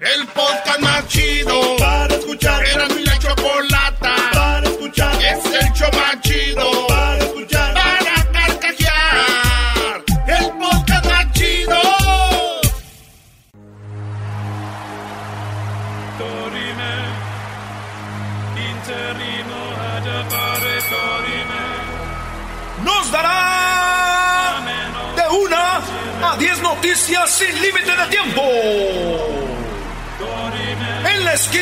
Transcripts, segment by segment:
El podcast más chido para escuchar. Era mi la chocolata para escuchar. Es el show más chido para escuchar. Para carcajear. El podcast más chido. Dorime, interimo ad appare dorime. Nos dará de una a diez noticias sin límite de tiempo.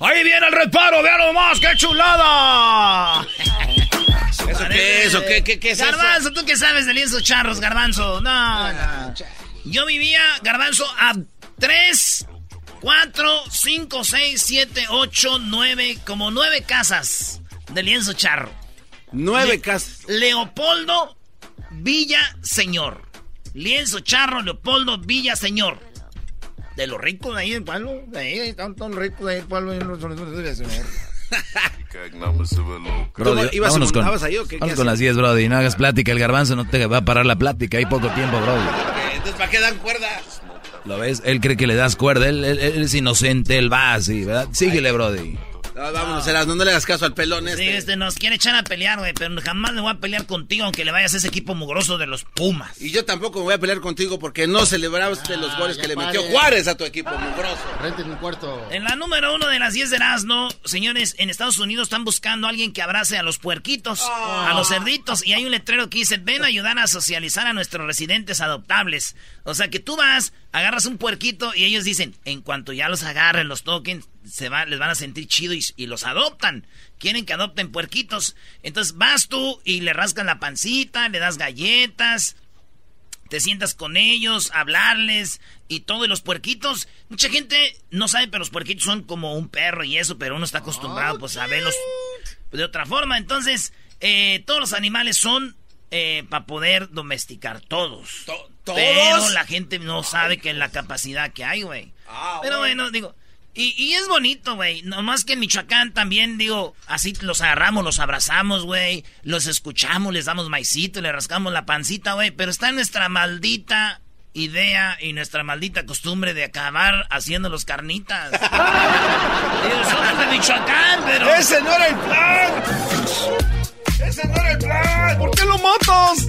¡Ahí viene el reparo! ¡Vean nomás! ¡Qué chulada! ¿Eso qué es? ¿O qué, qué, qué es eso? Garbanzo, ¿tú qué sabes de lienzos charros, Garbanzo? No, no. Yo vivía, Garbanzo, a 3, 4, 5, 6, 7, 8, 9, como 9 casas de lienzo charro. Nueve Le- casas. Leopoldo Villa Señor. Lienzo charro, Leopoldo Villa Señor. De los ricos de ahí del pueblo. De ahí están todos los ricos de ahí del pueblo. ¿Cómo, Brody, ibas y vámonos con, ahí o qué? ¿Qué con las 10, Brody. No hagas plática. El garbanzo no te va a parar la plática. Hay poco tiempo, Brody. Entonces, ¿para qué dan cuerda? ¿Lo ves? Él cree que le das cuerda. Él, él- él es inocente. Él va así, ¿verdad? Síguele, Brody. No, vámonos, Erasmo, no le hagas caso al pelón Sí, este. este nos quiere echar a pelear, güey. Pero jamás me voy a pelear contigo, aunque le vayas a ese equipo mugroso de los Pumas. Y yo tampoco me voy a pelear contigo porque no celebraste los goles ya que le metió Juárez a tu equipo mugroso. Renten un cuarto. En la número uno de las 10 de Erasmo, señores, en Estados Unidos están buscando a alguien que abrace a los puerquitos, a los cerditos, y hay un letrero que dice, ven a ayudar a socializar a nuestros residentes adoptables. O sea que tú vas, agarras un puerquito y ellos dicen, en cuanto ya los agarren, los toquen, se va, les van a sentir chido y, y los adoptan. Quieren que adopten puerquitos. Entonces vas tú y le rascan la pancita, le das galletas, te sientas con ellos, hablarles y todo. Y los puerquitos, mucha gente no sabe, pero los puerquitos son como un perro y eso, pero uno está acostumbrado pues a verlos de otra forma. Entonces, eh, todos los animales son para poder domesticar todos. ¿Todos? Pero la gente no sabe que la capacidad que hay, güey. Ah, pero bueno, digo... Y, y es bonito, güey. Nomás que en Michoacán también, digo, así los agarramos, los abrazamos, güey. Los escuchamos, les damos maicito, le rascamos la pancita, güey. Pero está nuestra maldita idea y nuestra maldita costumbre de acabar haciéndolos carnitas. Digo, somos de Michoacán, pero... ¡Ese no era el plan! ¡Ese no era el plan! ¿Por qué lo matas?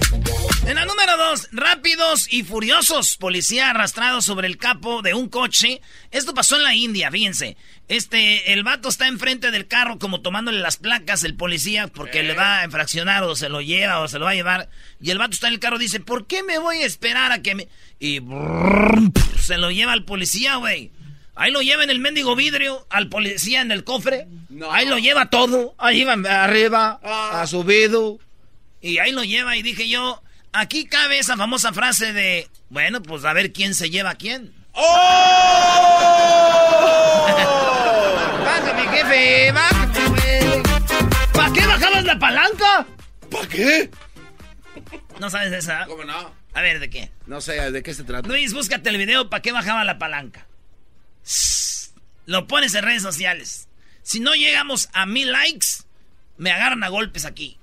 En la número dos, rápidos y furiosos. Policía arrastrado sobre el capo de un coche. Esto pasó en la India, fíjense. Este, el vato está enfrente del carro como tomándole las placas el policía porque le va a infraccionar o se lo lleva o se lo va a llevar. Y el vato está en el carro y dice, ¿por qué me voy a esperar a que me...? Y brrr, se lo lleva al policía, güey. Ahí lo lleva en el mendigo vidrio, al policía en el cofre. Ahí lo lleva todo. Ahí va arriba, ha subido. Y ahí lo lleva y dije yo, aquí cabe esa famosa frase de, bueno, pues a ver quién se lleva a quién. Bájame, jefe, bájame, güey. ¿Para qué bajabas la palanca? ¿Para qué? ¿No sabes esa? ¿Cómo no? A ver, ¿de qué? No sé, ¿de qué se trata? Luis, búscate el video para qué bajaba la palanca. Lo pones en redes sociales. Si no llegamos a mil likes, me agarran a golpes aquí.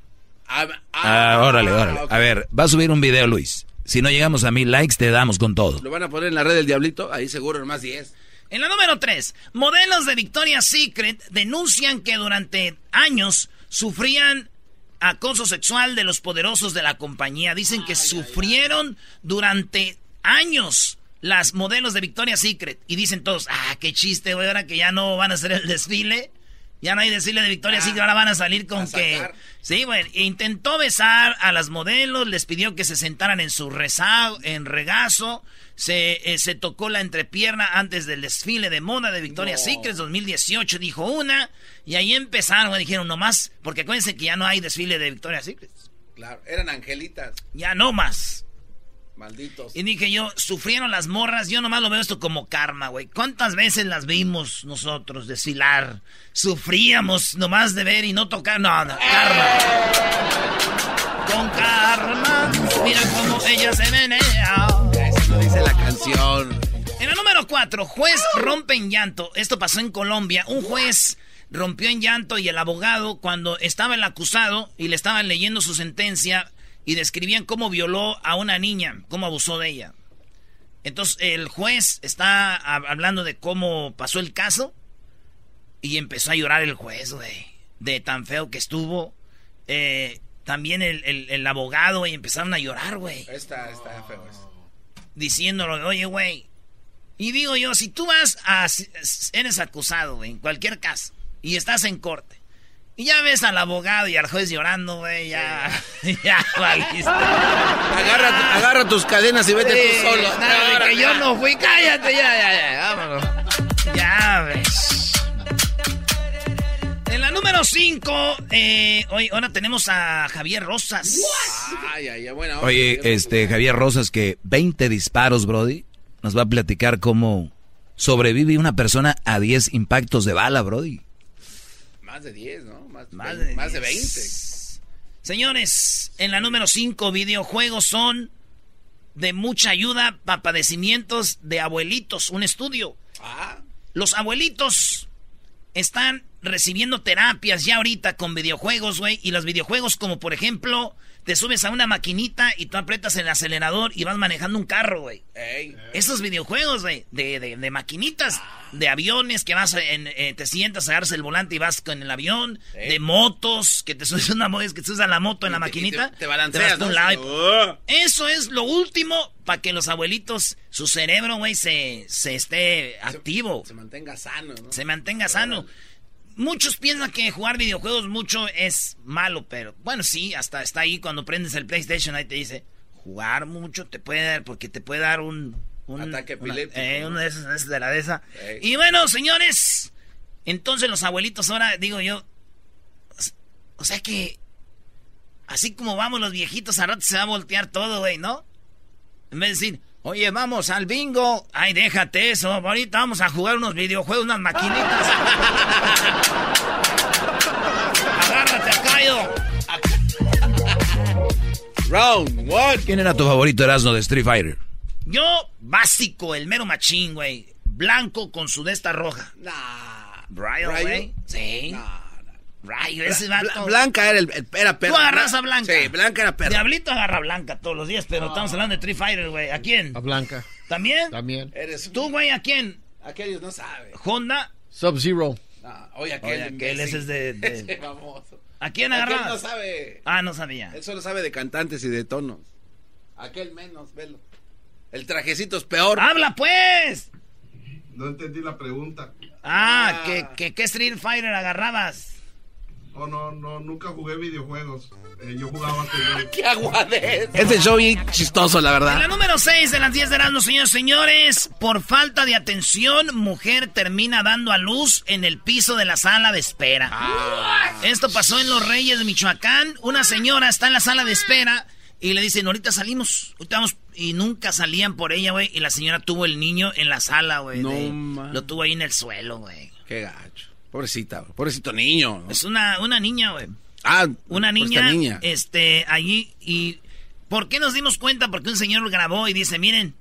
Ah, Ah, órale, órale. ok. A ver, va a subir un video, Luis. Si no llegamos a mil likes, te damos con todo. Lo van a poner en la red del Diablito, ahí seguro más 10. En la número 3, modelos de Victoria's Secret denuncian que durante años sufrían acoso sexual de los poderosos de la compañía. Dicen que sufrieron durante años las modelos de Victoria's Secret. Y dicen todos, ah, qué chiste, güey, ahora que ya no van a hacer el desfile. Ya no hay desfile de Victoria's Secret, ahora van a salir con a que... Sí, güey, intentó besar a las modelos, les pidió que se sentaran en su rezago, en regazo, se, eh, se tocó la entrepierna antes del desfile de moda de Victoria's Secret 2018, dijo una, y ahí empezaron, güey, dijeron nomás, porque acuérdense que ya no hay desfile de Victoria's Secret, Claro, eran angelitas. ya no más. Malditos. Y dije yo, sufrieron las morras, yo nomás lo veo esto como karma, güey. ¿Cuántas veces las vimos nosotros desfilar? Sufríamos nomás de ver y no tocar, no, no, karma. Con karma, mira cómo ella se menea. Eso dice la canción. En el número 4, juez rompe en llanto. Esto pasó en Colombia. Un juez rompió en llanto y el abogado, cuando estaba el acusado y le estaban leyendo su sentencia, y describían cómo violó a una niña, cómo abusó de ella. Entonces el juez está hablando de cómo pasó el caso y empezó a llorar el juez, güey, de tan feo que estuvo. Eh, también el, abogado, y empezaron a llorar, güey. Está, está feo eso. Diciéndolo, oye, güey. Y digo yo, si tú vas a... Eres acusado, güey, en cualquier caso, y estás en corte y ya ves al abogado y al juez llorando, güey, ya, ya valiste. Agarra, agarra tus cadenas y vete tú solo. Nada, que yo no fui, cállate, ya, ya, ya, vámonos. Ya ves. En la número 5, eh, hoy, ahora tenemos a Javier Rosas. Ay, ay, bueno, Oye, este, Javier Rosas, que 20 disparos, Brody, nos va a platicar cómo sobrevive una persona a 10 impactos de bala, Brody. Más de 10, ¿no? Más, de, más de 20. Señores, en la número 5, videojuegos son de mucha ayuda para padecimientos de abuelitos. Un estudio. Ah. Los abuelitos están recibiendo terapias ya ahorita con videojuegos, güey. Y los videojuegos como por ejemplo te subes a una maquinita y tú aprietas el acelerador y vas manejando un carro, güey. Esos videojuegos, güey, de, de, maquinitas, de aviones que vas, en, eh, te sientas, agarras el volante y vas con el avión, de motos, que te subes una moto, que te subes a la moto en la maquinita. Te, balanceas, Eso es lo último para que los abuelitos, su cerebro, güey, se, se esté activo. Se mantenga sano, ¿no? Se mantenga sano. Muchos piensan que jugar videojuegos mucho es malo, pero bueno, sí, hasta está ahí cuando prendes el PlayStation, ahí te dice, jugar mucho te puede dar, porque te puede dar un... un Ataque epiléptico. Eh, uno de esos, de la de esa. Y bueno, señores, entonces los abuelitos ahora, digo yo, o sea que, así como vamos los viejitos, a rato se va a voltear todo, güey, ¿no? En vez de decir, Oye, vamos al bingo. Ay, déjate eso. Ahorita vamos a jugar unos videojuegos, unas maquinitas. Agárrate Cayo. Round one. ¿Quién era tu favorito Erasmo de Street Fighter? Yo, básico, el mero machín, güey. Blanco con sudesta roja. Nah. Ryo, güey. Sí. Rayo, ese vato. Blanca era, el, era perro. Tú agarras a Blanca. Sí, Blanca era perro. Diablito agarra Blanca todos los días, pero estamos hablando de Street Fighter, güey. ¿A quién? A Blanca. ¿También? También. Eres ¿Tú, güey, a quién? Aquellos no saben. ¿Honda? Sub-Zero. No, oye, aquel. Oye, aquel ese es de. de... Ese famoso. ¿A quién agarras? Aquel no sabe. Ah, no sabía. Él solo sabe de cantantes y de tonos. Aquel menos, velo. El trajecito es peor. ¡Habla, pues! No entendí la pregunta. Ah, ah. ¿qué, qué Street Fighter agarrabas? Oh, no, no, nunca jugué videojuegos. Eh, yo jugaba con... ¡Qué aguadez! Este show bien chistoso, la verdad. En la número 6 de las 10 de Erasmus, señores señores, por falta de atención, mujer termina dando a luz en el piso de la sala de espera. Ah. Esto pasó en Los Reyes de Michoacán. Una señora está en la sala de espera y le dicen, ahorita salimos, ahorita vamos. Y nunca salían por ella, güey. Y la señora tuvo el niño en la sala, güey. No, Lo tuvo ahí en el suelo, güey. Qué gacho. Pobrecita, pobrecito niño. Es una, una niña, güey. Ah, una niña, niña. Este, allí. ¿Y por qué nos dimos cuenta? Porque un señor grabó y dice, miren,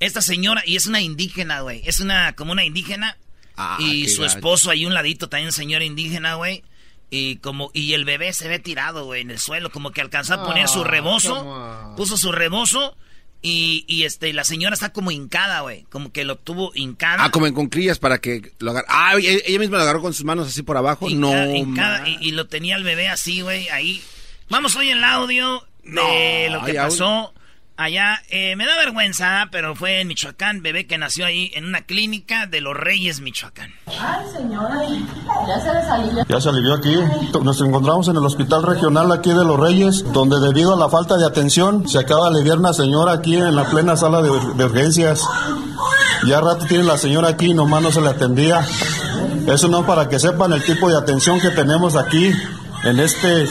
esta señora, y es una indígena, güey. Es una, como una indígena. Ah, y su esposo ahí un ladito, también un señor indígena, güey. Y como, y el bebé se ve tirado, güey, en el suelo, como que alcanzó a poner su ah, rebozo. Puso su rebozo y, y este, la señora está como hincada, güey. Como que lo tuvo hincada. Ah, como en concrillas para que lo agarre. Ah, ella misma lo agarró con sus manos así por abajo. no. Hincada, y, lo tenía el bebé así, güey, ahí. Vamos hoy el audio de lo que pasó allá. Eh, me da vergüenza, pero fue en Michoacán, bebé que nació ahí en una clínica de los Reyes, Michoacán. Ay, señora, ya se le salió. Ya se alivió aquí. Nos encontramos en el hospital regional aquí de los Reyes, donde debido a la falta de atención se acaba de aliviar una señora aquí en la plena sala de, urgencias. Ya rato tiene la señora aquí, nomás no se le atendía. Eso no para que sepan el tipo de atención que tenemos aquí en este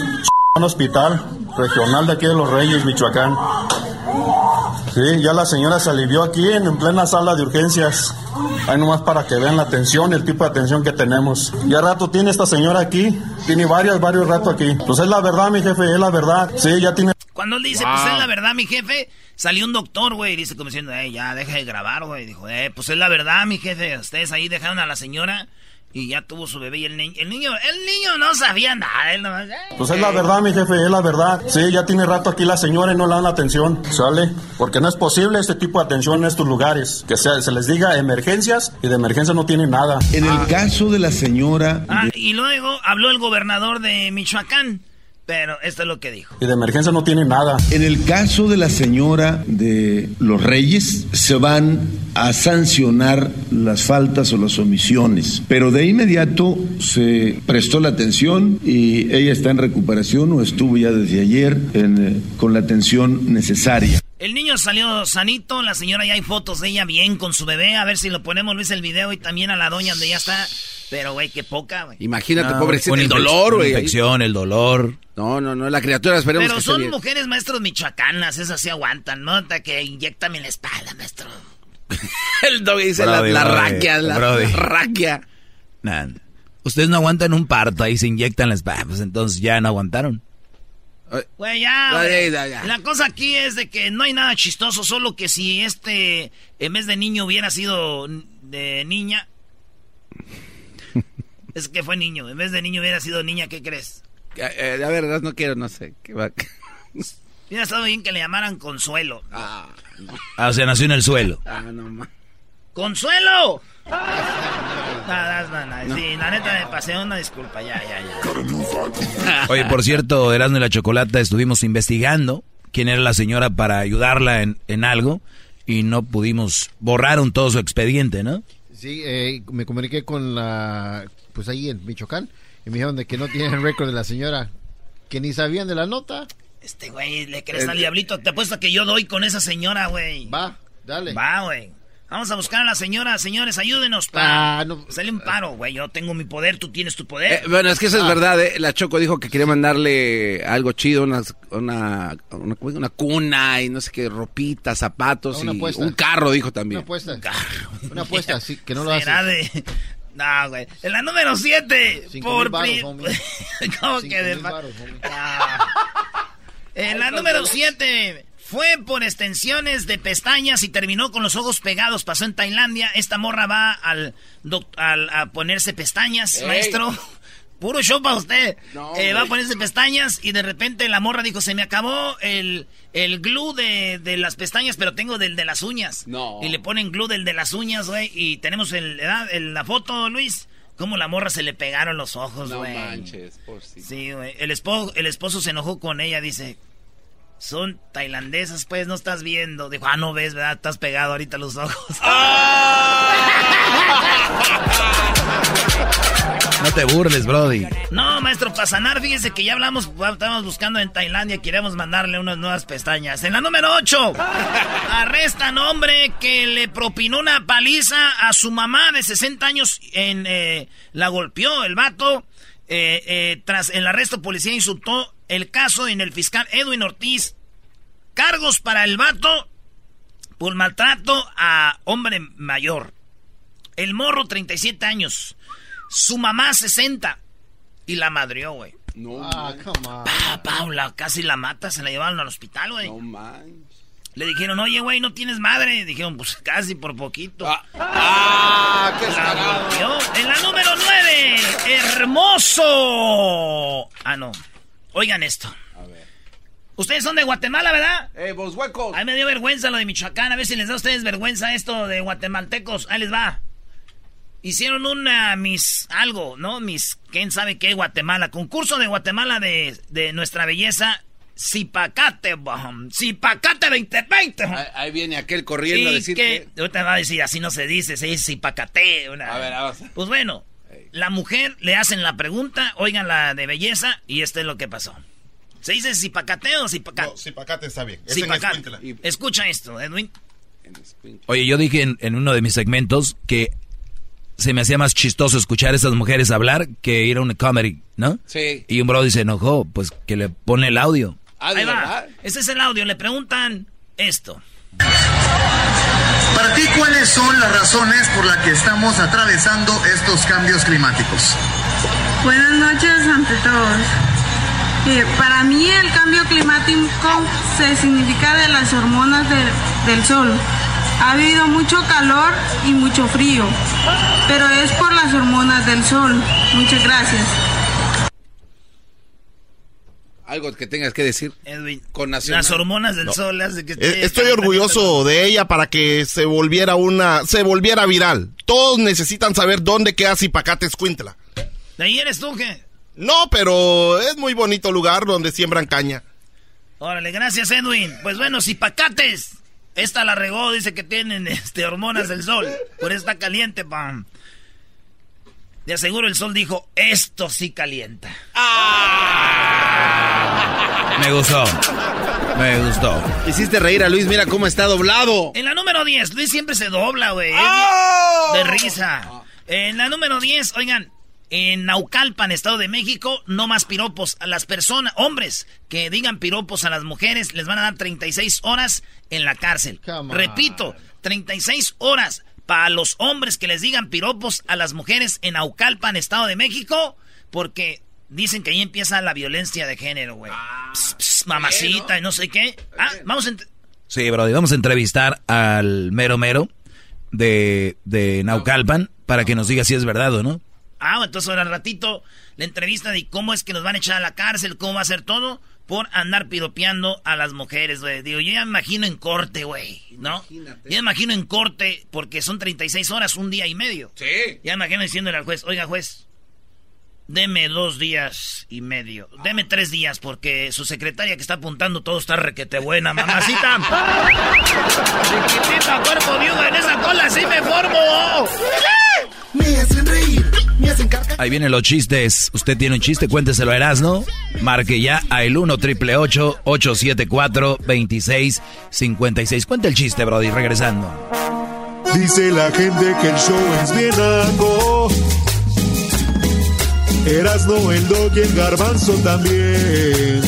hospital regional de aquí de los Reyes, Michoacán. Sí, ya la señora se alivió aquí en, en plena sala de urgencias. Ahí nomás para que vean la atención, el tipo de atención que tenemos. Ya rato tiene esta señora aquí, tiene varios, varios ratos aquí. Pues es la verdad, mi jefe, es la verdad. Sí, ya tiene... Cuando él dice, pues es la verdad, mi jefe, salió un doctor, güey, y dice como diciendo, eh, ya, deja de grabar, güey. Dijo, eh, pues es la verdad, mi jefe, ustedes ahí dejaron a la señora y ya tuvo su bebé y el niño, el niño, el niño no sabía nada, él nomás, eh, Pues es la verdad, mi jefe, es la verdad. Sí, ya tiene rato aquí la señora y no le dan la atención, ¿sale? Porque no es posible este tipo de atención en estos lugares. Que sea, se les diga emergencias y de emergencia no tienen nada. En el caso de la señora... Ah, y luego habló el gobernador de Michoacán, pero esto es lo que dijo. Y de emergencia no tienen nada. En el caso de la señora de los Reyes, se van a sancionar las faltas o las omisiones, pero de inmediato se prestó la atención y ella está en recuperación o estuvo ya desde ayer en, eh, con la atención necesaria. El niño salió sanito, la señora ya hay fotos de ella bien con su bebé, a ver si lo ponemos Luis el video y también a la doña donde ya está. Pero güey, qué poca, güey. Imagínate, No, pobrecita, una el dolor, güey. infección, el dolor. No, no, no, la criatura esperemos Pero que son mujeres maestros michoacanas, esas sí aguantan, ¿no? Hasta que inyectame en la espalda, maestro. El dog dice la, Brody, la brody, raquia, la, brody. raquia. Nah. Ustedes no aguantan un parto, ahí se inyectan las... Pues entonces ya no aguantaron. Güey, ya. La cosa aquí es de que no hay nada chistoso, solo que si este, en vez de niño, hubiera sido de niña. Es que fue niño. En vez de niño hubiera sido niña, ¿qué crees? Eh, a ver, no quiero, no sé. ¿qué va? Hubiera estado bien que le llamaran Consuelo. Ah, no, Ah, o sea, nació en el suelo. ah, no, ma. ¡Consuelo! Nada, nada, nada. Sí, la neta me pasé una disculpa, ya, ya, ya. Oye, por cierto, Erasmo y la Chocolata estuvimos investigando quién era la señora para ayudarla en, en algo y no pudimos, borraron todo su expediente, ¿no? Sí, eh, me comuniqué con la, pues ahí en Michoacán, y me dijeron de que no tienen récord de la señora, que ni sabían de la nota. Este güey, le crees al diablito. Te apuesto que yo doy con esa señora, güey. Va, dale. Va, güey. Vamos a buscar a la señora, señores, ayúdenos para Ah, no. hacerle un paro, güey. Yo tengo mi poder, tú tienes tu poder. Eh, bueno, es que eso es Ah. verdad, ¿eh? La Choco dijo que quería mandarle algo chido, unas- una, una, una cuna y no sé qué, ropita, zapatos Una y apuesta. un carro, dijo Una también. apuesta. Una apuesta, sí, que no lo hace. De... No, güey. En la número 7. Cinco Por homie. ¿Cómo Cinco que de homie. Ah. En la número 7 fue por extensiones de pestañas y terminó con los ojos pegados. Pasó en Tailandia. Esta morra va al, al- a ponerse pestañas, Ey. maestro. Puro show para usted. No, Eh, va a güey. ponerse pestañas y de repente la morra dijo, se me acabó el, el glue de, de las pestañas, pero tengo del de las uñas. No. Y le ponen glue del de las uñas, güey. Y tenemos el, el- la foto, Luis. Cómo la morra se le pegaron los ojos, No güey. manches, por si. Sí, güey. El esposo, el esposo se enojó con ella, dice. Son tailandesas, pues, no estás viendo. Dijo, ah, no ves, ¿verdad? Estás pegado ahorita los ojos. No te burles, Brody. No, maestro, para sanar, fíjese que ya hablamos, estábamos buscando en Tailandia, queríamos mandarle unas nuevas pestañas. En la número 8, arrestan hombre que le propinó una paliza a su mamá de 60 años, en, eh, la golpeó el vato. Eh, eh, tras el arresto, policía insultó el caso en el fiscal Edwin Ortiz. Cargos para el vato por maltrato a hombre mayor. El morro, 37 años. Su mamá, 60. Y la madrió, güey. No, Ah, come on. Pa, Paula, casi la mata, se la llevaron al hospital, güey. no manches. Le dijeron, oye, güey, ¿no tienes madre? Dijeron, pues casi por poquito. Ah, ah, qué La. En la número 9, hermoso. Ah, no. Oigan esto. A ver. Ustedes son de Guatemala, ¿verdad? Eh, vos huecos. Ay, me dio vergüenza lo de Michoacán. A ver si les da a ustedes vergüenza esto de guatemaltecos. Ahí les va. Hicieron una Miss algo, ¿no? Miss, quién sabe qué, Guatemala. Concurso de Guatemala de, de nuestra belleza. Zipacate, bom. Zipacate 2020. bom. Ahí, ahí viene aquel corriendo a decir que, ahorita va a decir, así no se dice, se dice Zipacate. una- A ver, vamos. Pues bueno, la mujer le hacen la pregunta, oigan la de belleza, y esto es lo que pasó. ¿Se dice Zipacate o Zipacate? No, Zipacate está bien. Es Zipacate. Escucha esto, Edwin. Oye, yo dije en, en uno de mis segmentos que se me hacía más chistoso escuchar a esas mujeres hablar que ir a una comedy, ¿no? Sí. Y un Brody se enojó, pues que le pone el audio. Ah, ¿de Ahí va. Ese es el audio. Le preguntan esto. Para ti, ¿cuáles son las razones por las que estamos atravesando estos cambios climáticos? Buenas noches ante todos. Eh, para mí el cambio climático se significa de las hormonas de- del sol. Ha habido mucho calor y mucho frío, pero es por las hormonas del sol. Muchas gracias. Algo que tengas que decir. Edwin, Con nacional. las hormonas del No. sol hace que esté- Estoy orgulloso de ella para que se volviera una, se volviera viral. Todos necesitan saber dónde queda Zipacate Escuintla. ¿De ahí eres tú qué? No, pero es muy bonito lugar donde siembran caña. Órale, gracias Edwin. Pues bueno, si pacates. Esta la regó, dice que tienen este, hormonas del sol. Por eso está caliente, pam. De aseguro el sol dijo, esto sí calienta. Me gustó. Me gustó. Hiciste reír a Luis, mira cómo está doblado. En la número 10, Luis siempre se dobla, güey. ¡Oh! De risa. En la número 10, oigan, en Naucalpan, Estado de México, no más piropos a las personas, hombres que digan piropos a las mujeres, les van a dar 36 horas en la cárcel. Repito, 36 horas para los hombres que les digan piropos a las mujeres en Naucalpan, Estado de México, porque dicen que ahí empieza la violencia de género, güey. Pss, pss, mamacita y no sé qué. Ah, vamos a... Sí, Brody, vamos a entrevistar al mero mero de, de Naucalpan para que nos diga si es verdad o no. Ah, entonces ahora al ratito la entrevista de cómo es que nos van a echar a la cárcel, cómo va a ser todo por andar piropeando a las mujeres, güey. Digo, yo ya me imagino en corte, güey, ¿no? Ya me imagino en corte porque son 36 horas, un día y medio. Sí. Ya me imagino diciéndole al juez, oiga juez, deme dos días y medio, deme tres días porque su secretaria que está apuntando todo está requete buena, mamacita. Chiquitita, cuerpo viudo, en esa cola sí me formo. Me hacen reír. Ahí vienen los chistes. Usted tiene un chiste, cuénteselo a Erasno. Marque ya a el 1 triple 874 2656. Cuenta el chiste, Brody, regresando. Dice la gente que el show es bien algo. Erasno, el dog y el garbanzo también.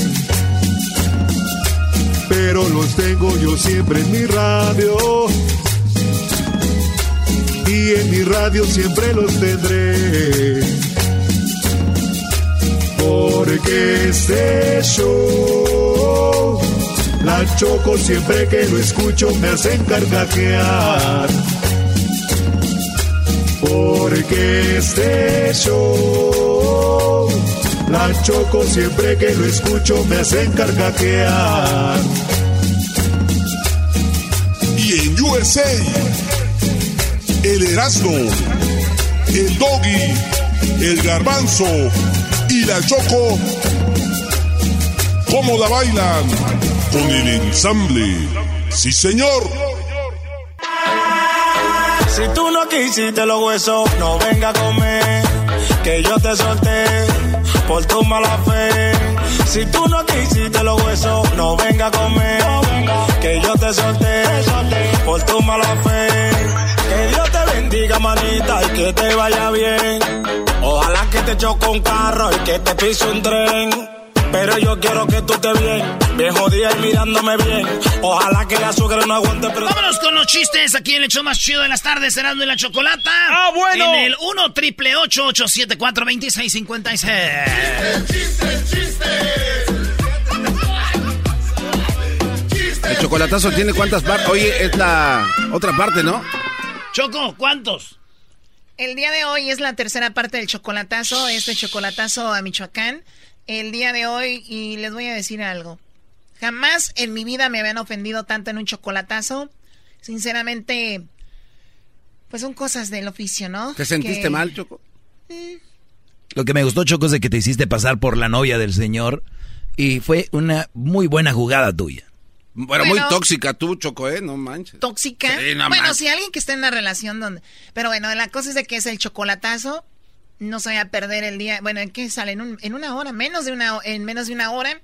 Pero los tengo yo siempre en mi radio. Y en mi radio siempre los tendré. Porque este show, la choco siempre que lo escucho me hacen carcajear. Porque este show, la choco siempre que lo escucho me hacen carcajear. Y en USA, el Erasmo, el Doggy, el Garbanzo y la Choco, ¿cómo la bailan? Con el ensamble. Sí, señor. Si tú no quisiste los huesos, no venga a comer. Que yo te solté por tu mala fe. Si tú no quisiste los huesos, no venga a comer. Que yo te solté por tu mala fe. Que Dios te bendiga, manita, y que te vaya bien. Ojalá que te choque un carro y que te pise un tren. Pero yo quiero que tú estés bien, bien jodida y mirándome bien. Ojalá que el azúcar no aguante, pero... Vámonos con los chistes aquí en el hecho más chido de las tardes, Erasmo y la Chocolata. ¡Ah, bueno! En el 1 triple 874 2656 El chocolatazo tiene cuántas partes. Oye, es la otra parte, ¿no? Choco, ¿cuántos? El día de hoy es la tercera parte del chocolatazo, este chocolatazo a Michoacán. El día de hoy, y les voy a decir algo. Jamás en mi vida me habían ofendido tanto en un chocolatazo. Sinceramente, pues son cosas del oficio, ¿no? ¿Te sentiste Que- mal, Choco? Lo que me gustó, Choco, es de que te hiciste pasar por la novia del señor. Y fue una muy buena jugada tuya. Bueno, muy tóxica tú, Choco, ¿eh? No manches. tóxica. Sí, no bueno, manches. si alguien que está en una relación donde... Pero bueno, la cosa es de que es el chocolatazo. No se vaya a perder el día. Bueno, ¿en qué sale? En, un- en una hora, menos de una, en menos de una hora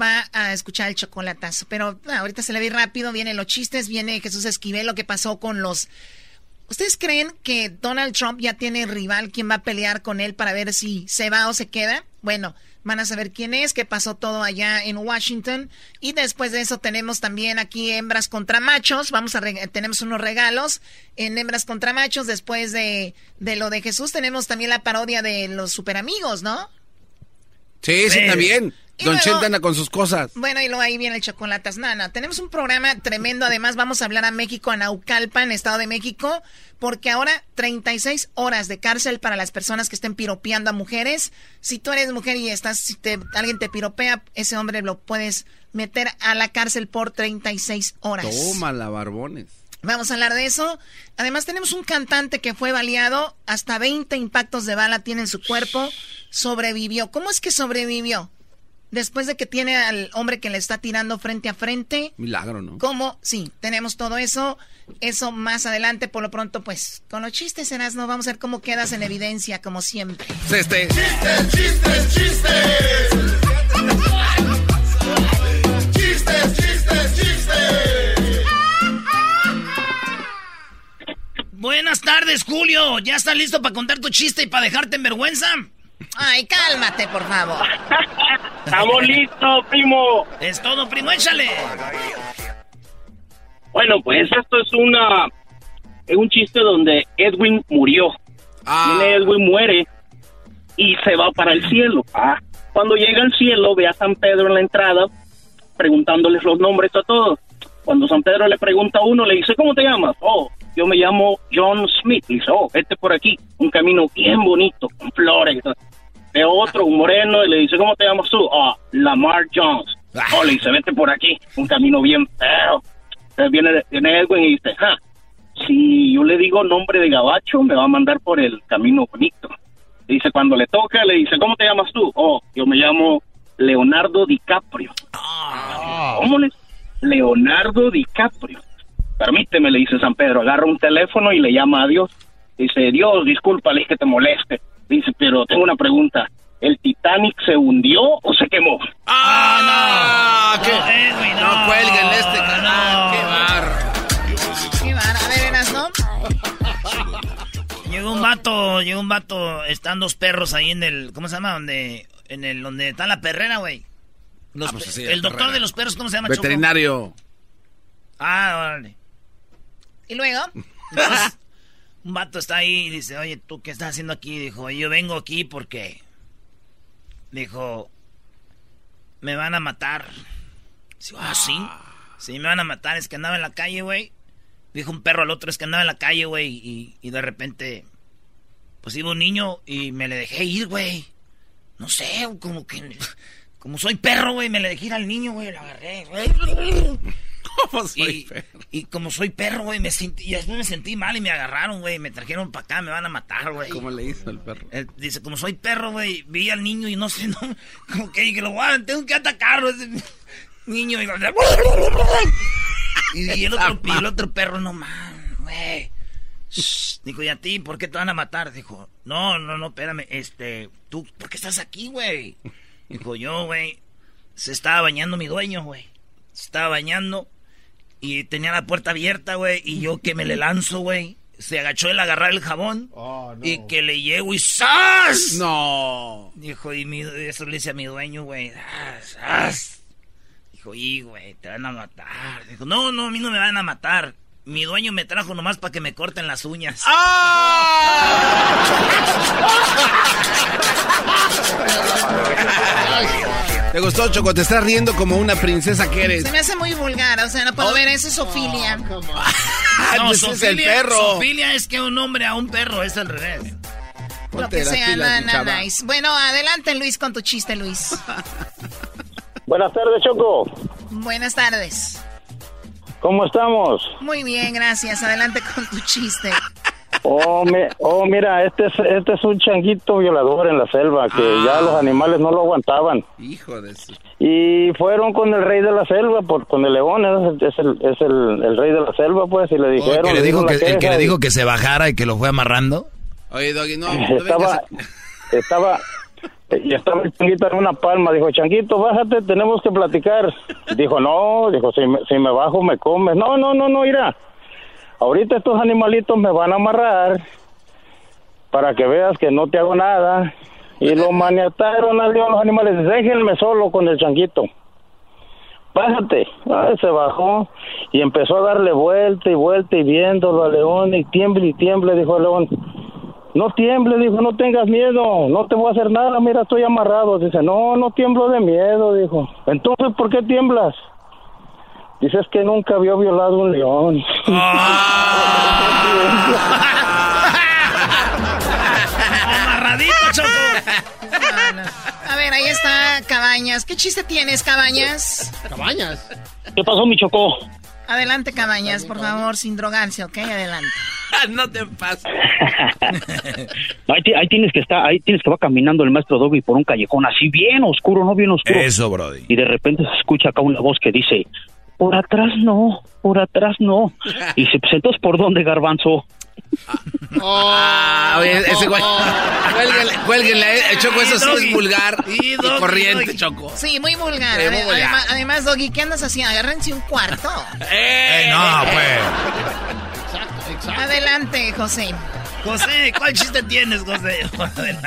va a escuchar el chocolatazo. Pero ah, ahorita se le ve rápido, vienen los chistes, viene Jesús Esquivel, lo que pasó con los... ¿Ustedes creen que Donald Trump ya tiene rival quien va a pelear con él para ver si se va o se queda? Bueno, van a saber quién es, qué pasó todo allá en Washington. Y después de eso tenemos también aquí hembras contra machos. Vamos a tenemos unos regalos en hembras contra machos. Después de, de lo de Jesús tenemos también la parodia de los super amigos, ¿no? Sí, sí, también. Don Chente anda con sus cosas. Bueno, y luego ahí viene el chocolatas. Nana, tenemos un programa tremendo. Además, vamos a hablar a México, a Naucalpan, Estado de México, porque ahora 36 horas de cárcel para las personas que estén piropeando a mujeres. Si tú eres mujer y estás, si te, alguien te piropea, ese hombre lo puedes meter a la cárcel por 36 horas. Tómala, barbones. Vamos a hablar de eso. Además, tenemos un cantante que fue baleado. Hasta 20 impactos de bala tiene en su cuerpo. Sobrevivió. ¿Cómo es que sobrevivió? Después de que tiene al hombre que le está tirando frente a frente. Milagro, ¿no? ¿Cómo? Sí, tenemos todo eso. Eso más adelante, por lo pronto, pues, con los chistes, no vamos a ver cómo quedas en evidencia, como siempre. Este. Chistes, chistes, chistes. Chistes, chistes, chistes. Buenas tardes, Julio. ¿Ya estás listo para contar tu chiste y para dejarte en vergüenza? Ay, cálmate, por favor. Estamos listos, primo. Es todo, primo, échale. Bueno, pues esto es una es un chiste donde Edwin murió. Ah. Edwin muere y se va para el cielo. Ah. Cuando llega al cielo, ve a San Pedro en la entrada preguntándoles los nombres a todos. Cuando San Pedro le pregunta a uno, le dice, ¿cómo te llamas? Oh, yo me llamo John Smith. Le dice, oh, este por aquí, un camino bien bonito, con flores. Ve otro, un moreno, y le dice, ¿cómo te llamas tú? Ah, Lamar Jones. Oh, le dice, vete por aquí, un camino bien feo. Entonces viene, viene Edwin y dice, ah, si yo le digo nombre de gabacho, me va a mandar por el camino bonito. Le dice, cuando le toca, le dice, ¿cómo te llamas tú? Oh, yo me llamo Leonardo DiCaprio. ¿Cómo le? Leonardo DiCaprio. Permíteme, le dice San Pedro, agarra un teléfono y le llama a Dios. Dice, Dios, discúlpale que te moleste. Dice, pero tengo una pregunta. ¿El Titanic se hundió o se quemó? ¡Ah, no! ¿Qué? No, Edwin, no. no cuelguen este canal. ¡Qué bar! ¡Qué bar! A ver, Eras, ¿no? Llegó un vato, llegó un vato, están dos perros ahí en el, ¿cómo se llama? Donde, en el, donde está la perrera, güey. Ah, pues sí, el doctor perrera. de los perros, ¿cómo se llama? Veterinario. Choco? Ah, órale. ¿Y luego? Entonces, un vato está ahí y dice, oye, ¿tú qué estás haciendo aquí? Dijo, yo vengo aquí porque... Dijo, me van a matar. Dice, ah, ¿sí? Sí, me van a matar. Es que andaba en la calle, güey. Dijo un perro al otro, es que andaba en la calle, güey. Y, y de repente, pues iba un niño y me le dejé ir, güey. No sé, como que... Como soy perro, güey, me le dejé ir al niño, güey. Lo agarré, güey. ¿Cómo soy y, perro? y como soy perro, güey, me sentí, y después me sentí mal y me agarraron, güey, me trajeron para acá, me van a matar, güey. ¿Cómo le hizo el perro? Él dice, como soy perro, güey, vi al niño y no sé, no, como que dije, lo voy a, tengo que atacarlo, ese niño, y, y, y el otro, y el otro perro, no man, güey. Dijo, ¿y a ti por qué te van a matar? Dijo, no, no, no, espérame, este, tú, ¿por qué estás aquí, güey? Dijo, yo, güey, se estaba bañando mi dueño, güey. Se estaba bañando y tenía la puerta abierta, güey, y yo que me le lanzo, güey. Se agachó a agarrar el jabón y que le llego y ¡zas! No. Dijo, y mi, eso le dice a mi dueño, güey. "Ah, ¡zas! Dijo, y güey, te van a matar. Dijo, no, no, a mí no me van a matar. Mi dueño me trajo nomás para que me corten las uñas. ¿Te gustó, Choco? Te estás riendo como una princesa que eres. Se me hace muy vulgar, o sea, no puedo ver, eso es Sofilia. no, pues es el perro. zoofilia es que un hombre a un perro, es al revés. Lo que sea, na, nice. Bueno, adelante Luis con tu chiste, Luis. Buenas tardes, Choco. Buenas tardes. ¿Cómo estamos? Muy bien, gracias. Adelante con tu chiste. Oh, me- oh, mira, este es, este es un changuito violador en la selva que ya los animales no lo aguantaban. Hijo de su... Y fueron con el rey de la selva, por, con el león, es, es el, es el, el rey de la selva, pues, y le Oh, dijeron... el que le dijo que, el que le dijo que se bajara y que lo fue amarrando. Oye, Doggy, no. no estaba, estaba, y estaba el changuito en una palma. Dijo, changuito, bájate, tenemos que platicar. Dijo, no, dijo, si me, si me bajo me comes. No, no, no, no, mira. Ahorita estos animalitos me van a amarrar para que veas que no te hago nada Y lo maniataron león los animales. Déjenme solo con el changuito. Bájate. Ay, se bajó y empezó a darle vuelta y vuelta y viéndolo al león y tiemble y tiemble, dijo el león. No tiemble, dijo, no tengas miedo, no te voy a hacer nada, mira, estoy amarrado. Dice, no, no tiemblo de miedo, dijo. Entonces, ¿por qué tiemblas? Dices que nunca había violado un león. Amarradito, Choco. No, no. A ver, ahí está Cabañas. ¿Qué chiste tienes, Cabañas? Cabañas. ¿Qué pasó, mi chocó? Adelante, Cabañas, por favor, sin drogarse, ¿ok? Adelante. no te pases. Ahí, ti- ahí tienes que estar, ahí tienes que va caminando el maestro Doggy por un callejón así bien oscuro, no bien oscuro. Eso, Brody. Y de repente se escucha acá una voz que dice, por atrás no, por atrás no. Y dice, pues entonces, ¿por dónde, garbanzo? Ah, oye, ese güey. Cuélguenle, cuélguenle, eh, Choco, eso sí Doggy. es vulgar Y y, Doggy, corriente, Doggy. Choco. Sí, muy vulgar. Sí, muy vulgar. Además, además, Doggy, ¿qué andas haciendo? Agárrense un cuarto. ¡Eh! no, pues. Adelante, José. José, ¿cuál chiste tienes, José?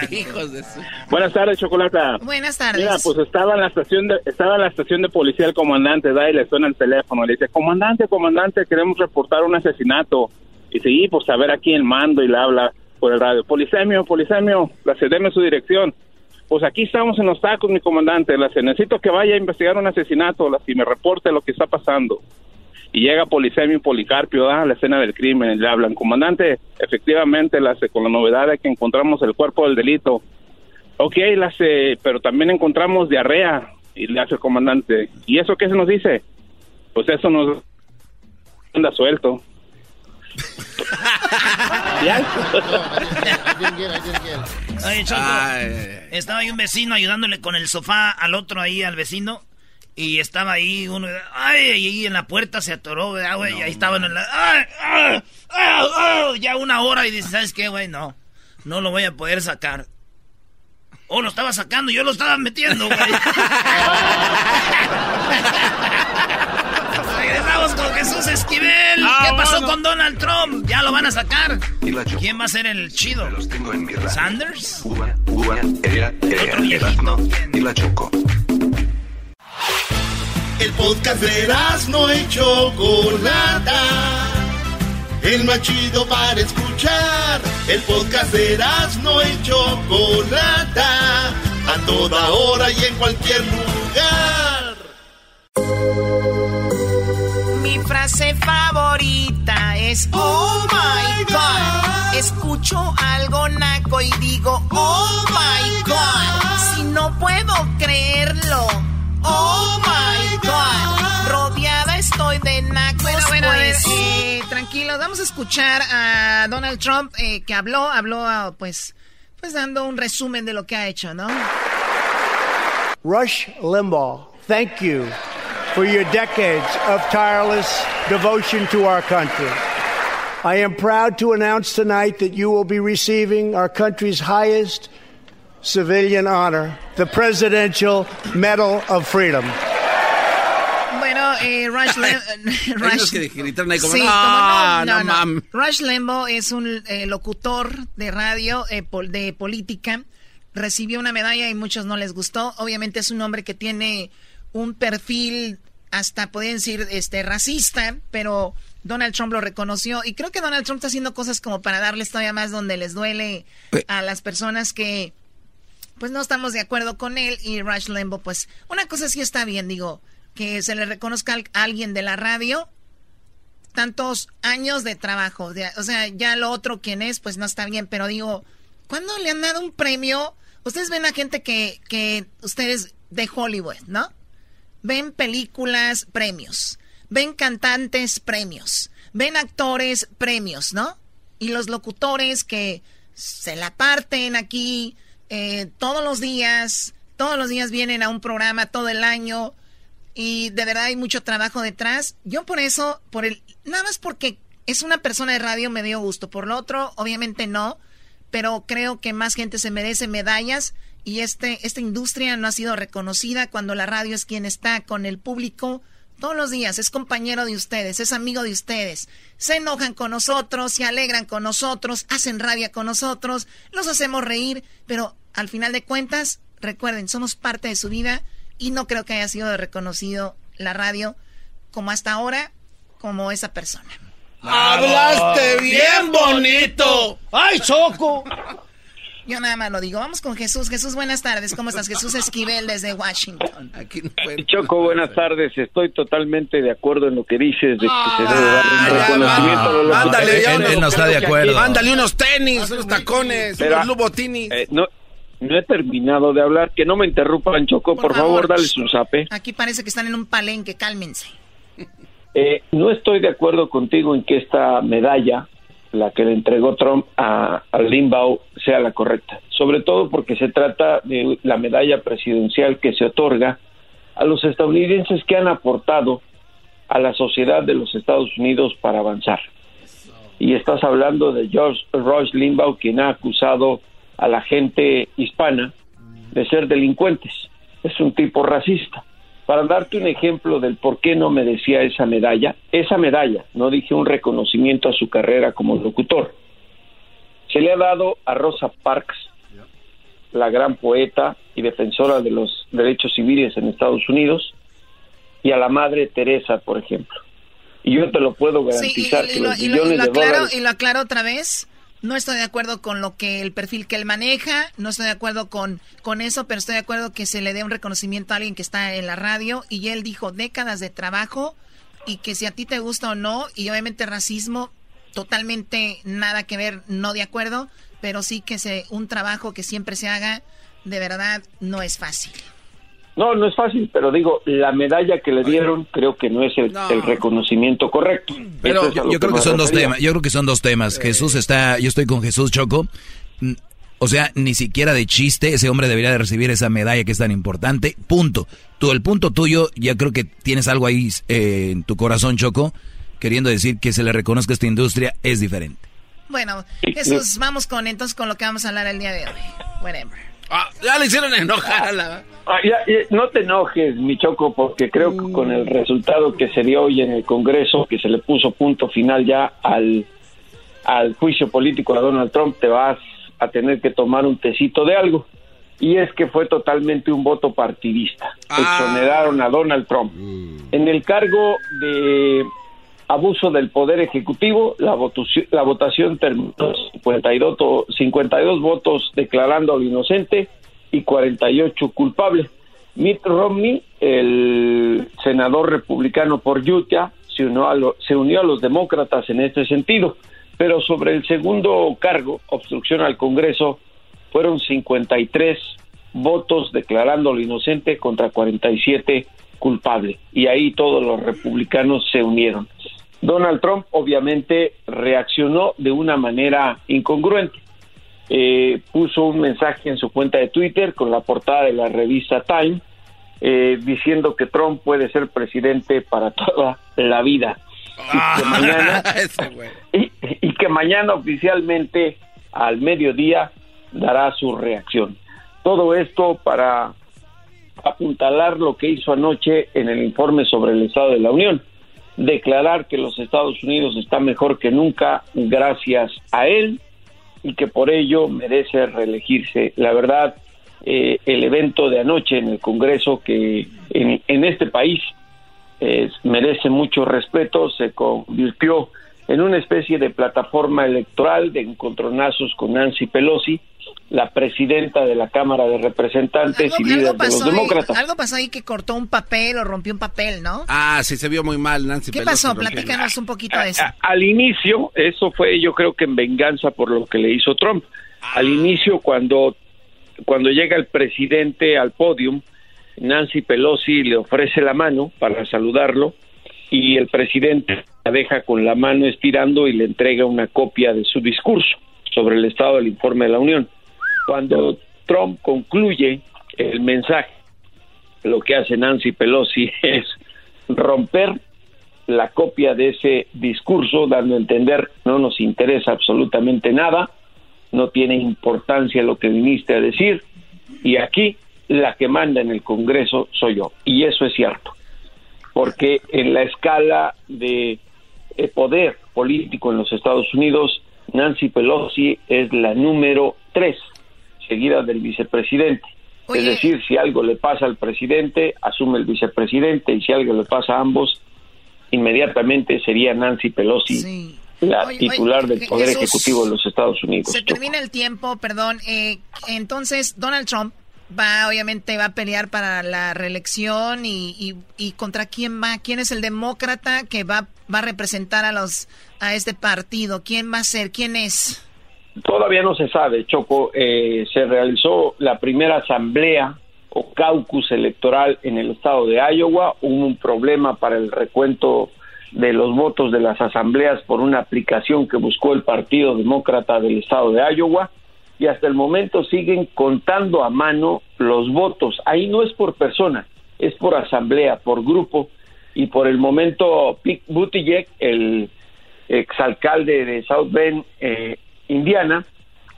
Hijos de su... Buenas tardes, Chocolata. Buenas tardes. Mira, pues estaba en la estación de, estaba en la estación de policía el comandante, da y le suena el teléfono, le dice, comandante, comandante, queremos reportar un asesinato. Y dice, y pues a el mando y le habla por el radio, polisemio, polisemio, la su dirección. Pues aquí estamos en los tacos, mi comandante, la necesito que vaya a investigar un asesinato, la y me reporte lo que está pasando. Y llega Polisemio y Policarpio a la escena del crimen le hablan, comandante, efectivamente, la con la novedad de que encontramos el cuerpo del delito. Ok, la pero también encontramos diarrea. Y le hace el comandante. ¿Y eso qué se nos dice? Pues eso nos anda suelto. Oye, Choco, Ay, estaba ahí un vecino ayudándole con el sofá al otro ahí, al vecino. Y estaba ahí uno, ay, y ahí en la puerta se atoró, ¿verdad, güey? y ahí estaban en la, ay, ay, ay, ay, ya una hora y dice, ¿sabes qué, güey? No, no lo voy a poder sacar. Oh, lo estaba sacando, yo lo estaba metiendo, güey. Regresamos con Jesús Esquivel. Ah, ¿Qué pasó bueno. con Donald Trump? Ya lo van a sacar. ¿Quién va a ser el chido? ¿Sanders? Uva, era, era, Erasmo y la Choco. El podcast de no y Chocolata. El más chido para escuchar. El podcast de no y Chocolata. A toda hora y en cualquier lugar. Frase favorita es Oh my God. Escucho algo naco y digo Oh my God. Si no puedo creerlo. Oh my God. Rodeada estoy de nacos. Bueno, bueno, pues. eh, tranquilos. Vamos a escuchar a Donald Trump eh, que habló, habló pues, pues dando un resumen de lo que ha hecho, ¿no? Rush Limbaugh, thank you for your decades of tireless devotion to our country. I am proud to announce tonight that you will be receiving our country's highest civilian honor, the Presidential Medal of Freedom. Bueno, eh, Rush, Lim- Hay Rush- unos que gritaron ahí como, Sí, no. Rush Limbaugh es un eh, locutor de radio eh, pol- de política. Recibió una medalla y muchos no les gustó. Obviamente es un hombre que tiene un perfil hasta podrían decir este racista, pero Donald Trump lo reconoció. Y creo que Donald Trump está haciendo cosas como para darles todavía más donde les duele a las personas que pues no estamos de acuerdo con él. Y Rush Limbaugh, pues una cosa sí está bien, digo, que se le reconozca a alguien de la radio tantos años de trabajo, de- o sea, ya lo otro quien es, pues no está bien, pero digo, ¿cuándo le han dado un premio? Ustedes ven a gente que, que ustedes de Hollywood, ¿no? Ven películas, premios. Ven cantantes, premios. Ven actores, premios, ¿no? Y los locutores que se la parten aquí eh, todos los días, todos los días vienen a un programa todo el año y de verdad hay mucho trabajo detrás. Yo por eso, por el, nada más porque es una persona de radio me dio gusto. Por lo otro, obviamente no, pero creo que más gente se merece medallas y este, esta industria no ha sido reconocida cuando la radio es quien está con el público todos los días, es compañero de ustedes, es amigo de ustedes. Se enojan con nosotros, se alegran con nosotros, hacen rabia con nosotros, los hacemos reír, pero al final de cuentas, recuerden, somos parte de su vida y no creo que haya sido reconocido la radio como hasta ahora, como esa persona. ¡Hablaste bien bonito! ¡Ay, Choco! Yo nada más lo digo. Vamos con Jesús. Jesús, buenas tardes. ¿Cómo estás? Jesús Esquivel desde Washington. Aquí Choco, buenas tardes. Estoy totalmente de acuerdo en lo que dices de que se debe dar un ah, reconocimiento a los Mándale ya unos, no está de acuerdo. Mándale unos tenis, unos tacones, unos lubotinis. Eh, no, no he terminado de hablar. Que no me interrumpan, Choco. Por, favor, dale su zape. Aquí parece que están en un palenque. Cálmense. Eh, no estoy de acuerdo contigo en que esta medalla la que le entregó Trump a, Limbaugh sea la correcta, sobre todo porque se trata de la medalla presidencial que se otorga a los estadounidenses que han aportado a la sociedad de los Estados Unidos para avanzar. Y estás hablando de George Royce Limbaugh, quien ha acusado a la gente hispana de ser delincuentes. Es un tipo racista. Para darte un ejemplo del por qué no merecía esa medalla, esa medalla, no dije un reconocimiento a su carrera como locutor, se le ha dado a Rosa Parks, la gran poeta y defensora de los derechos civiles en Estados Unidos, y a la Madre Teresa, por ejemplo. Y yo te lo puedo garantizar que los millones de dólares... Y lo aclaro otra vez, no estoy de acuerdo con lo que el perfil que él maneja, no estoy de acuerdo con, con eso, pero estoy de acuerdo que se le dé un reconocimiento a alguien que está en la radio y él dijo décadas de trabajo y que si a ti te gusta o no, y obviamente racismo, totalmente nada que ver, no de acuerdo, pero sí que se, un trabajo que siempre se haga, de verdad no es fácil. No, no es fácil, pero digo, la medalla que le dieron creo que no es el, reconocimiento correcto. Pero yo, creo que, son dos temas. Yo creo que son dos temas. Jesús está, yo estoy con Jesús Choco. O sea, ni siquiera de chiste ese hombre debería de recibir esa medalla que es tan importante. Punto. Tú, el punto tuyo, ya creo que tienes algo ahí eh, en tu corazón, Choco, queriendo decir que se le reconozca esta industria es diferente. Bueno, Jesús, vamos con entonces con lo que vamos a hablar el día de hoy. Whatever. Ah, ya le hicieron enojar ah, no te enojes, mi choco, porque creo que con el resultado que se dio hoy en el Congreso, que se le puso punto final ya al, al juicio político a Donald Trump, te vas a tener que tomar un tecito de algo. Y es que fue totalmente un voto partidista. Ah. Exoneraron a Donald Trump. Mm. En el cargo de abuso del poder ejecutivo, la votación, la votación terminó 52, 52 votos declarando al inocente y 48 culpable. Mitt Romney, el senador republicano por Utah, se unió, a se unió a los demócratas en este sentido, pero sobre el segundo cargo, obstrucción al Congreso, fueron 53 votos declarándolo inocente contra 47 culpable. Y ahí todos los republicanos se unieron. Donald Trump obviamente reaccionó de una manera incongruente. Eh, puso un mensaje en su cuenta de Twitter con la portada de la revista Time eh, diciendo que Trump puede ser presidente para toda la vida y, que mañana, y que mañana oficialmente al mediodía dará su reacción. Todo esto para apuntalar lo que hizo anoche en el informe sobre el Estado de la Unión declarar que los Estados Unidos está mejor que nunca gracias a él y que por ello merece reelegirse. La verdad, eh, el evento de anoche en el Congreso que en, este país merece mucho respeto, se convirtió en una especie de plataforma electoral de encontronazos con Nancy Pelosi, la presidenta de la Cámara de Representantes y líder de los demócratas. algo pasó ahí que cortó un papel o rompió un papel, ¿no? Ah, sí, se vio muy mal Nancy ¿Qué pasó? Platícanos un poquito de eso. al inicio, eso fue yo creo que en venganza por lo que le hizo Trump. Al inicio, cuando, cuando llega el presidente al podium, Nancy Pelosi le ofrece la mano para saludarlo y el presidente la deja con la mano estirando y le entrega una copia de su discurso sobre el estado del informe de la Unión. Cuando Trump concluye el mensaje, lo que hace Nancy Pelosi es romper la copia de ese discurso, dando a entender no nos interesa absolutamente nada, no tiene importancia lo que viniste a decir, y aquí la que manda en el Congreso soy yo, y eso es cierto, porque en la escala de poder político en los Estados Unidos, Nancy Pelosi es la número tres enseguida del vicepresidente. Es decir, si algo le pasa al presidente, asume el vicepresidente y si algo le pasa a ambos, inmediatamente sería Nancy Pelosi la Oye, titular oye, del Poder Jesús, Ejecutivo de los Estados Unidos. Se termina el tiempo, perdón. eh, entonces, Donald Trump va, obviamente, va a pelear para la reelección y, y, y contra quién va, quién es el demócrata que va, va a representar a los a este partido, quién va a ser, quién es. Todavía no se sabe, Choco. Eh, se realizó la primera asamblea o caucus electoral en el estado de Iowa. Hubo un problema para el recuento de los votos de las asambleas por una aplicación que buscó el Partido Demócrata del estado de Iowa y hasta el momento siguen contando a mano los votos. Ahí no es por persona, es por asamblea, por grupo y por el momento Pete Buttigieg, el exalcalde de South Bend, eh, Indiana,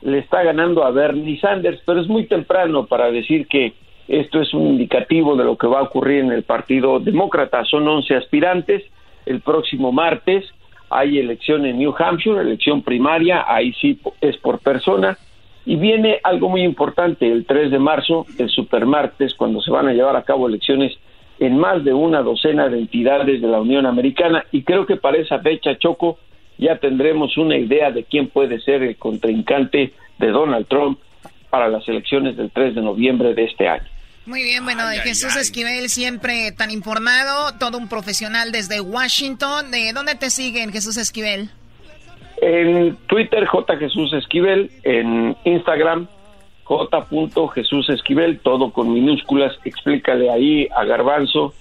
le está ganando a Bernie Sanders, pero es muy temprano para decir que esto es un indicativo de lo que va a ocurrir en el Partido Demócrata. Son 11 aspirantes. El próximo martes hay elección en New Hampshire, elección primaria, ahí sí es por persona. Y viene algo muy importante, el 3 de marzo, el supermartes, cuando se van a llevar a cabo elecciones en más de una docena de entidades de la Unión Americana. Y creo que para esa fecha, Choco, ya tendremos una idea de quién puede ser el contrincante de Donald Trump para las elecciones del 3 de noviembre de este año. Muy bien, bueno, de Jesús Esquivel siempre tan informado, todo un profesional desde Washington. ¿De dónde te siguen, Jesús Esquivel? En Twitter, J. Jesús Esquivel, en Instagram, J. Jesús Esquivel, todo con minúsculas, explícale ahí a Garbanzo.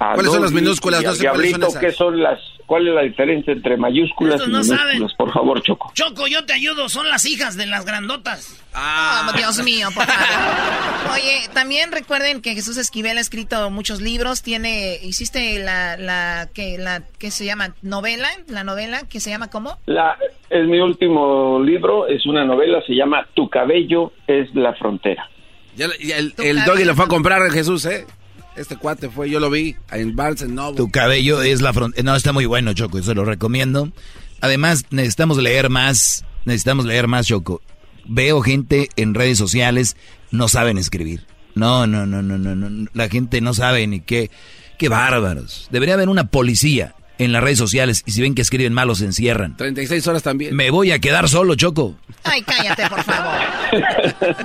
a ¿Cuáles son las minúsculas? y No sé cuáles son Diablito, esas. ¿qué son las, ¿Cuál es la diferencia entre mayúsculas Estos y no minúsculas? saben. Por favor, Choco. Choco, yo te ayudo, son las hijas de las grandotas. Ah, Dios mío, por favor. Oye, también recuerden que Jesús Esquivel ha escrito muchos libros. Tiene, hiciste la, la, que, la, que se llama novela, la novela que se llama ¿cómo? La, es mi último libro, es una novela, se llama Tu cabello es la frontera. Ya, ya el, el doggy lo fue a comprar Jesús, ¿eh? Este cuate fue, yo lo vi en Barnes Noble. Tu cabello es la frontera. No, está muy bueno, Choco, eso lo recomiendo. Además, necesitamos leer más, necesitamos leer más, Choco. Veo gente en redes sociales, no saben escribir. No, no, no, no, no, no. La gente no sabe ni qué. Qué bárbaros. Debería haber una policía en las redes sociales y si ven que escriben mal los encierran. 36 horas también. Me voy a quedar solo, Choco. Ay, cállate, por favor.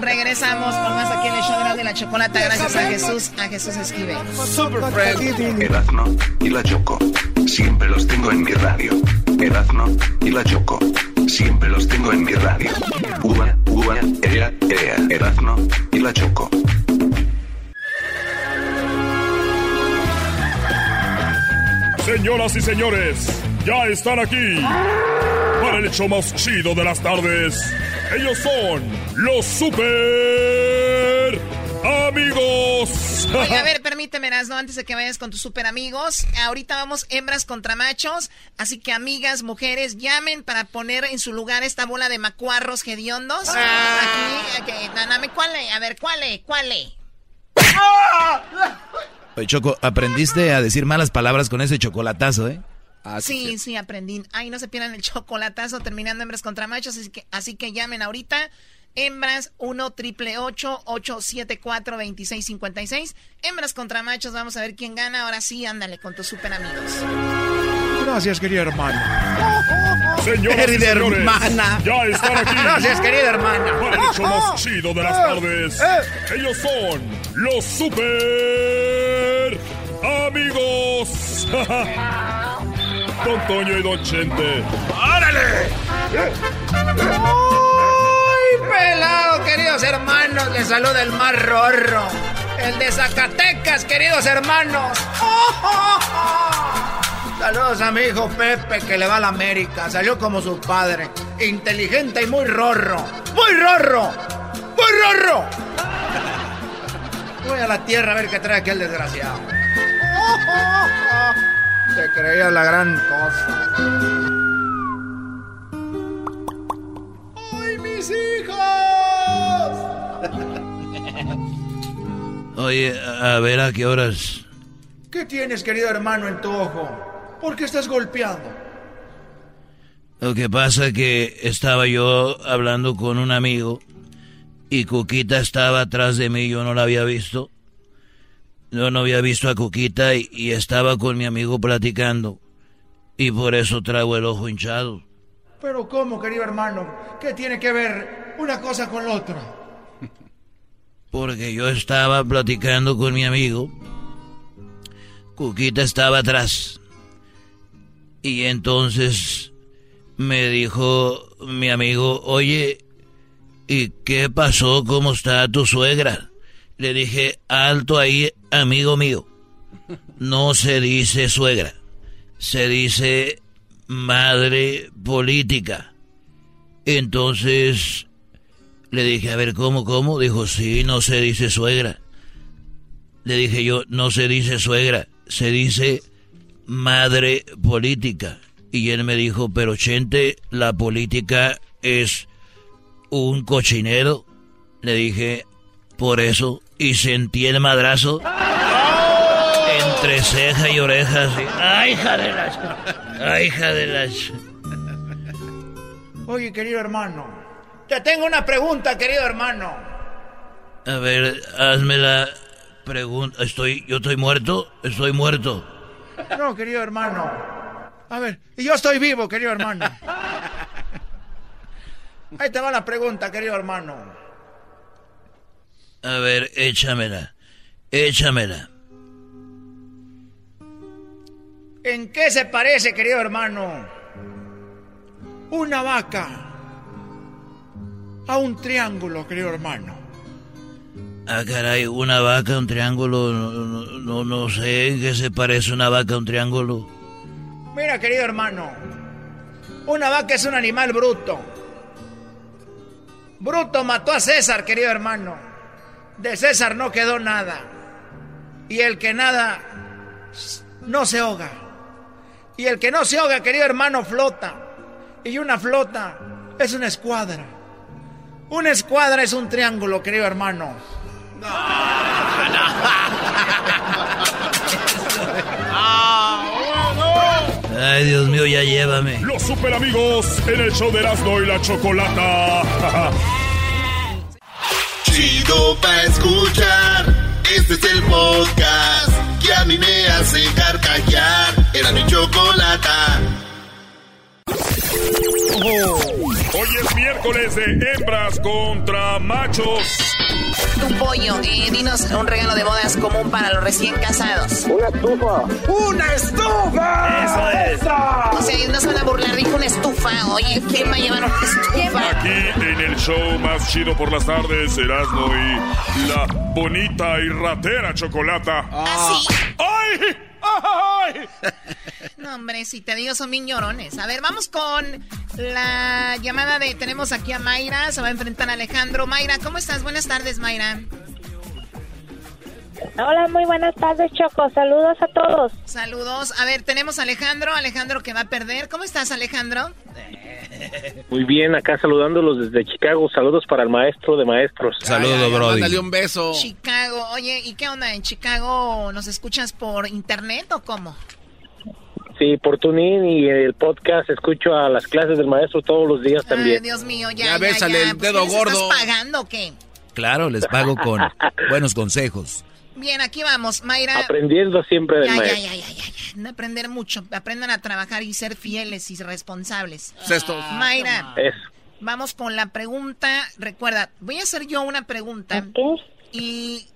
Regresamos con más aquí en el show de la chocolata. Gracias a Jesús, a Jesús Esquivel. Erazno y la Choco. Siempre los tengo en mi radio. Erazno y la Choco. Siempre los tengo en mi radio. Uva, uva, ea, ea. Erazno y la Choco. Señoras y señores, ya están aquí para el hecho más chido de las tardes. Ellos son los super amigos. Oye, a ver, permíteme, Erasno, antes de que vayas con tus super amigos. Ahorita vamos hembras contra machos. Así que, amigas, mujeres, llamen para poner en su lugar esta bola de macuarros hediondos. Aquí, aquí, dame, ¿cuál es? A ver, ¿cuál es? ¿Cuál es? Oye, Choco, aprendiste a decir malas palabras con ese chocolatazo, ¿eh? sí, sí, aprendí. Ay, no se pierdan el chocolatazo terminando hembras contra machos. Así que, así que llamen ahorita. Hembras 1 triple 874 2656 Hembras contra machos. Vamos a ver quién gana. Ahora sí, ándale con tus super amigos. Gracias, querida hermana. Señoras y Querida señores, hermana. ya están aquí. Gracias, querida hermana. Para el hecho más chido de las tardes. Ellos son los super amigos. Don Toño y Don Chente. ¡Órale! ¡Ay, pelado, queridos hermanos! Les saluda el más rorro. El de Zacatecas, queridos hermanos. Saludos a mi hijo Pepe, que le va a la América. Salió como su padre. Inteligente y muy rorro. ¡Muy rorro! ¡Muy rorro! Voy a la tierra a ver qué trae aquel desgraciado. Se creía la gran cosa. ¡Ay, mis hijos! Oye, a ver a qué horas. ¿Qué tienes, querido hermano, en tu ojo? ¿Por qué estás golpeando? Lo que pasa es que estaba yo hablando con un amigo y Cuquita estaba atrás de mí, yo no la había visto. Yo no había visto a Cuquita y, y estaba con mi amigo platicando. Y por eso traigo el ojo hinchado. Pero ¿cómo, querido hermano? ¿Qué tiene que ver una cosa con la otra? Porque yo estaba platicando con mi amigo. Cuquita estaba atrás. Y entonces me dijo mi amigo, oye, ¿y qué pasó? ¿Cómo está tu suegra? Le dije, alto ahí, amigo mío. No se dice suegra, se dice madre política. Entonces le dije, a ver, ¿cómo, cómo? Dijo, sí, no se dice suegra. Le dije yo, no se dice suegra, se dice madre política. Y él me dijo, pero Chente, la política es un cochinero. Le dije, por eso, y sentí el madrazo entre ceja y oreja, así. ¡Ay, hija de las! ¡Ay, hija de las! Oye, querido hermano, te tengo una pregunta, querido hermano. A ver, hazme la pregunta. Estoy, yo estoy muerto, estoy muerto. No, querido hermano. A ver, y yo estoy vivo, querido hermano. Ahí te va la pregunta, querido hermano. A ver, échamela. Échamela. ¿En qué se parece, querido hermano? Una vaca a un triángulo, querido hermano. Ah, caray, una vaca, un triángulo, no, no, no, no sé en qué se parece una vaca a un triángulo. Mira, querido hermano, una vaca es un animal bruto. Bruto mató a César, querido hermano. De César no quedó nada. Y el que nada no se ahoga. Y el que no se ahoga, querido hermano, flota. Y una flota es una escuadra. Una escuadra es un triángulo, querido hermano. Ay, Dios mío, ya llévame. Los super amigos en el show de Erasmo y la Chocolata. Chido pa' escuchar. Este es el podcast que a mí me hace carcajear. Era mi chocolata. Hoy es miércoles de hembras contra machos. Tu pollo, eh, dinos un regalo de bodas común para los recién casados. Una estufa. ¡Una estufa! Eso es. O sea, ellos no se van a burlar, dijo una estufa. Oye, ¿quién va a llevar una estufa? Aquí en el show más chido por las tardes, Erasmo y la bonita y ratera chocolata. ¿Ah, sí? ¡Ay! ¡Ay! No, hombre, si te digo son bien llorones. A ver, vamos con la llamada de... Tenemos aquí a Mayra, se va a enfrentar a Alejandro. Mayra, ¿cómo estás? Buenas tardes, Mayra. Hola, muy buenas tardes, Choco. Saludos a todos. Saludos. A ver, tenemos a Alejandro, Alejandro que va a perder. ¿Cómo estás, Alejandro? Muy bien, acá saludándolos desde Chicago. Saludos para el maestro de maestros. Saludos, Brody. Mándale un beso. Chicago. Oye, ¿y qué onda? ¿En Chicago nos escuchas por internet o cómo? Sí, por TuneIn y el podcast escucho a las clases del maestro todos los días Ay, también. Dios mío, ya, Ya ya, bésale ya. el ¿Por dedo qué les gordo. ¿Estás pagando o qué? Claro, les pago con buenos consejos. Bien, aquí vamos, Mayra. Aprendiendo siempre del Ya, ya, maestro. ya, ya, ya, ya. No aprender mucho. Aprendan a trabajar y ser fieles y responsables. Sexto. Mayra, Eso. vamos con la pregunta. Recuerda, voy a hacer yo una pregunta. Y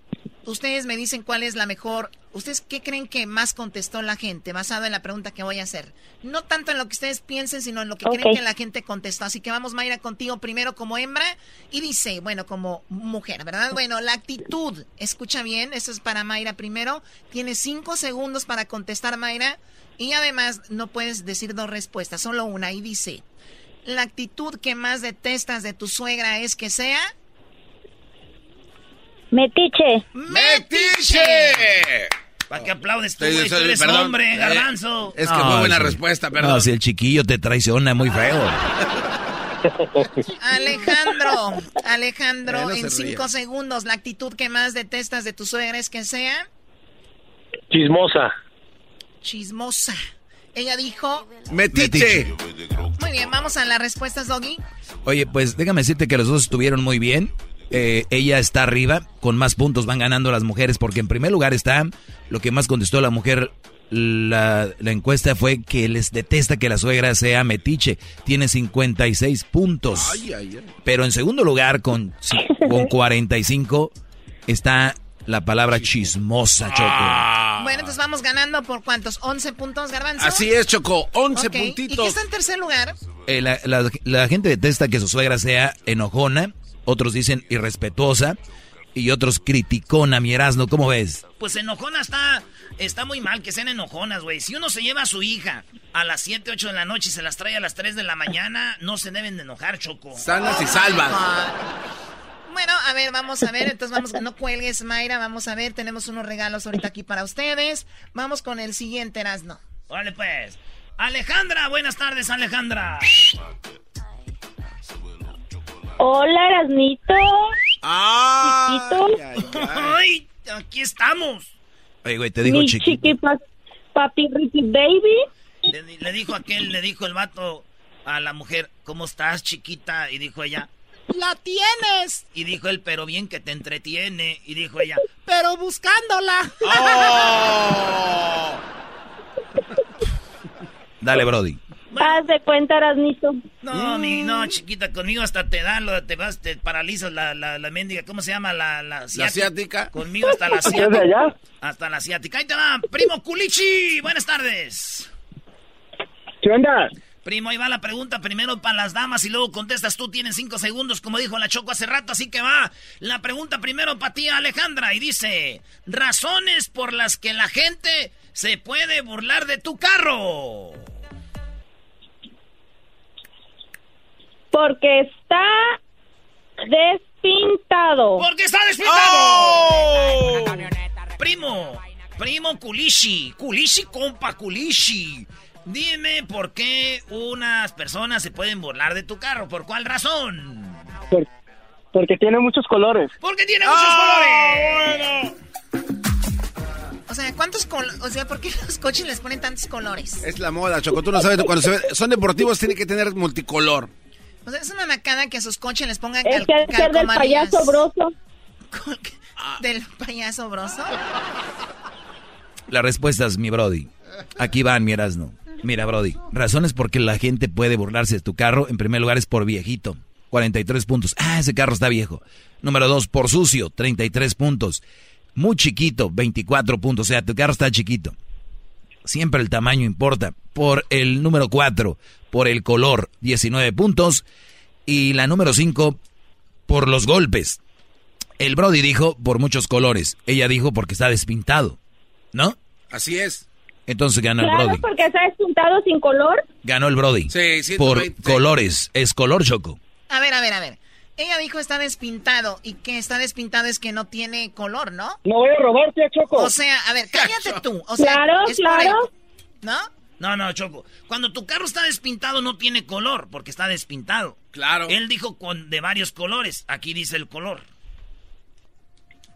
ustedes me dicen cuál es la mejor. ¿Ustedes qué creen que más contestó la gente basado en la pregunta que voy a hacer? No tanto en lo que ustedes piensen, sino en lo que creen que la gente contestó. Así que vamos, Mayra, contigo primero como hembra y dice, bueno, como mujer, ¿verdad? Bueno, la actitud. Escucha bien, eso es para Mayra primero. Tienes cinco segundos para contestar, Mayra. Y además no puedes decir dos respuestas, solo una. Y dice, la actitud que más detestas de tu suegra es que sea... Metiche. ¡Metiche! ¿Para qué aplaudes tú, Sí, güey? Tú eres perdón. hombre, Eh, garbanzo. Es que No, fue buena sí. respuesta, perdón. No, si el chiquillo te traiciona muy feo. Alejandro, Alejandro, no en se cinco segundos, la actitud que más detestas de tu suegra es que sea Chismosa. chismosa. Ella dijo, Metiche. muy bien, vamos a las respuestas, Doggy. Oye, pues déjame decirte que los dos estuvieron muy bien. Eh, ella está arriba, con más puntos van ganando las mujeres, porque en primer lugar está lo que más contestó la mujer. La, la encuesta fue que les detesta que la suegra sea metiche. Tiene 56 puntos. Pero en segundo lugar, con, con 45, está la palabra chismosa, Choco. Bueno, entonces vamos ganando por cuántos? 11 puntos, Garbanzo. Así es, Choco, 11 Ok, ¿Y puntitos. qué está en tercer lugar? Eh, la, la- la gente detesta que su suegra sea enojona, otros dicen irrespetuosa y otros criticona, mi Erasmo, ¿cómo ves? Pues enojona está, está muy mal que sean enojonas, güey. Si uno se lleva a su hija a las 7, 8 de la noche y se las trae a las 3 de la mañana, no se deben de enojar, Choco. Sanas y salvas. Bueno, a ver, vamos a ver. Entonces vamos, no cuelgues, Mayra. Vamos a ver, tenemos unos regalos ahorita aquí para ustedes. Vamos con el siguiente, Erasno. Órale, pues. Alejandra, buenas tardes, Alejandra. Hola, Erasnito. Chiquito. Ay, aquí estamos. Oye, güey, te digo Mi chiquito. chiqui pa- papi Ricky Baby. Le, le dijo aquel, le dijo el vato a la mujer, ¿cómo estás, chiquita? Y dijo ella, ¡La tienes! y dijo él, pero bien que te entretiene. Y dijo ella, Pero buscándola. Oh. Dale, Brody. Haz de cuenta, Erasnito. No, mi, no, chiquita, conmigo hasta te dan, lo, te vas, te paralizas la, la, la mendiga, ¿cómo se llama? La, la, asiática? Conmigo hasta la ¿Es de asiática. allá? Hasta la asiática. Ahí te va, primo Culichi, buenas tardes. ¿Qué onda? Primo, ahí va la pregunta primero para las damas y luego contestas tú, tienes cinco segundos, como dijo la Choco hace rato, así que va. La pregunta primero para ti, Alejandra, y dice, razones por las que la gente se puede burlar de tu carro. Porque está despintado. Porque está despintado. Primo, primo Kulishi, Kulishi compa Kulishi. Dime por qué unas personas se pueden burlar de tu carro, ¿por cuál razón? Porque tiene muchos colores. Porque tiene muchos colores. O sea, ¿cuántos colores? O sea, ¿por qué los coches les ponen tantos colores? Es la moda, Choco. Tú no sabes, cuando se ve- son deportivos tiene que tener multicolor. O sea, es una macada que a sus coches les pongan Es que ser del payaso broso. ¿Del payaso broso? Las respuestas, mi Brody. Aquí van, mi Erasmo. Mira, Brody. Razones por qué la gente puede burlarse de tu carro. En primer lugar es por viejito. 43 puntos. Ah, ese carro está viejo. Número dos, por sucio. 33 puntos. Muy chiquito. 24 puntos. O sea, tu carro está chiquito. Siempre el tamaño importa. Por el número 4, por el color, 19 puntos. Y la número 5, por los golpes. El Brody dijo por muchos colores. Ella dijo porque está despintado. ¿No? Así es. Entonces gana el Brody. porque está despuntado sin color. Ganó el Brody. Sí, Por 120, colores. Es color choco. A ver, a ver, a ver. Ella dijo está despintado y que está despintado es que no tiene color, ¿no? No voy a robarte, Choco. O sea, a ver, cállate tú. O sea, Claro, es por claro. el- ¿No? No, no, Choco. Cuando tu carro está despintado no tiene color, porque está despintado. Claro. Él dijo con de varios colores. Aquí dice el color.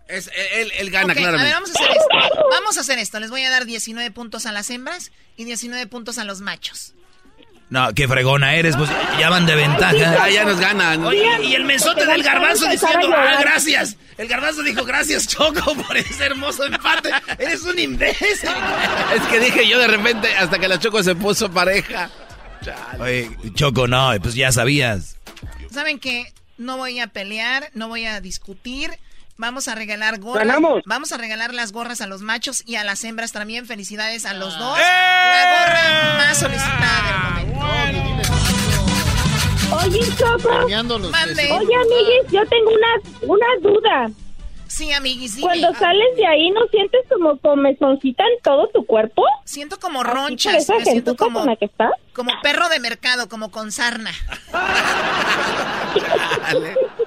Es, él, él gana Ok, a claramente. ver, vamos a hacer esto. Vamos a hacer esto. Les voy a dar 19 puntos a las hembras y 19 puntos a los machos. No, qué fregona eres. Pues ya van de ventaja. Ya, ya nos ganan. Oye, y el mensote del garbanzo diciendo, ah, gracias. El garbanzo dijo, gracias, Choco, por ese hermoso empate. Eres un imbécil. Es que dije yo de repente, hasta que la Choco se puso pareja. Oye, Choco, no, pues ya sabías. ¿Saben qué? No voy a pelear, no voy a discutir. Vamos a regalar gorras. ¡Ganamos! Vamos a regalar las gorras a los machos y a las hembras también. Felicidades a los dos. ¡Eh! La gorra más solicitada del momento. Oye, Choco. Oye, amiguis, yo tengo una, una duda. Sí, amiguis, dime. Cuando sales de ahí, ¿no sientes como comezoncita en todo tu cuerpo? Siento como ronchas. esa Me siento como, con la que estás? como perro de mercado, como con sarna.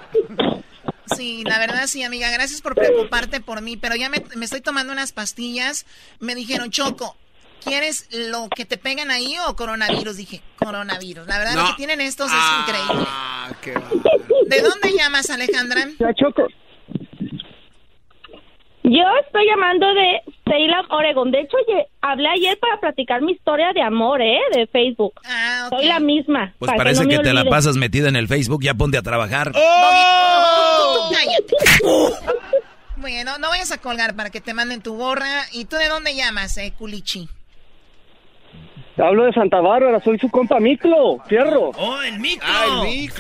Sí, la verdad sí, amiga. Gracias por preocuparte por mí, pero ya me, me estoy tomando unas pastillas. Me dijeron, Choco, ¿quieres lo que te pegan ahí o coronavirus? Dije, coronavirus. La verdad, No. lo que tienen estos Ah, es increíble. qué va. ¿De dónde llamas, Alejandra? Ya, Choco. Yo estoy llamando de Salem, Oregon. De hecho, hablé ayer para platicar mi historia de amor, ¿eh? De Facebook. Ah, ok. Soy la misma. Pues para parece no que, te la pasas metida en el Facebook. Ya ponte a trabajar. Doggy, tú, tú, tú Cállate. Bueno, no vayas a colgar para que te manden tu gorra. ¿Y tú de dónde llamas, eh, culichi? Hablo de Santa Bárbara, soy su compa Miclo, fierro. ¡Oh, el micro! Ah, el. Sí,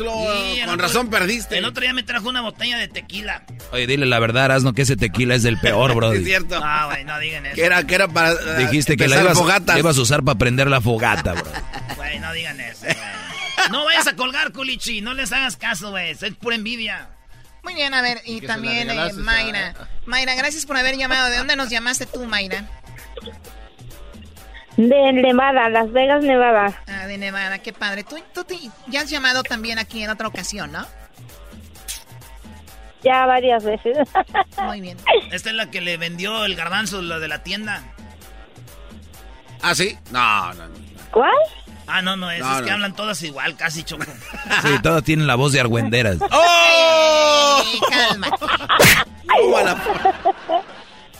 el Con otro- razón perdiste. El otro día me trajo una botella de tequila. Oye, dile la verdad, Erasno, que ese tequila es del peor, bro. Es cierto. No, güey, no digan eso. Que era, que era para. eh, Dijiste que la ibas, la ibas a usar para prender la fogata, bro. Güey, no digan eso, güey. No vayas a colgar, culichi. No les hagas caso, güey. Es pura envidia. Muy bien, a ver, y se también eh, Mayra. Mayra, gracias por haber llamado. ¿De dónde nos llamaste tú, Mayra? De Nevada, Las Vegas, Nevada. Ah, de Nevada, qué padre. Tú, tú te- ya has llamado también aquí en otra ocasión, ¿no? Ya varias veces. Muy bien. Esta es la que le vendió el garbanzo, lo de la tienda. ¿Ah, sí? No, no, no. ¿Cuál? Ah, no, no, es, No, es que hablan todas igual, casi choco. Sí, todos tienen la voz de argüenderas. ¡Oh! Ey, cálmate.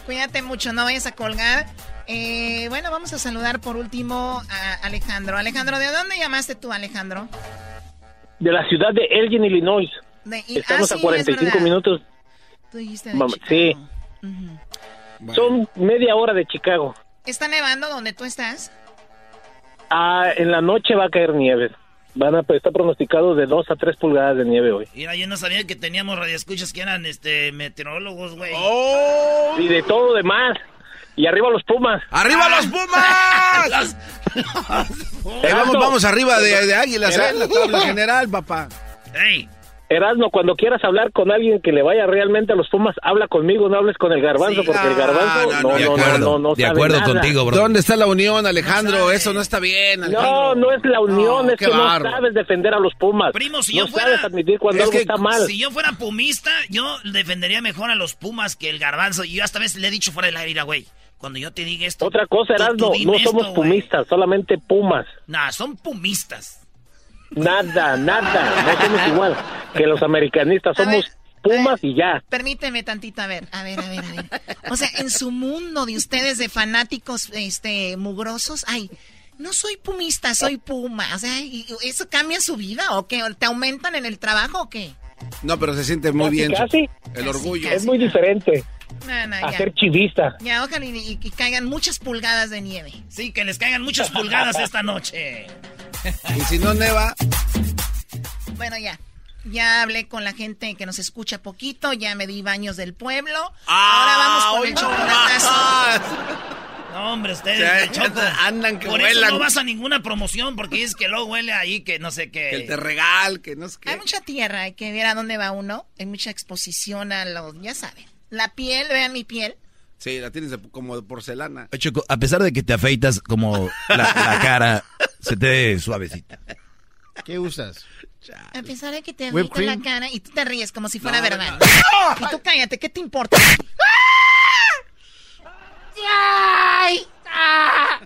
Cuídate mucho, no vayas a colgar. Eh, bueno, vamos a saludar por último a Alejandro. Alejandro, ¿de dónde llamaste tú, Alejandro? De la ciudad de Elgin, Illinois. De- y- Estamos ah, a sí, 45 es minutos. Tú dijiste de. Sí. Son media hora de Chicago. ¿Está nevando donde tú estás? Ah, en la noche va a caer nieve. Van a, está pronosticado de 2 a 3 pulgadas de nieve hoy. Mira, yo no sabía que teníamos radioescuchas que eran este meteorólogos, güey. ¡Oh! Y de todo demás. Y arriba los Pumas. ¡Arriba los Pumas! Eh, vamos, vamos arriba de, de Águilas, ¿eh? La tabla general, papá. Erasmo, cuando quieras hablar con alguien que le vaya realmente a los Pumas, habla conmigo, no hables con el garbanzo, porque el garbanzo no, no, de no, acuerdo, no, no de sabe acuerdo nada. contigo, bro. ¿Dónde está la unión, Alejandro? Eso no está bien, No, Alejandro. no es la unión, No, es que no sabes defender a los Pumas. Primo, si no yo fuera- sabes admitir cuando Es algo que está mal. Si yo fuera pumista, yo defendería mejor a los Pumas que el garbanzo. Y yo hasta vez le he dicho fuera del aire, güey. Cuando yo te diga esto. Otra cosa, Erasmo, no somos pumistas, solamente Pumas. Nah, son pumistas. Nada, nada, no somos igual que los americanistas, somos Pumas y ya. Permíteme tantito, a ver, a ver, a ver, a ver. O sea, en su mundo de ustedes de fanáticos este mugrosos, ay, no soy pumista, soy puma. O sea, ¿y ¿eso cambia su vida o qué? ¿Te aumentan en el trabajo o qué? No, pero se siente muy Casi, bien. casi. El orgullo. Es muy diferente No, no, a ya. ser chivista. Ya, ojalá y, y- y caigan muchas pulgadas de nieve. Sí, que les caigan muchas pulgadas esta noche. Y si no neva, Bueno, ya. Ya hablé con la gente que nos escucha poquito, ya me di baños del pueblo. Ahora vamos con el chocolatazo. No, hombre, ustedes, andan que Por eso no vas a ninguna promoción, porque dices que luego huele ahí que no sé qué. que te regal, que no sé qué. Hay mucha tierra, hay que ver a dónde va uno. Hay mucha exposición a los, ya saben. La piel, vean mi piel. Sí, la tienes como de porcelana. Choco, a pesar de que te afeitas como la, la cara, se te ve suavecita. ¿Qué usas? A pesar de que te agita la cara y tú te ríes como si fuera No, no, verdad. Y tú cállate, ¿qué te importa? ¡Ay! ¡Ah!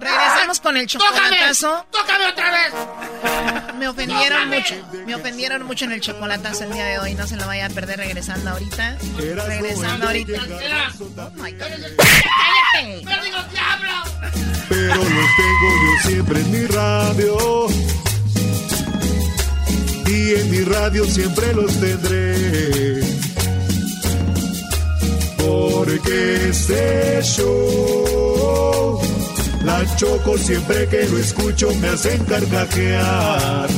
Regresamos con el chocolatazo. ¡Tócame otra vez! Me ofendieron Tócame. mucho. Me ofendieron mucho en el chocolatazo el día de hoy. No se lo vaya a perder regresando ahorita. Regresando ahorita. Oh my God. ¡Cállate! ¡Perdido diablo! pero los tengo yo siempre en mi radio. Y en mi radio siempre los tendré. Porque este show, la choco siempre que lo escucho me hacen carcajear.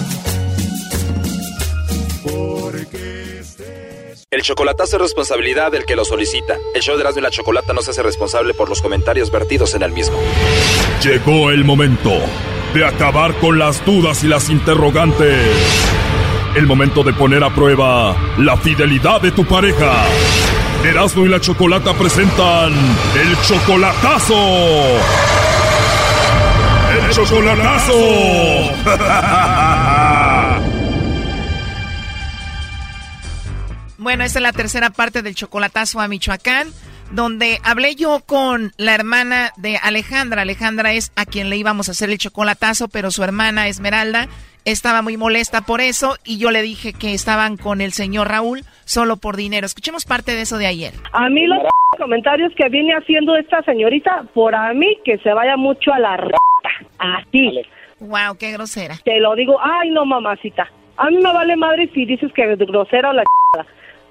Porque este El chocolatazo es responsabilidad del que lo solicita. El show de Erasmo y la Chocolata no se hace responsable por los comentarios vertidos en el mismo. Llegó el momento de acabar con las dudas y las interrogantes. El momento de poner a prueba la fidelidad de tu pareja. Erasmo y la Chocolata presentan el chocolatazo. Chocolatazo. Bueno, esta es la tercera parte del chocolatazo a Michoacán, donde hablé yo con la hermana de Alejandra. Alejandra es a quien le íbamos a hacer el chocolatazo, pero su hermana Esmeralda estaba muy molesta por eso y yo le dije que estaban con el señor Raúl solo por dinero. Escuchemos parte de eso de ayer. A mí los comentarios que viene haciendo esta señorita, por a mí que se vaya mucho a la r***. Así. Wow, qué grosera. Te lo digo, ay no mamacita. A mí me vale madre si dices que es grosera o la.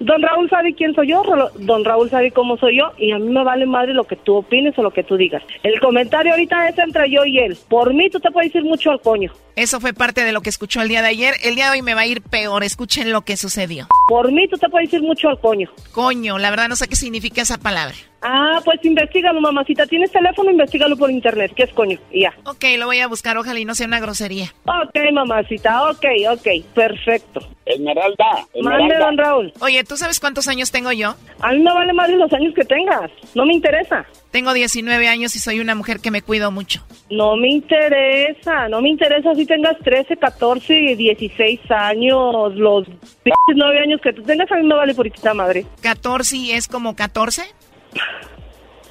Don Raúl sabe quién soy yo, Don Raúl sabe cómo soy yo y a mí me vale madre lo que tú opines o lo que tú digas. El comentario ahorita es entre yo y él. Por mí tú te puedes ir mucho al coño. Eso fue parte de lo que escuchó el día de ayer. El día de hoy me va a ir peor. Escuchen lo que sucedió. Por mí tú te puedes ir mucho al coño. Coño, la verdad no sé qué significa esa palabra. Ah, pues investigalo, mamacita. ¿Tienes teléfono? Investígalo por internet. ¿Qué es coño? Y ya. Ok, lo voy a buscar. Ojalá y no sea una grosería. Ok, mamacita. Ok, ok. Perfecto. Esmeralda, Mande, don Raúl. Oye, ¿tú sabes cuántos años tengo yo? A mí me vale madre los años que tengas. No me interesa. Tengo 19 años y soy una mujer que me cuido mucho. No me interesa. No me interesa si tengas 13, 14 y 16 años. Los pinches 9 años que tú tengas, a mí me vale por madre. 14 y es como 14.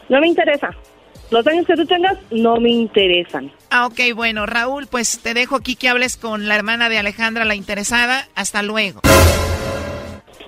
No me interesa. Los años que tú tengas no me interesan. Ah, ok, bueno, Raúl, pues te dejo aquí que hables con la hermana de Alejandra, la interesada. Hasta luego.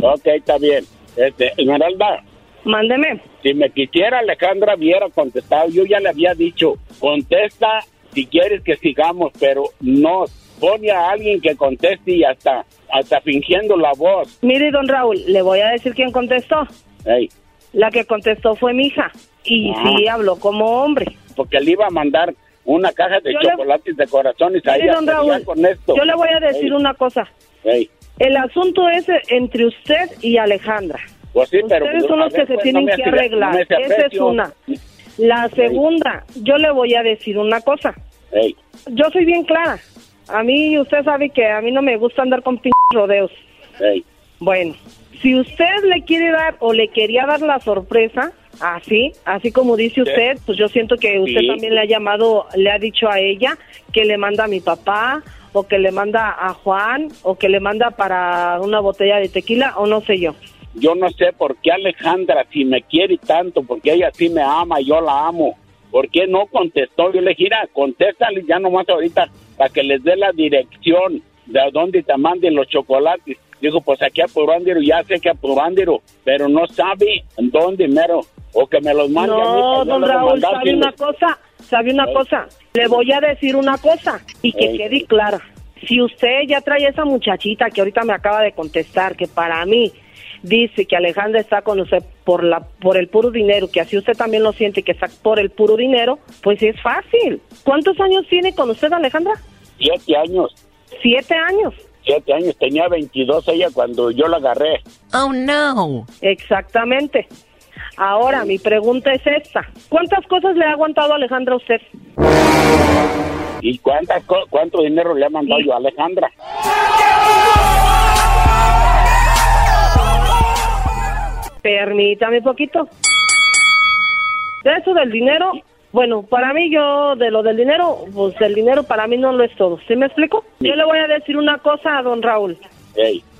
Ok, está bien. Este, Esmeralda, Mándeme. si me quisiera Alejandra hubiera contestado, yo ya le había dicho, contesta si quieres que sigamos, pero no pone a alguien que conteste y hasta, hasta fingiendo la voz. Mire, don Raúl, le voy a decir quién contestó. Ey, La que contestó fue mi hija. Y Ah. sí habló como hombre. porque le iba a mandar una caja de Yo le- chocolates de corazones a Mire, ella. don pero ya Raúl, con esto. yo le voy a decir Ey, una cosa. ey. El asunto es entre usted y Alejandra. Pues sí, pero Ustedes pues, son los que se pues, tienen no que no arreglar. Esa es una. La segunda, yo le voy a decir una cosa. Yo soy bien clara. A mí, usted sabe que a mí no me gusta andar con pinches rodeos. Bueno, si usted le quiere dar o le quería dar la sorpresa, así, así como dice usted, pues yo siento que usted Sí. también le ha llamado, le ha dicho a ella que le manda a mi papá o que le manda a Juan o que le manda para una botella de tequila o no sé yo. Yo no sé por qué Alejandra, si me quiere tanto, porque ella sí me ama, yo la amo. ¿Por qué no contestó? Yo le dije, "Mira, contéstale ya nomás ahorita para que les dé la dirección de a dónde te manden los chocolates. Digo, pues aquí a ya sé que a pero no sabe en dónde mero. O que me los mande a mí. No, yo don Raúl, mandar sabe una cosa, sabe una cosa. Le voy a decir una cosa y que Ey. quede clara. Si usted ya trae esa muchachita que ahorita me acaba de contestar, que para mí dice que Alejandra está con usted por la por el puro dinero, que así usted también lo siente que está por el puro dinero, pues es fácil. ¿Cuántos años tiene con usted Alejandra? Siete años. Siete años. Siete años. Tenía 22 ella cuando yo la agarré. Oh, no. Exactamente. Ahora, mi pregunta es esta. ¿Cuántas cosas le ha aguantado Alejandra a usted? ¿Y cuántas, co- cuánto dinero le ha mandado yo a Alejandra? Permítame poquito. De eso del dinero, bueno, para mí yo, de lo del dinero, pues el dinero para mí no lo es todo. ¿Sí me explico? Yo le voy a decir una cosa a don Raúl.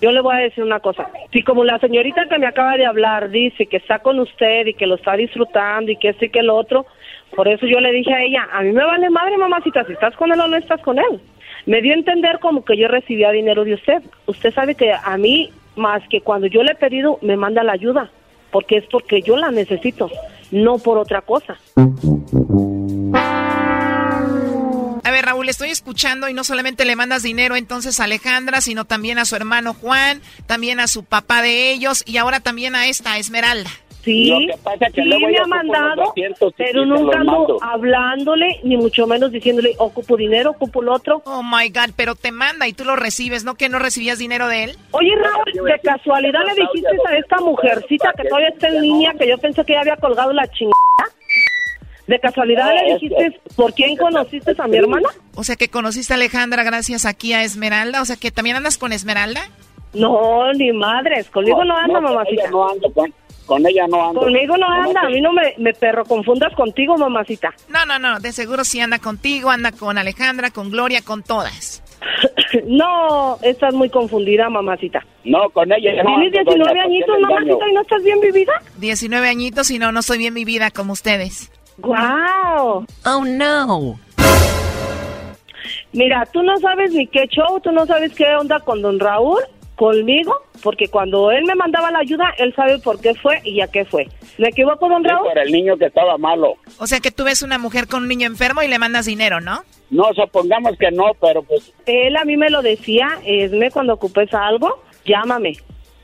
Yo le voy a decir una cosa. Si como la señorita que me acaba de hablar dice que está con usted y que lo está disfrutando y que esto y que lo otro, por eso yo le dije a ella, a mí me vale madre, mamacita, si estás con él o no estás con él. Me dio a entender como que yo recibía dinero de usted. Usted sabe que a mí, más que cuando yo le he pedido, me manda la ayuda, porque es porque yo la necesito, no por otra cosa. A ver, Raúl, estoy escuchando y no solamente le mandas dinero entonces a Alejandra, sino también a su hermano Juan, también a su papá de ellos y ahora también a esta Esmeralda. Sí, Lo que pasa es que sí luego me ha mandado, 200 y pero nunca ando hablándole, ni mucho menos diciéndole, ocupo dinero, ocupo lo otro. Oh my God, pero te manda y tú lo recibes, ¿no? Que no recibías dinero de él. Oye, Raúl, de casualidad le dijiste a esta mujercita que todavía está en línea, que yo pensé que ya había colgado la chingada. ¿De casualidad No, le dijiste por quién conociste a mi hermana? O sea que conociste a Alejandra gracias aquí a Esmeralda, o sea que también andas con Esmeralda. No, ni madres, conmigo no anda, con mamacita. no ando, con, con ella no ando. Conmigo no anda, a mí no me, me perro confundas contigo, mamacita. No, no, no, de seguro sí anda contigo, anda con Alejandra, con Gloria, con todas. No, estás muy confundida, mamacita. No, con ella no ¿Tienes ando, doña, 19 ¿por qué añitos, mamacita, y no estás bien vivida? 19 añitos y no, no soy bien mi vida como ustedes. ¡Guau! Oh no. Mira, tú no sabes ni qué show, tú no sabes qué onda con don Raúl, conmigo, porque cuando él me mandaba la ayuda, él sabe por qué fue y a qué fue. ¿Me equivoco, don Sí, Raúl? por el niño que estaba malo. O sea que tú ves una mujer con un niño enfermo y le mandas dinero, ¿no? No, supongamos que no, pero pues Él a mí me lo decía, Esme, cuando ocupes algo, llámame.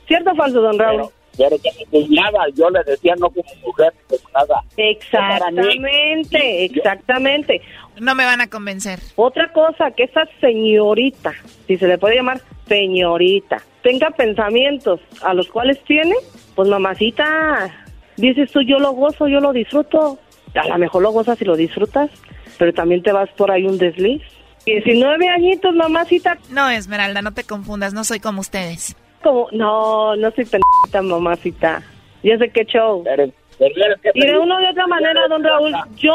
¿Cierto o falso, don Raúl? Pero, mi cuñada, yo le decía no como mujer, como nada. Exactamente, exactamente. No me van a convencer. Otra cosa, que esa señorita, si se le puede llamar señorita, tenga pensamientos a los cuales tiene, pues mamacita, dices tú, yo lo gozo, yo lo disfruto. A lo mejor lo gozas y lo disfrutas, pero también te vas por ahí un desliz. 19 añitos, mamacita. No, Esmeralda, no te confundas, no soy como ustedes. Como, no, no soy tan mamacita. Ya sé qué show. Y de una de otra manera, don Raúl, yo,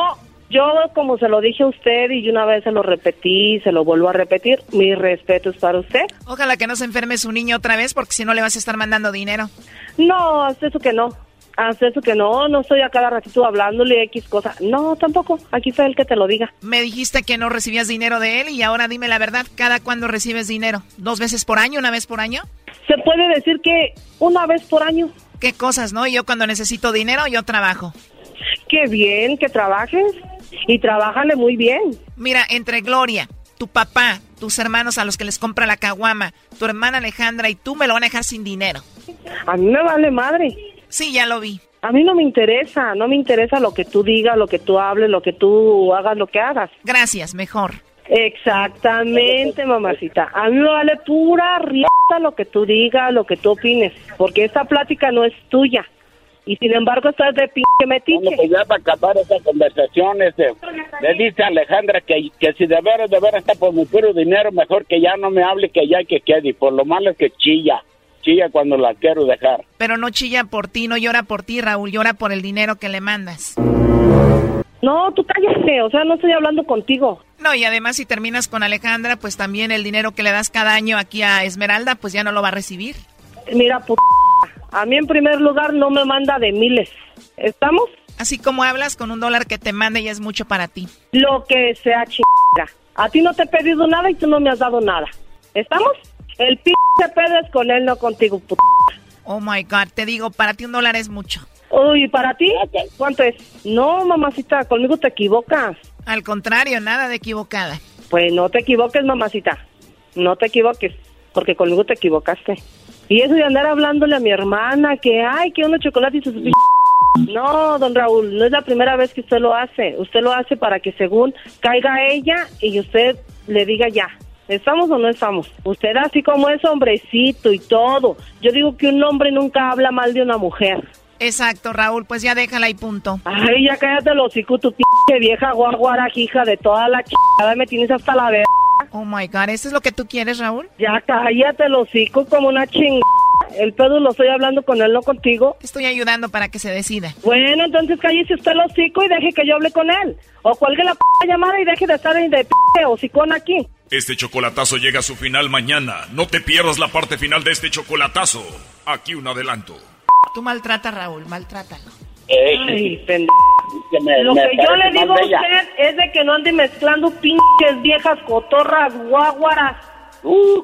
yo como se lo dije a usted y una vez se lo repetí, se lo vuelvo a repetir, mi respeto es para usted. Ojalá que no se enferme su niño otra vez, porque si no le vas a estar mandando dinero. No, eso que no. Haz eso que no, no estoy a cada ratito hablándole X cosa. No, tampoco. Aquí está el que te lo diga. Me dijiste que no recibías dinero de él y ahora dime la verdad, ¿cada cuándo recibes dinero? ¿Dos veces por año, una vez por año? Se puede decir que una vez por año. Qué cosas, ¿no? Yo cuando necesito dinero, yo trabajo. Qué bien que trabajes y trabájale muy bien. Mira, entre Gloria, tu papá, tus hermanos a los que les compra la caguama, tu hermana Alejandra y tú me lo van a dejar sin dinero. A mí me vale madre. Sí, ya lo vi. A mí no me interesa, no me interesa lo que tú digas, lo que tú hables, lo que tú hagas, lo que hagas. Gracias, mejor. Exactamente, mamacita. A mí me vale pura rieta lo que tú digas, lo que tú opines, porque esta plática no es tuya. Y sin embargo estás de pinche metiche. Bueno, pues ya para acabar esa conversación, este, le dice a Alejandra que, que si de veras, de veras está por mi puro dinero, mejor que ya no me hable, que ya que quede. Y por lo malo es que chilla, chilla cuando la quiero dejar. Pero no chilla por ti, no llora por ti, Raúl, llora por el dinero que le mandas. No, tú cállate, o sea, no estoy hablando contigo. No, y además si terminas con Alejandra, pues también el dinero que le das cada año aquí a Esmeralda, pues ya no lo va a recibir. Mira, puta, a mí en primer lugar no me manda de miles. ¿Estamos? Así como hablas con un dólar que te mande ya es mucho para ti. Lo que sea chingada. A ti no te he pedido nada y tú no me has dado nada. ¿Estamos? El p pedo es con él, no contigo, puta. Oh my God, te digo, para ti un dólar es mucho. Uy, ¿para ti? ¿Cuánto es? No, mamacita, conmigo te equivocas. Al contrario, nada de equivocada. Pues no te equivoques, mamacita. No te equivoques, porque conmigo te equivocaste. Y eso de andar hablándole a mi hermana que, ay, que unos chocolates y sus... No, don Raúl, no es la primera vez que usted lo hace. Usted lo hace para que según caiga ella y usted le diga ya. ¿Estamos o no estamos? Usted así como es hombrecito y todo. Yo digo que un hombre nunca habla mal de una mujer. Exacto, Raúl, pues ya déjala y punto. Ay, ya cállate los hocico, tu p vieja guaguara, hija de toda la chingada, me tienes hasta la verga. Oh my God, ¿eso es lo que tú quieres, Raúl? Ya cállate los hocico como una chingada. El pedo lo estoy hablando con él, no contigo. Estoy ayudando para que se decida. Bueno, entonces cállese usted el hocico y deje que yo hable con él. O cuelgue la p llamada y deje de estar de p hocicón aquí. Este chocolatazo llega a su final mañana. No te pierdas la parte final de este chocolatazo. Aquí un adelanto. Tú maltrata, Raúl, maltrátalo. Ay, pendejo. Lo que yo le digo a usted es de que no ande mezclando pinches viejas cotorras guaguaras. Uh.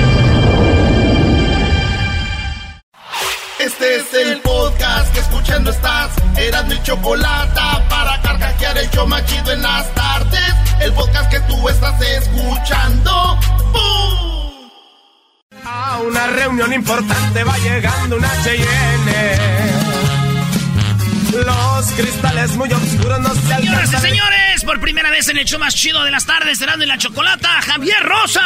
Este es el podcast que escuchando estás. Eran mi chocolate para carcajear el yo machido en las tardes. El podcast que tú estás escuchando. ¡Bum! A una reunión importante va llegando una Cheyenne. Los cristales muy oscuros no se Señoras y alcanzan. señores, por primera vez en el show más chido de las tardes, serán en la chocolata, Javier Rosa.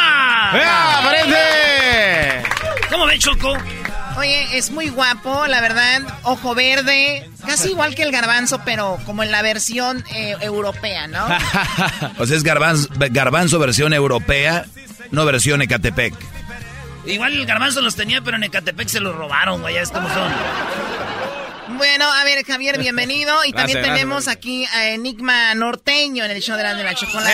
¡Ea, aparece! ¿Cómo ven, Choco? Oye, es muy guapo, la verdad. Ojo verde, casi igual que el garbanzo, pero como en la versión eh, europea, ¿no? o sea, es garbanzo, garbanzo versión europea, no versión Ecatepec. Igual el garbanzo los tenía, pero en Ecatepec se los robaron, güey, ya es como son. Bueno, a ver, Javier, bienvenido. Y también Gracias, tenemos gracias. aquí a Enigma Norteño en el show de la, de la chocolate.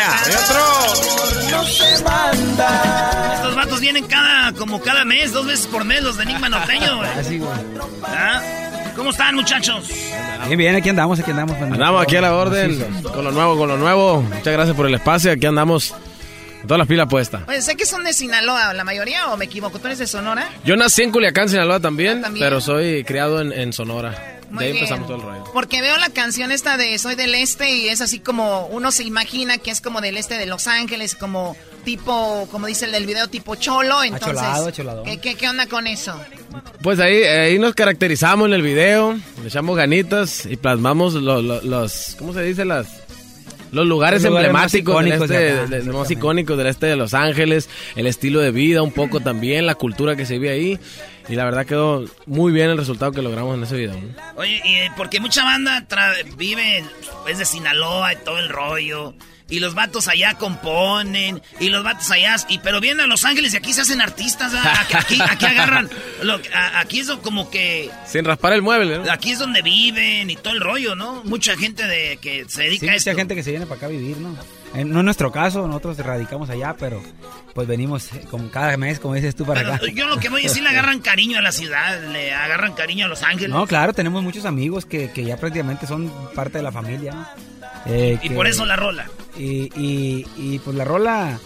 Estos vatos vienen cada, como cada mes, dos veces por mes, los de Enigma Norteño, güey. Así, güey. ¿Ah? ¿Cómo están, muchachos? Bien, bien, aquí andamos, aquí andamos. Andamos aquí a la orden, con lo nuevo, con lo nuevo. Muchas gracias por el espacio, aquí andamos con todas las pilas puestas. Oye, sé que son de Sinaloa, la mayoría, o me equivoco, ¿tú eres de Sonora? Yo nací en Culiacán, Sinaloa también, Ah, ¿también? pero soy criado en, en Sonora. Muy de ahí bien. empezamos todo el rollo. Porque veo la canción esta de Soy del Este y es así como uno se imagina que es como del este de Los Ángeles, como tipo, como dice el del video, tipo cholo. Entonces, Acholado, acholado. ¿qué, qué, qué onda con eso? Pues ahí, ahí nos caracterizamos en el video, le echamos ganitas y plasmamos lo- lo- los, ¿cómo se dice? Las, los lugares Los lugares más emblemáticos del icónicos de este, acá, de- de- más icónicos del este de Los Ángeles, el estilo de vida un poco también, la cultura que se vive ahí. Y la verdad quedó muy bien el resultado que logramos en ese video. ¿no? Oye, y, eh, porque mucha banda tra- vive pues, de Sinaloa y todo el rollo. Y los vatos allá componen. Y los vatos allá. Y, pero vienen a Los Ángeles y aquí se hacen artistas. Aquí, aquí, aquí agarran. lo- a- aquí es como que. Sin raspar el mueble, ¿no? Aquí es donde viven y todo el rollo, ¿no? Mucha gente de que se dedica Sí, a esto. mucha gente que se viene para acá a vivir, ¿no? Eh, no es nuestro caso, nosotros radicamos allá, pero pues venimos eh, como cada mes, como dices tú, para Pero acá. yo lo que voy a decir, le agarran cariño a la ciudad, le agarran cariño a Los Ángeles. No, claro, tenemos muchos amigos que, que ya prácticamente son parte de la familia, ¿no? Eh, Y que- por eso la rola. Y, y, y, pues la rola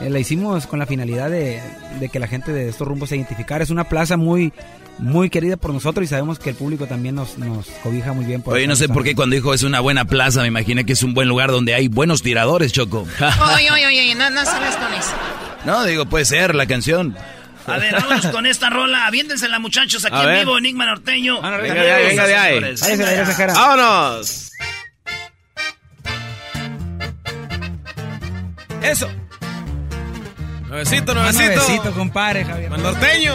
eh, la hicimos con la finalidad de, de que la gente de estos rumbos se identificara. Es una plaza muy muy querida por nosotros y sabemos que el público también nos, nos cobija muy bien. Por Oye, no sé por qué cuando dijo es una buena plaza, me imaginé que es un buen lugar donde hay buenos tiradores, Choco. Oye, oye, oye, no, no sabes con eso. no, digo, puede ser la canción. A ver, vámonos con esta rola. Aviéntensela, muchachos, aquí A en ver. vivo, Enigma Norteño. Venga venga de ahí. ¡Vámonos! Eso. Nuevecito, nuevecito. nuevecito, compadre, Javier. Mal norteño.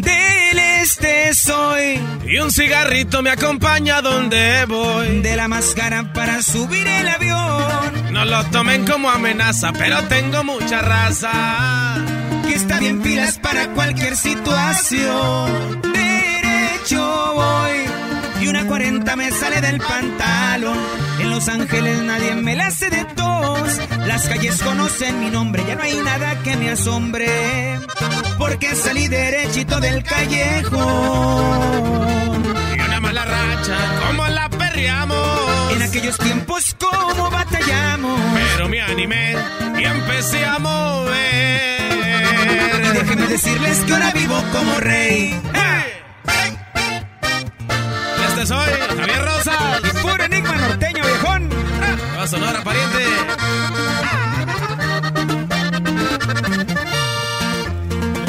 Del este soy. Y un cigarrito me acompaña donde voy. De la máscara para subir el avión. No lo tomen como amenaza, pero tengo mucha raza. Que está bien pilas para cualquier situación. Derecho voy. Y una 40 me sale del pantalón. En Los Ángeles nadie me la hace de tos. Las calles conocen mi nombre, ya no hay nada que me asombre. Porque salí derechito del callejón. Y una mala racha, como la perreamos. En aquellos tiempos, ¿cómo batallamos? Pero me animé y empecé a mover. Y déjenme decirles que ahora vivo como rey. Soy Javier Rosa. Puro enigma norteño, viejón. Va a Sonora, pariente.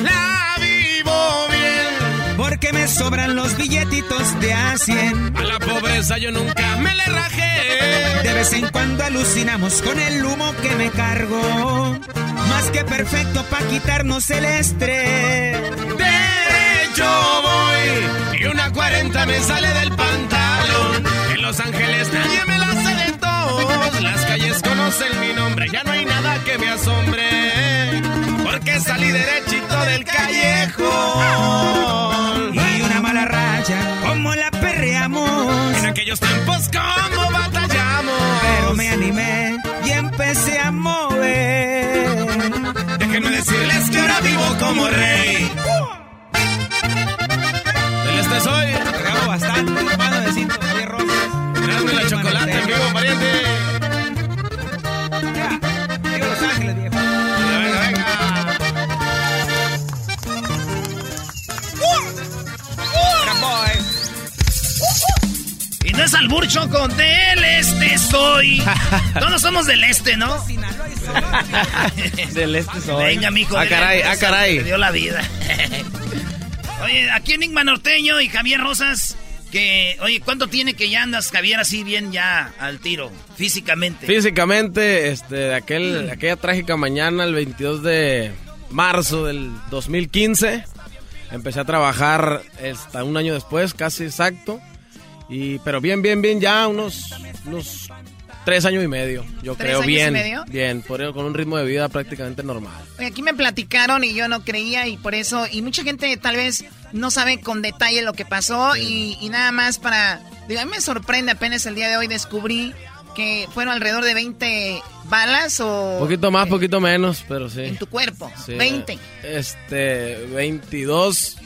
La vivo bien. Porque me sobran los billetitos de a 100. A la pobreza yo nunca me le rajé. De vez en cuando alucinamos con el humo que me cargo. Más que perfecto para quitarnos el estrés. Derecho voy. Y una 40 me sale del pantalón. En Los Ángeles nadie me la hace de tos. Las calles conocen mi nombre, ya no hay nada que me asombre. Porque salí derechito del callejón. Y una mala raya, como la perreamos. En aquellos tiempos, ¿cómo batallamos? Pero me animé y empecé a mover. Déjenme decirles que ahora vivo como rey. Este soy. Pegamos bastante, mano de cinto, Javier Rosas. Tirarme la chocolate en vivo, pariente. Ya, Los Ángeles, viejo. Venga, venga, venga. Y no es albur, Choco, del este soy. Todos somos del este, ¿no? Del este soy. Venga, mijo. Ah, caray, al ah, caray. te dio la vida. oye, aquí Enigma Norteño y Javier Rosas, que, oye, ¿cuánto tiene que ya andas, Javier, así bien ya al tiro, físicamente? Físicamente, este, de aquel, de aquella trágica mañana, el 22 de marzo del 2015, empecé a trabajar hasta un año después, casi exacto. Y, pero bien, bien, bien, ya unos, unos tres años y medio, yo ¿Tres creo, años y bien, medio? bien, por, con un ritmo de vida prácticamente normal. Aquí me platicaron y yo no creía y por eso, y mucha gente tal vez no sabe con detalle lo que pasó y, y nada más para, digo, a mí me sorprende apenas el día de hoy descubrí que fueron alrededor de 20 balas o Poquito más, poquito menos, pero sí. en tu cuerpo, Sí, 20. Este, 22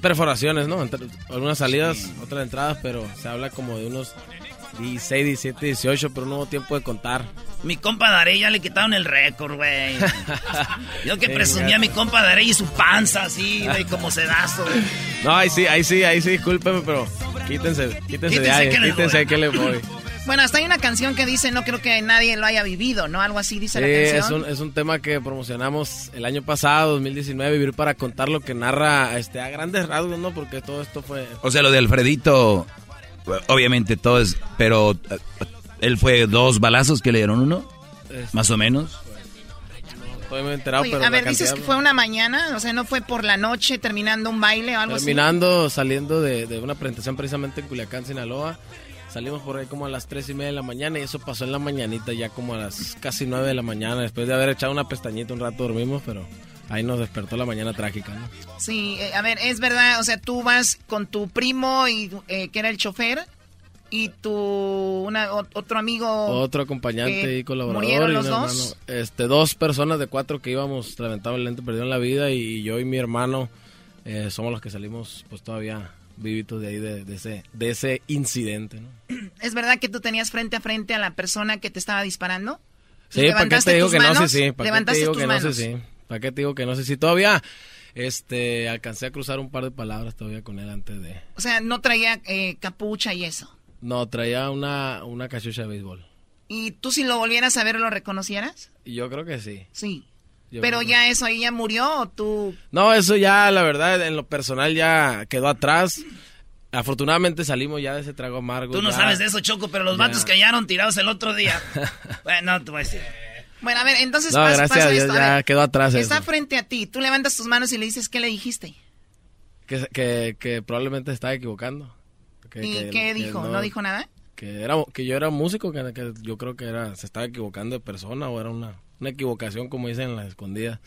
perforaciones, ¿no? Entre- algunas salidas, otras entradas, pero se habla como de unos 16, 17, 18, pero no hubo tiempo de contar. Mi compa Darey ya le quitaron el récord, güey. Yo que presumía a mi compa Darey y su panza así, güey, como sedazo. güey. No, ahí sí, ahí sí, ahí sí, discúlpeme, pero quítense, quítense, de Quítense ahí, que quítense le voy. Bueno, hasta hay una canción que dice, no creo que nadie lo haya vivido, ¿no? Algo así dice Sí, la es canción. un, es un tema que promocionamos el año pasado, 2019, Vivir para contar lo que narra este, a grandes rasgos, ¿no? Porque todo esto fue... O sea, lo de Alfredito, obviamente todo es, pero eh, él fue dos balazos que le dieron uno, más o menos. Estoy muy enterado, Oye, pero a ver, dices que fue una mañana, o sea, no fue por la noche terminando un baile o algo Terminando, saliendo de, de una presentación precisamente en Culiacán, Sinaloa. Salimos por ahí como a las 3 y media de la mañana y eso pasó en la mañanita, ya como a las casi 9 de la mañana. Después de haber echado una pestañita un rato dormimos, pero ahí nos despertó la mañana trágica, ¿no? Sí, eh, a ver, es verdad, o sea, tú vas con tu primo y eh, que era el chofer y tu una, otro amigo. Otro acompañante eh, y colaborador. ¿Murieron y los un dos? hermano. Este, dos personas de cuatro que íbamos, lamentablemente perdieron la vida y yo y mi hermano eh, somos los que salimos pues todavía vivitos de ahí de, de ese, de ese incidente, ¿no? ¿Es verdad que tú tenías frente a frente a la persona que te estaba disparando? ¿Y Sí, ¿para qué levantaste te digo que no? Sí, sí. ¿Para qué te. Sí, sí. ¿Para qué te digo que no sé si todavía este alcancé a cruzar un par de palabras todavía con él antes de O sea, no traía eh, capucha y eso. no traía una una cachucha de béisbol ¿Y tú si lo volvieras a ver lo reconocieras? yo creo que sí Sí. Yo Pero que- ya eso ahí ya murió o tú... no eso ya la verdad en lo personal ya quedó atrás afortunadamente salimos ya de ese trago amargo Tú no ya. sabes de eso, Choco, pero los Ya. vatos que hallaron tirados el otro día. bueno, no te voy a decir. Bueno, a ver, entonces No, gracias esto. ya ver, quedó atrás Está eso. frente a ti, tú levantas tus manos y le dices, ¿qué le dijiste? que, que, que probablemente estaba equivocando Que- ¿Y qué dijo? ¿No dijo nada? que era que yo era músico que, que yo creo que era se estaba equivocando de persona o era una, una equivocación como dicen en la escondida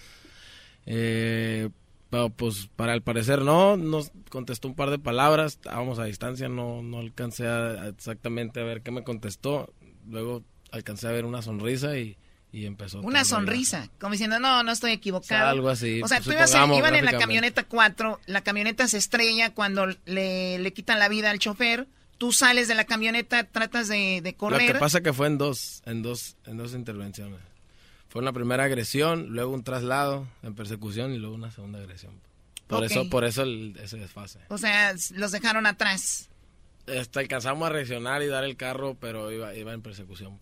eh, pero pues para el parecer no nos contestó un par de palabras estábamos a distancia no no alcancé a, a exactamente a ver qué me contestó luego alcancé a ver una sonrisa y, y empezó Una sonrisa, como diciendo, no, no estoy equivocado. Algo así, O sea, pues, tú ibas supongamos, iban en la camioneta 4, la camioneta se estrella cuando le, le quitan la vida al chofer, tú sales de la camioneta, tratas de, de Lo correr. que pasa que fue en dos, en dos, en dos intervenciones. Fue una primera agresión, luego un traslado en persecución y luego una segunda agresión. Por eso, por eso el- ese desfase. O sea, los dejaron atrás. Este, alcanzamos a reaccionar y dar el carro, pero iba, iba en persecución.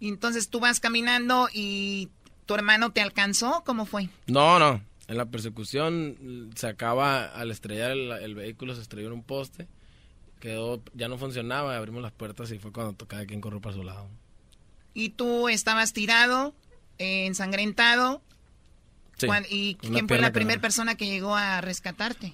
Y entonces tú vas caminando y tu hermano te alcanzó, ¿cómo fue? No, no. En la persecución mm, se acaba al estrellar el, el vehículo, se estrelló en un poste, quedó, ya no funcionaba, abrimos las puertas y fue cuando cada quien corrió para su lado. Y tú estabas tirado, eh, ensangrentado. Sí, ¿Y quién fue la primera persona que llegó a rescatarte?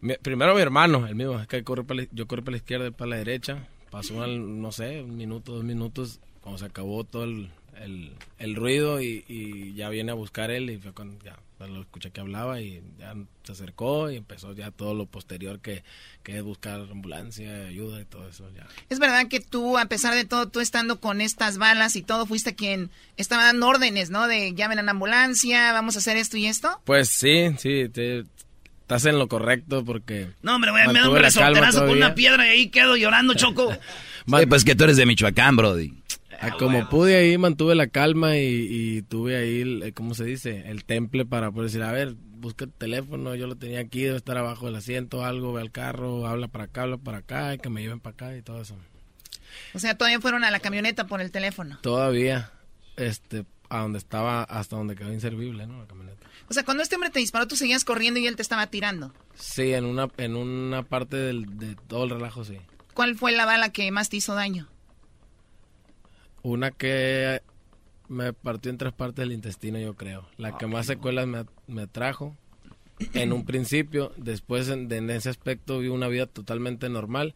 Mi- primero mi hermano, el mismo, es que corre para la- yo corrí para la izquierda y para la derecha. Pasó, al, no sé, un minuto, dos minutos, cuando se acabó todo el, el- el ruido y, y ya viene a buscar él y fue cuando ya lo escuché que hablaba y ya se acercó y empezó ya todo lo posterior que, que es buscar ambulancia, ayuda y todo eso ya. Es verdad que tú, a pesar de todo, tú estando con estas balas y todo, fuiste quien estaba dando órdenes, ¿no? De llamen a la ambulancia, vamos a hacer esto y esto. Pues sí, sí, te- estás en lo correcto porque... No, hombre, güey, me da un resorterazo con una piedra y ahí quedo llorando, Choco. Sí, pues que tú eres de Michoacán, Brody. Ah, como pude ahí, mantuve la calma y, y tuve ahí, el, eh, ¿cómo se dice? El temple para poder decir, a ver, busca el teléfono, yo lo tenía aquí, debe estar abajo del asiento, algo, ve al carro, habla para acá, habla para acá, y que me lleven para acá y todo eso. O sea, todavía fueron a la camioneta por el teléfono. Todavía, este, a donde estaba, hasta donde quedó inservible, ¿no? La camioneta. O sea, cuando este hombre te disparó, tú seguías corriendo y él te estaba tirando. Sí, en una, en una parte del, de todo el relajo, sí. ¿Cuál fue la bala que más te hizo daño? Una que me partió en tres partes del intestino, yo creo. La que más secuelas me, me trajo en un principio. Después, en, en ese aspecto, vi una vida totalmente normal.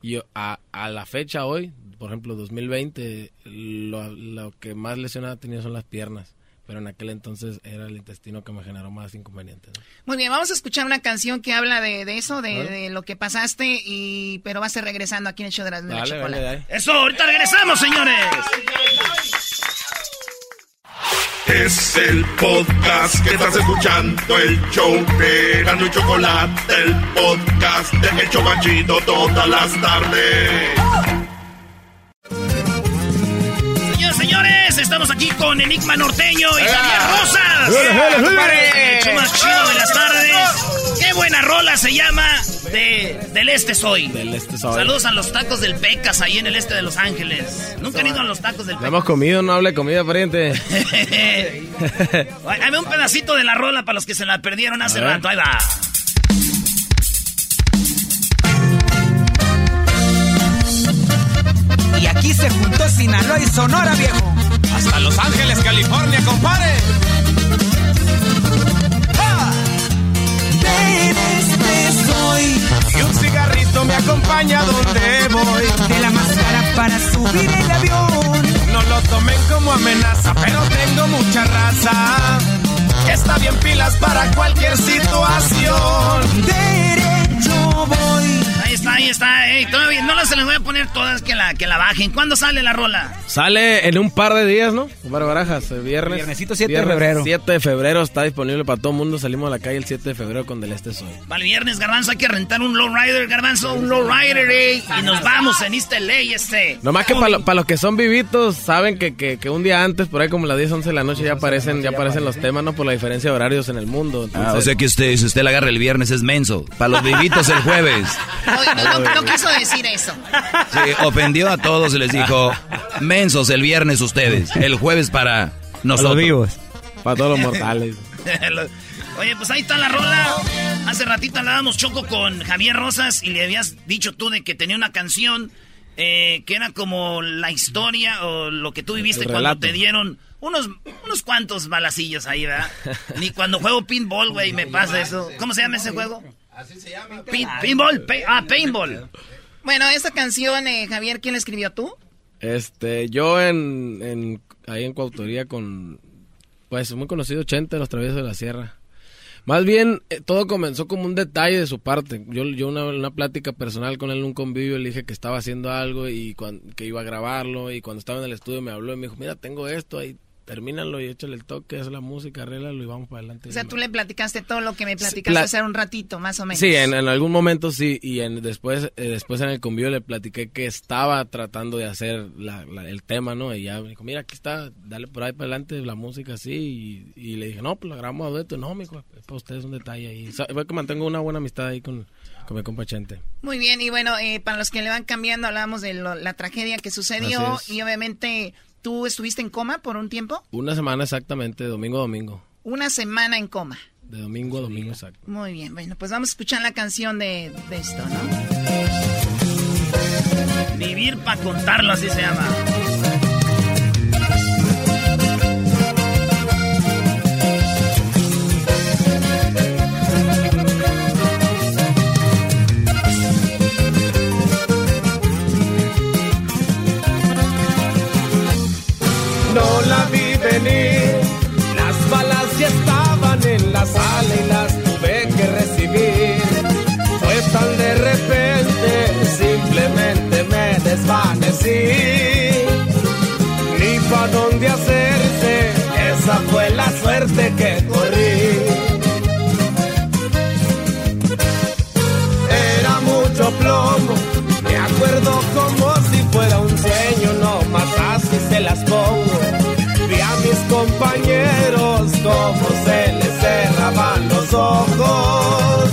Y yo, a, a la fecha hoy, por ejemplo, 2020, lo, lo que más lesionada tenía son las piernas. Pero en aquel entonces era el intestino que me generó más inconvenientes. ¿no? Muy bien, vamos a escuchar una canción que habla de, de eso, de, lo que pasaste, y pero va a ser regresando aquí en el show de la, de la Dale, chocolate. dale, dale. Eso, ahorita regresamos, señores. Es el podcast que estás escuchando, el show de Gano y Chocolate, el podcast de El Chocachito todas las tardes. Estamos aquí con Enigma Norteño y Javier. Rosas. El show más chido de las tardes. Qué buena rola se llama de, Del Este Soy. Del Este Soy. Saludos a los tacos del Pecas ahí en el este de Los Ángeles. Nunca han ido a los tacos del No Pecas. hemos comido, no hable comida, pariente. Dame un pedacito de la rola para los que se la perdieron hace rato. Ahí va. Y aquí se juntó Sinaloa y Sonora, viejo. Hasta Los Ángeles, California, compadre. Este soy. Y un cigarrito me acompaña donde voy. De la máscara para subir el avión. No lo tomen como amenaza, pero tengo mucha raza. Está bien pilas para cualquier situación. Derecho voy. Ahí está, ahí está. Ey, todavía no las se les voy a poner todas que la, que la bajen. ¿Cuándo sale la rola? Sale en un par de días, ¿no? Omar Barajas, el viernes. Viernesito 7 de febrero. 7 de febrero está disponible para todo el mundo. Salimos a la calle el 7 de febrero con Del Este Soy. Para el viernes, Garbanzo, hay que rentar un lowrider, Garbanzo, un lowrider, ey. Y nos vamos en East LA, este. Nomás que para los que son vivitos, saben que, que, que un día antes, por ahí como las 10, 11 de la noche, ya aparecen, ya aparecen los temas, ¿no? Por la diferencia de horarios en el mundo. Ah, o Entonces- sea que usted, si usted la agarra el viernes es menso. Para los vivitos el jueves. No, no, no quiso decir eso. Sí, ofendió a todos y les dijo, mensos el viernes ustedes, el jueves para nosotros. Para todos los mortales. Oye, pues ahí está la rola. Hace ratito hablábamos Choco con Javier Rosas y le habías dicho tú de que tenía una canción eh, que era como la historia o lo que tú viviste cuando te dieron unos, unos cuantos balacillos ahí, ¿verdad? Ni cuando juego pinball, güey, me pasa eso. ¿Cómo se llama ese juego? Así se llama. Pin- pinball, pe- ah, paintball. Bueno, esta canción, eh, Javier, ¿quién la escribió tú? Este, yo en, en ahí en coautoría con, pues, muy conocido 80 de los Traviesos de la Sierra. Más bien, eh, todo comenzó como un detalle de su parte. Yo, yo una, una plática personal con él en un convivio, le dije que estaba haciendo algo y cuan- que iba a grabarlo. Y cuando estaba en el estudio me habló y me dijo, mira, tengo esto ahí, termínalo y échale el toque, haz la música, arréglalo y vamos para adelante. O sea, tú le platicaste todo lo que me platicaste la- hace un ratito, más o menos. Sí, en, en algún momento sí, y en, después eh, después en el convivio le platiqué que estaba tratando de hacer la- la- el tema, ¿no? Y ya me dijo, mira, aquí está, dale por ahí para adelante la música así, y, y le dije, no, pues la grabamos a dueto, no, mijo, para ustedes un detalle ahí. Sa- Veo que mantengo una buena amistad ahí con, con mi compa Chente. Muy bien, y bueno, eh, para los que le van cambiando, hablamos de lo- la tragedia que sucedió y obviamente tú estuviste en coma por un tiempo, Una semana exactamente, de domingo a domingo, una semana en coma. de domingo a domingo exacto. Muy bien, bueno, pues vamos a escuchar la canción de, de esto, ¿no? Vivir para contarlo, así se llama. Suerte que corrí. Era mucho plomo, me acuerdo como si fuera un sueño, no más así se las pongo. Vi a mis compañeros como se les cerraban los ojos.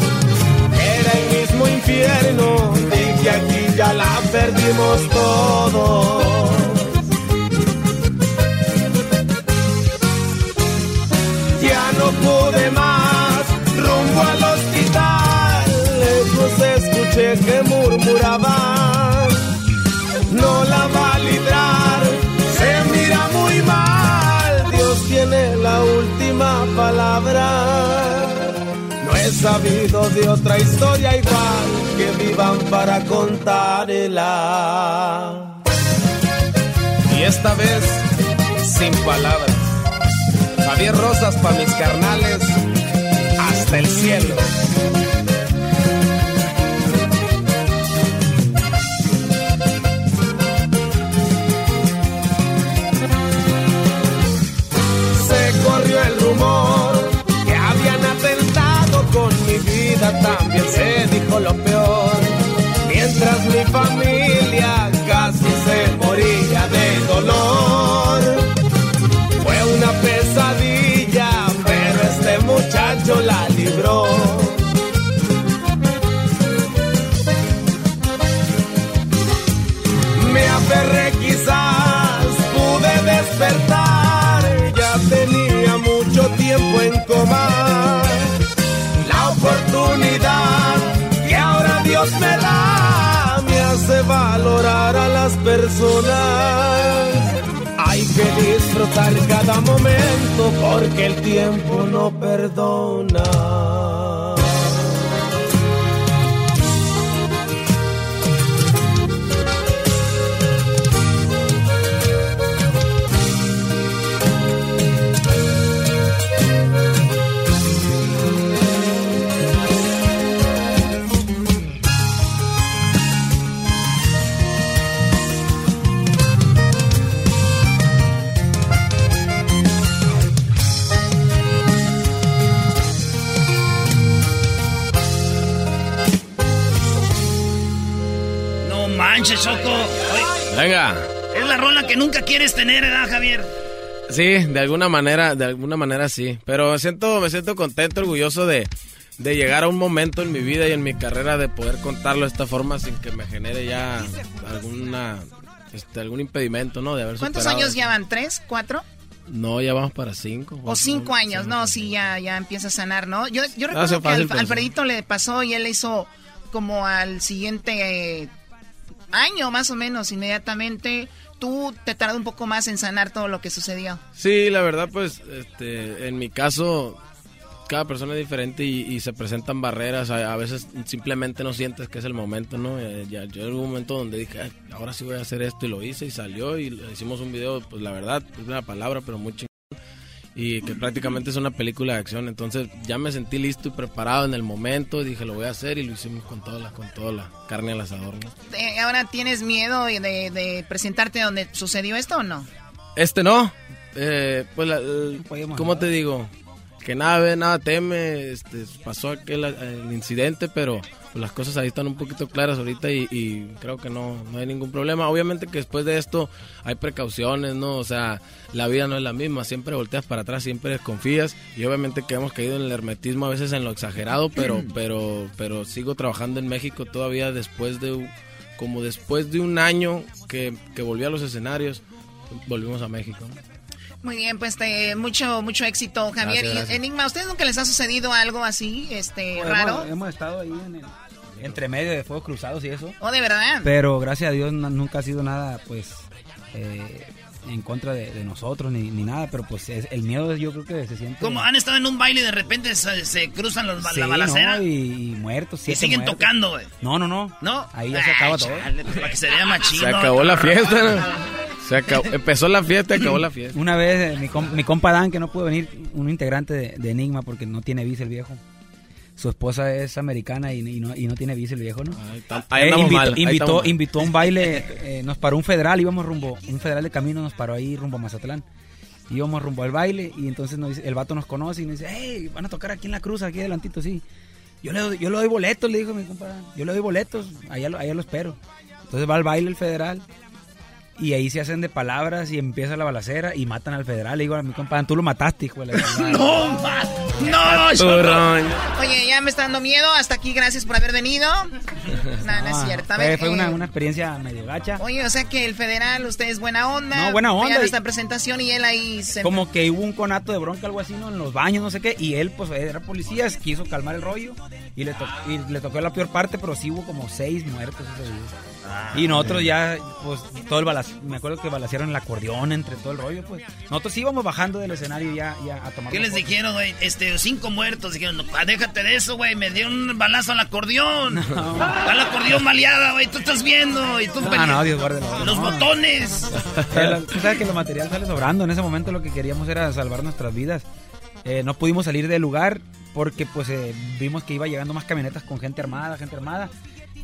Era el mismo infierno, dije aquí ya la perdimos todos. De otra historia igual que vivan para contarla. Y esta vez, sin palabras. Javier Rosas para mis carnales, hasta el cielo. Sé también se dijo lo peor. Mientras mi familia casi se moría de dolor. Personas. Hay que disfrutar cada momento porque el tiempo no perdona. Manches, Choco. Venga. es la rola que nunca quieres tener, ¿verdad, Javier? Sí, de alguna manera, de alguna manera sí. Pero me siento, me siento contento, orgulloso de, de llegar a un momento en mi vida y en mi carrera de poder contarlo de esta forma sin que me genere ya alguna, este, algún impedimento, ¿no? De haber ¿Cuántos superado. años llevan? ¿Tres? ¿Cuatro? No, ya vamos para cinco. O cinco años, no, sí, ya, ya empieza a sanar, ¿no? Yo, yo No, recuerdo que al-. Alfredito le pasó y él le hizo como al siguiente eh, año, más o menos, inmediatamente. Tú te tardó un poco más en sanar todo lo que sucedió. Sí, la verdad, pues, este, en mi caso, cada persona es diferente y, se presentan barreras. A, veces simplemente no sientes que es el momento, ¿no? Eh, yo en un momento donde dije, "Ay, ahora sí voy a hacer esto y lo hice y salió y hicimos un video, pues la verdad, es una palabra, pero chingón. Y que prácticamente es una película de acción. Entonces ya me sentí listo y preparado en el momento. Dije, lo voy a hacer y lo hicimos con toda la, con toda la carne al asador, ¿no? Eh, ¿Ahora tienes miedo de, de presentarte donde sucedió esto o no? Este no. Eh, pues, la- ¿cómo te digo? Que nada ve, nada teme. Este, pasó aquel el incidente, pero pues, las cosas ahí están un poquito claras ahorita y, y creo que no, no hay ningún problema. Obviamente que después de esto hay precauciones, ¿no? O sea, la vida no es la misma. Siempre volteas para atrás, siempre desconfías. Y obviamente que hemos caído en el hermetismo, a veces en lo exagerado, pero, pero, pero sigo trabajando en México todavía después de, un- como después de un año que, que volví a los escenarios, volvimos a México. Muy bien, pues te- mucho mucho éxito, Javier. Gracias, Y, gracias. Enigma, ¿a ustedes nunca les ha sucedido algo así, este, Hemos- raro? Hemos, estado ahí en el, entre medio de fuegos cruzados y eso. ¿Oh, de verdad? Pero gracias a Dios no- nunca ha sido nada, pues, eh, en contra de, de nosotros ni, ni nada. Pero pues es- el miedo yo creo que se siente. Como han estado en un baile y de repente se, se cruzan los, Sí, la balacera no, y, y muertos, y siguen muertos. tocando, güey. No, no, no. ¿No? Ahí ya se acaba todo. chale, pues, para que se vea machino. Se acabó la fiesta. ¿no? Se acabó, empezó la fiesta, acabó la fiesta. Una vez eh, mi, com- mi compa Dan, que no pudo venir, un integrante de, de Enigma porque no tiene visa el viejo. Su esposa es americana y, y no, y no tiene visa el viejo, ¿no? tam- ahí Eh, invitó, mal, ahí invitó, a un baile, eh, nos paró un federal, íbamos rumbo, un federal de camino nos paró ahí rumbo a Mazatlán. Íbamos rumbo al baile y entonces nos dice, el vato nos conoce y nos dice, hey, van a tocar aquí en la cruz, aquí adelantito, sí. Yo le, doy- yo le doy boletos, le dijo mi compa. Dan. Yo le doy boletos, allá, allá lo espero. Entonces va al baile el federal y ahí se hacen de palabras y empieza la balacera y matan al federal. Le digo a mi compa, Dan, tú lo mataste, hijo de la No, no, Turrón. Oye, ya me está dando miedo. Hasta aquí, gracias por haber venido. No, no es cierto. A fue, ver, fue eh, una, una experiencia medio gacha. Oye, o sea que el federal, usted es buena onda. No, buena onda, y- esta presentación y él ahí se... Como que hubo un conato de bronca, algo así, ¿no? En los baños, no sé qué. Y él, pues, era policía, quiso calmar el rollo. Y le, to- y le tocó la peor parte, pero sí hubo como seis muertos ese día. Ah, y nosotros ya, pues, todo el balazo. Me acuerdo que balacearon el acordeón entre todo el rollo, pues. Nosotros íbamos bajando del escenario ya, ya a tomar ¿Qué les dijeron, güey? Este, cinco muertos. Dijeron, no, ah, déjate de eso, güey. Me dio un balazo al acordeón. Al acordeón maleada, güey. Tú estás viendo. Y tú, Ah, no, Dios guarde. no, Los no. botones. Tú sabes que lo material sale sobrando. En ese momento lo que queríamos era salvar nuestras vidas. Eh, no pudimos salir del lugar porque pues eh, vimos que iba llegando más camionetas con gente armada, gente armada.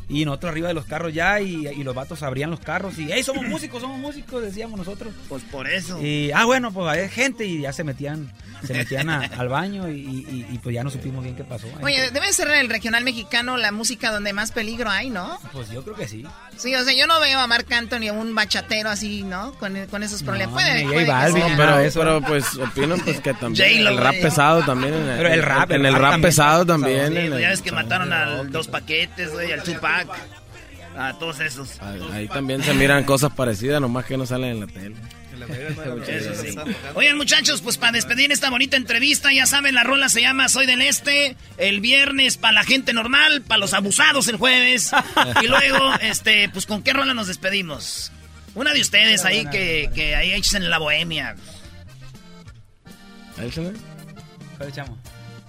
Y nosotros arriba de los carros ya, y, y los vatos abrían los carros y, hey, somos músicos, somos músicos, decíamos nosotros. Pues por eso. Y, ah, bueno, pues hay gente y ya se metían, se metían a- al baño y, y- y, pues ya no supimos bien qué pasó. Oye, debe ser el regional mexicano la música donde más peligro hay, ¿no? Pues yo creo que sí. Sí, o sea, yo no veo a Marc Anthony un bachatero así, ¿no? Con, con esos problemas. Puede, puede Balvin, sí. Pero, eso. pero pues opinan pues que también el rap güey. pesado también. En Pero el rap, en el el rap rap también pesado también. pesado. en Sí, pues el- ya ves que mataron a dos paquetes, güey, al Tupac. A todos esos. Ahí, ahí también se miran cosas parecidas, nomás que no salen en la tele. Eso sí. Oigan, muchachos, pues para despedir esta bonita entrevista, ya saben, la rola se llama Soy del Este. El viernes para la gente normal, para los abusados el jueves. Y luego, este, pues con qué rola nos despedimos. Una de ustedes ahí que, que ahí echen la bohemia. ¿Cuál echamos?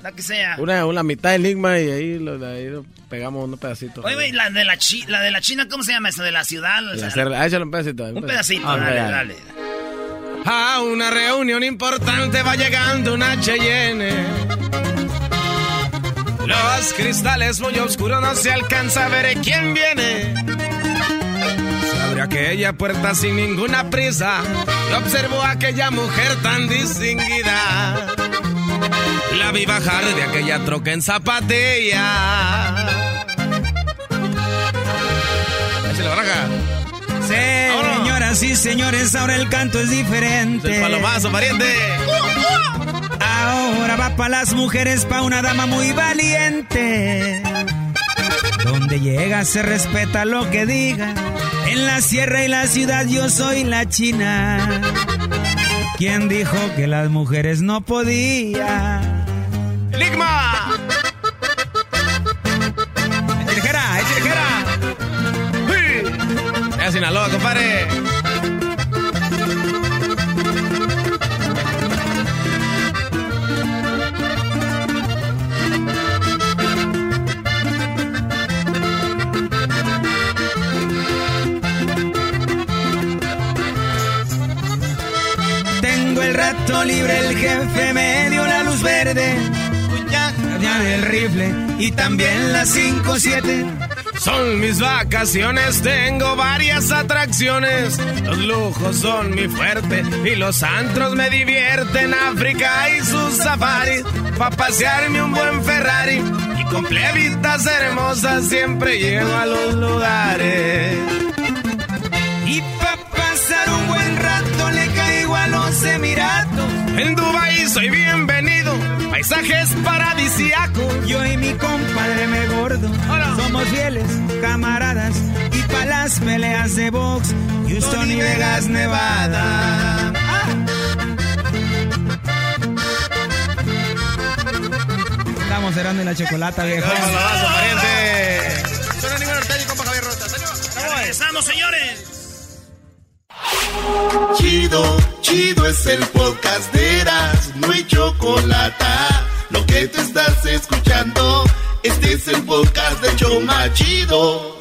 La que sea. Una, una mitad enigma y ahí lo, ahí lo pegamos unos pedacitos. Oye, güey, la de la, chi- la de la China, ¿cómo se llama esa? De la ciudad. o sea, ah, échale un pedacito. un pedacito, Ah, dale, dale. dale. A una reunión importante va llegando una Cheyenne. Los cristales muy oscuros no se alcanza a ver quién viene. Se abre aquella puerta sin ninguna prisa y observó a aquella mujer tan distinguida. La vi bajar de aquella troca en zapatilla. Baraja. Señoras y señores, ahora el canto es diferente. El palomazo, pariente. Ahora va para las mujeres, pa' una dama muy valiente. Donde llega se respeta lo que diga. En la sierra y la ciudad yo soy la china. ¿Quién dijo que las mujeres no podían? ¡Ligma! ¡Echejera, echejera! Es Sinaloa, compadre. Tengo el rato libre, el jefe me dio la luz verde. Del rifle y también las 5-7. Son mis vacaciones, tengo varias atracciones. Los lujos son mi fuerte y los antros me divierten. África y sus safaris, pa' pasearme un buen Ferrari. Y con plebitas hermosas siempre llego a los lugares. Y pa' pasar un buen rato le caigo a los Emiratos. En Dubai soy bienvenido, paisajes paradisíacos. Yo y mi compadre me gordo somos fieles camaradas y pa' las peleas de box, Houston y Vegas, Nevada. Estamos cerrando en la chocolata, viejo. Regresamos, señores. Chido, chido es el podcast de Eras, no hay chocolate. Lo que te estás escuchando, este es el podcast de Choma Chido.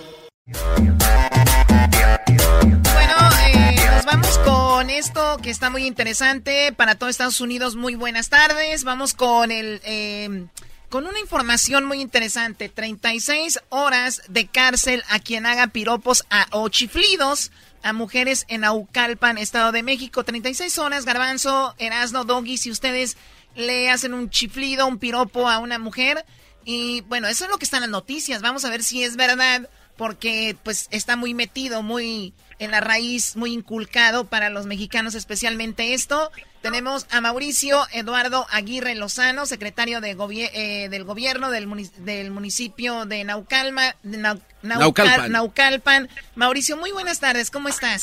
Bueno, eh, nos vamos con esto que está muy interesante para todo Estados Unidos. Muy buenas tardes. Vamos con el eh, con una información muy interesante. 36 horas de cárcel a quien haga piropos a, o chiflidos a mujeres en Aucalpan, Estado de México. 36 horas, Garbanzo, Erasno, Doggy, si ustedes le hacen un chiflido, un piropo a una mujer. Y bueno, eso es lo que está en las noticias. Vamos a ver si es verdad, porque pues está muy metido, muy en la raíz, muy inculcado para los mexicanos, especialmente esto. Tenemos a Mauricio Eduardo Aguirre Lozano, secretario de gobier- eh, del gobierno del, munic- del municipio de Naucalma, de Nau- Naucal- Naucalpan. Naucalpan. Mauricio, muy buenas tardes, ¿cómo estás?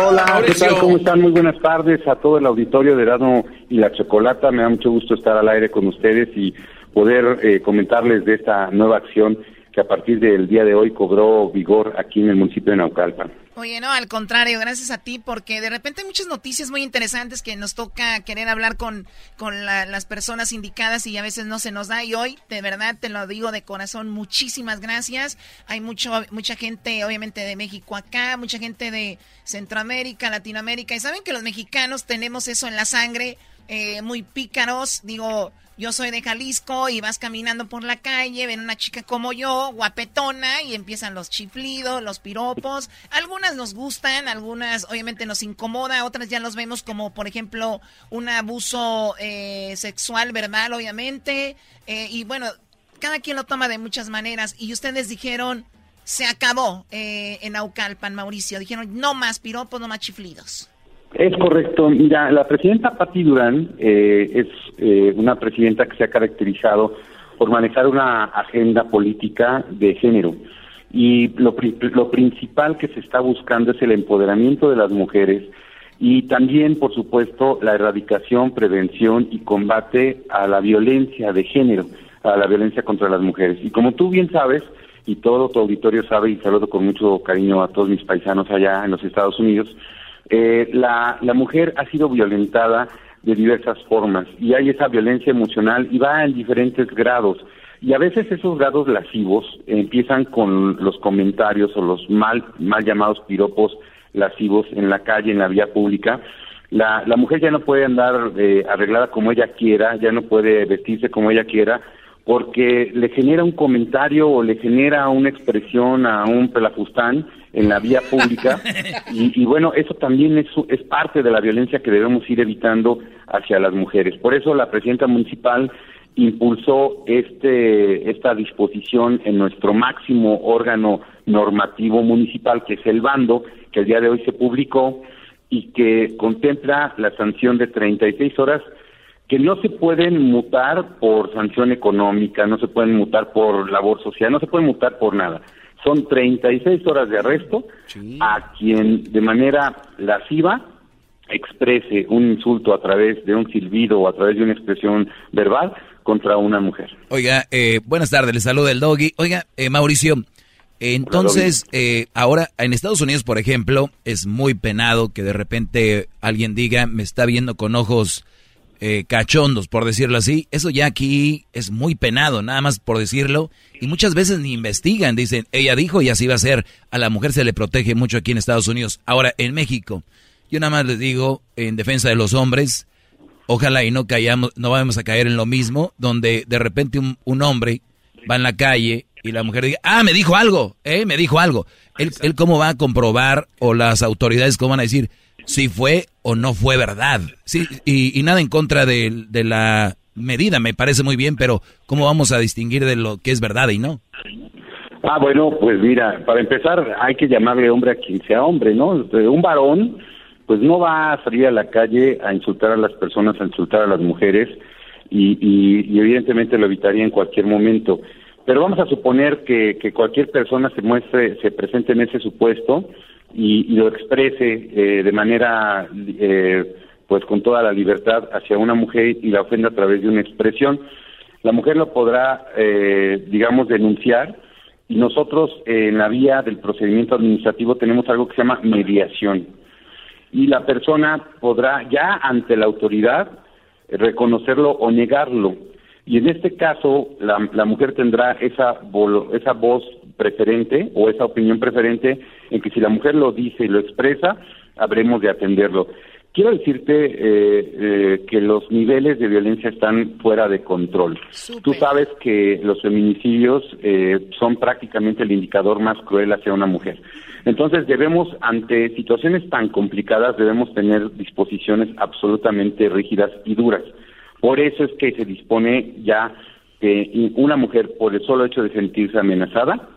Hola, ¿qué tal? ¿Cómo están? Muy buenas tardes a todo el auditorio de Erasmo y la Chocolata. Me da mucho gusto estar al aire con ustedes y poder eh, comentarles de esta nueva acción que a partir del día de hoy cobró vigor aquí en el municipio de Naucalpan. Oye, no, al contrario, gracias a ti, porque de repente hay muchas noticias muy interesantes que nos toca querer hablar con, con la- las personas indicadas y a veces no se nos da. Y hoy, de verdad, te lo digo de corazón, muchísimas gracias. Hay mucho, mucha gente, obviamente, de México acá, mucha gente de Centroamérica, Latinoamérica. Y saben que los mexicanos tenemos eso en la sangre eh, muy pícaros. Digo, yo soy de Jalisco y vas caminando por la calle, ven una chica como yo, guapetona, y empiezan los chiflidos, los piropos. Algunas nos gustan, algunas obviamente nos incomoda, otras ya los vemos como, por ejemplo, un abuso eh, sexual, verbal, obviamente. Eh, y bueno, cada quien lo toma de muchas maneras. Y ustedes dijeron, se acabó eh, en Aucalpan, Mauricio. Dijeron, no más piropos, no más chiflidos. Es correcto. Mira, la presidenta Patti Durán eh, es eh, una presidenta que se ha caracterizado por manejar una agenda política de género. Y lo, lo principal que se está buscando es el empoderamiento de las mujeres y también, por supuesto, la erradicación, prevención y combate a la violencia de género, a la violencia contra las mujeres. Y como tú bien sabes, y todo tu auditorio sabe, y saludo con mucho cariño a todos mis paisanos allá en los Estados Unidos, eh, la, la mujer ha sido violentada de diversas formas y hay esa violencia emocional y va en diferentes grados. Y a veces esos grados lascivos empiezan con los comentarios o los mal, mal llamados piropos lascivos en la calle, en la vía pública. La, la mujer ya no puede andar eh, arreglada como ella quiera, ya no puede vestirse como ella quiera, porque le genera un comentario o le genera una expresión a un pelafustán en la vía pública y, bueno, eso también es, es parte de la violencia que debemos ir evitando hacia las mujeres. Por eso la presidenta municipal impulsó este esta disposición en nuestro máximo órgano normativo municipal que es el bando que el día de hoy se publicó y que contempla la sanción de 36 horas que no se pueden mutar por sanción económica, no se pueden mutar por labor social, no se pueden mutar por nada. Son 36 horas de arresto a quien de manera lasciva exprese un insulto a través de un silbido o a través de una expresión verbal contra una mujer. Oiga, eh, buenas tardes, le saluda el doggy. Oiga, eh, Mauricio, entonces, eh, ahora en Estados Unidos, por ejemplo, es muy penado que de repente alguien diga, me está viendo con ojos eh, cachondos, por decirlo así. Eso ya aquí es muy penado, nada más por decirlo. Y muchas veces ni investigan, dicen, ella dijo y así va a ser. A la mujer se le protege mucho aquí en Estados Unidos. Ahora, en México, yo nada más les digo, en defensa de los hombres, ojalá y no callamos, no vamos a caer en lo mismo, donde de repente un, un hombre va en la calle y la mujer diga, ah, me dijo algo, eh, me dijo algo. Él, él cómo va a comprobar o las autoridades cómo van a decir, si fue o no fue verdad. Sí, y, nada en contra de, de, la medida, me parece muy bien, pero ¿cómo vamos a distinguir de lo que es verdad y no? Ah, bueno, pues mira, para empezar hay que llamarle hombre a quien sea hombre, ¿no? Un varón, pues no va a salir a la calle a insultar a las personas, a insultar a las mujeres, y, y, evidentemente lo evitaría en cualquier momento. Pero vamos a suponer que, que cualquier persona se muestre, se presente en ese supuesto, y, lo exprese eh, de manera, eh, pues con toda la libertad hacia una mujer y la ofenda a través de una expresión, la mujer lo podrá, eh, digamos, denunciar y nosotros en la vía del procedimiento administrativo tenemos algo que se llama mediación y la persona podrá ya ante la autoridad reconocerlo o negarlo. Y en este caso, la, la mujer tendrá esa, esa voz preferente o esa opinión preferente en que si la mujer lo dice y lo expresa, habremos de atenderlo. Quiero decirte eh, eh, que los niveles de violencia están fuera de control. Tú sabes que los feminicidios eh, son prácticamente el indicador más cruel hacia una mujer. Entonces debemos, ante situaciones tan complicadas, debemos tener disposiciones absolutamente rígidas y duras. Por eso es que se dispone ya que una mujer, por el solo hecho de sentirse amenazada,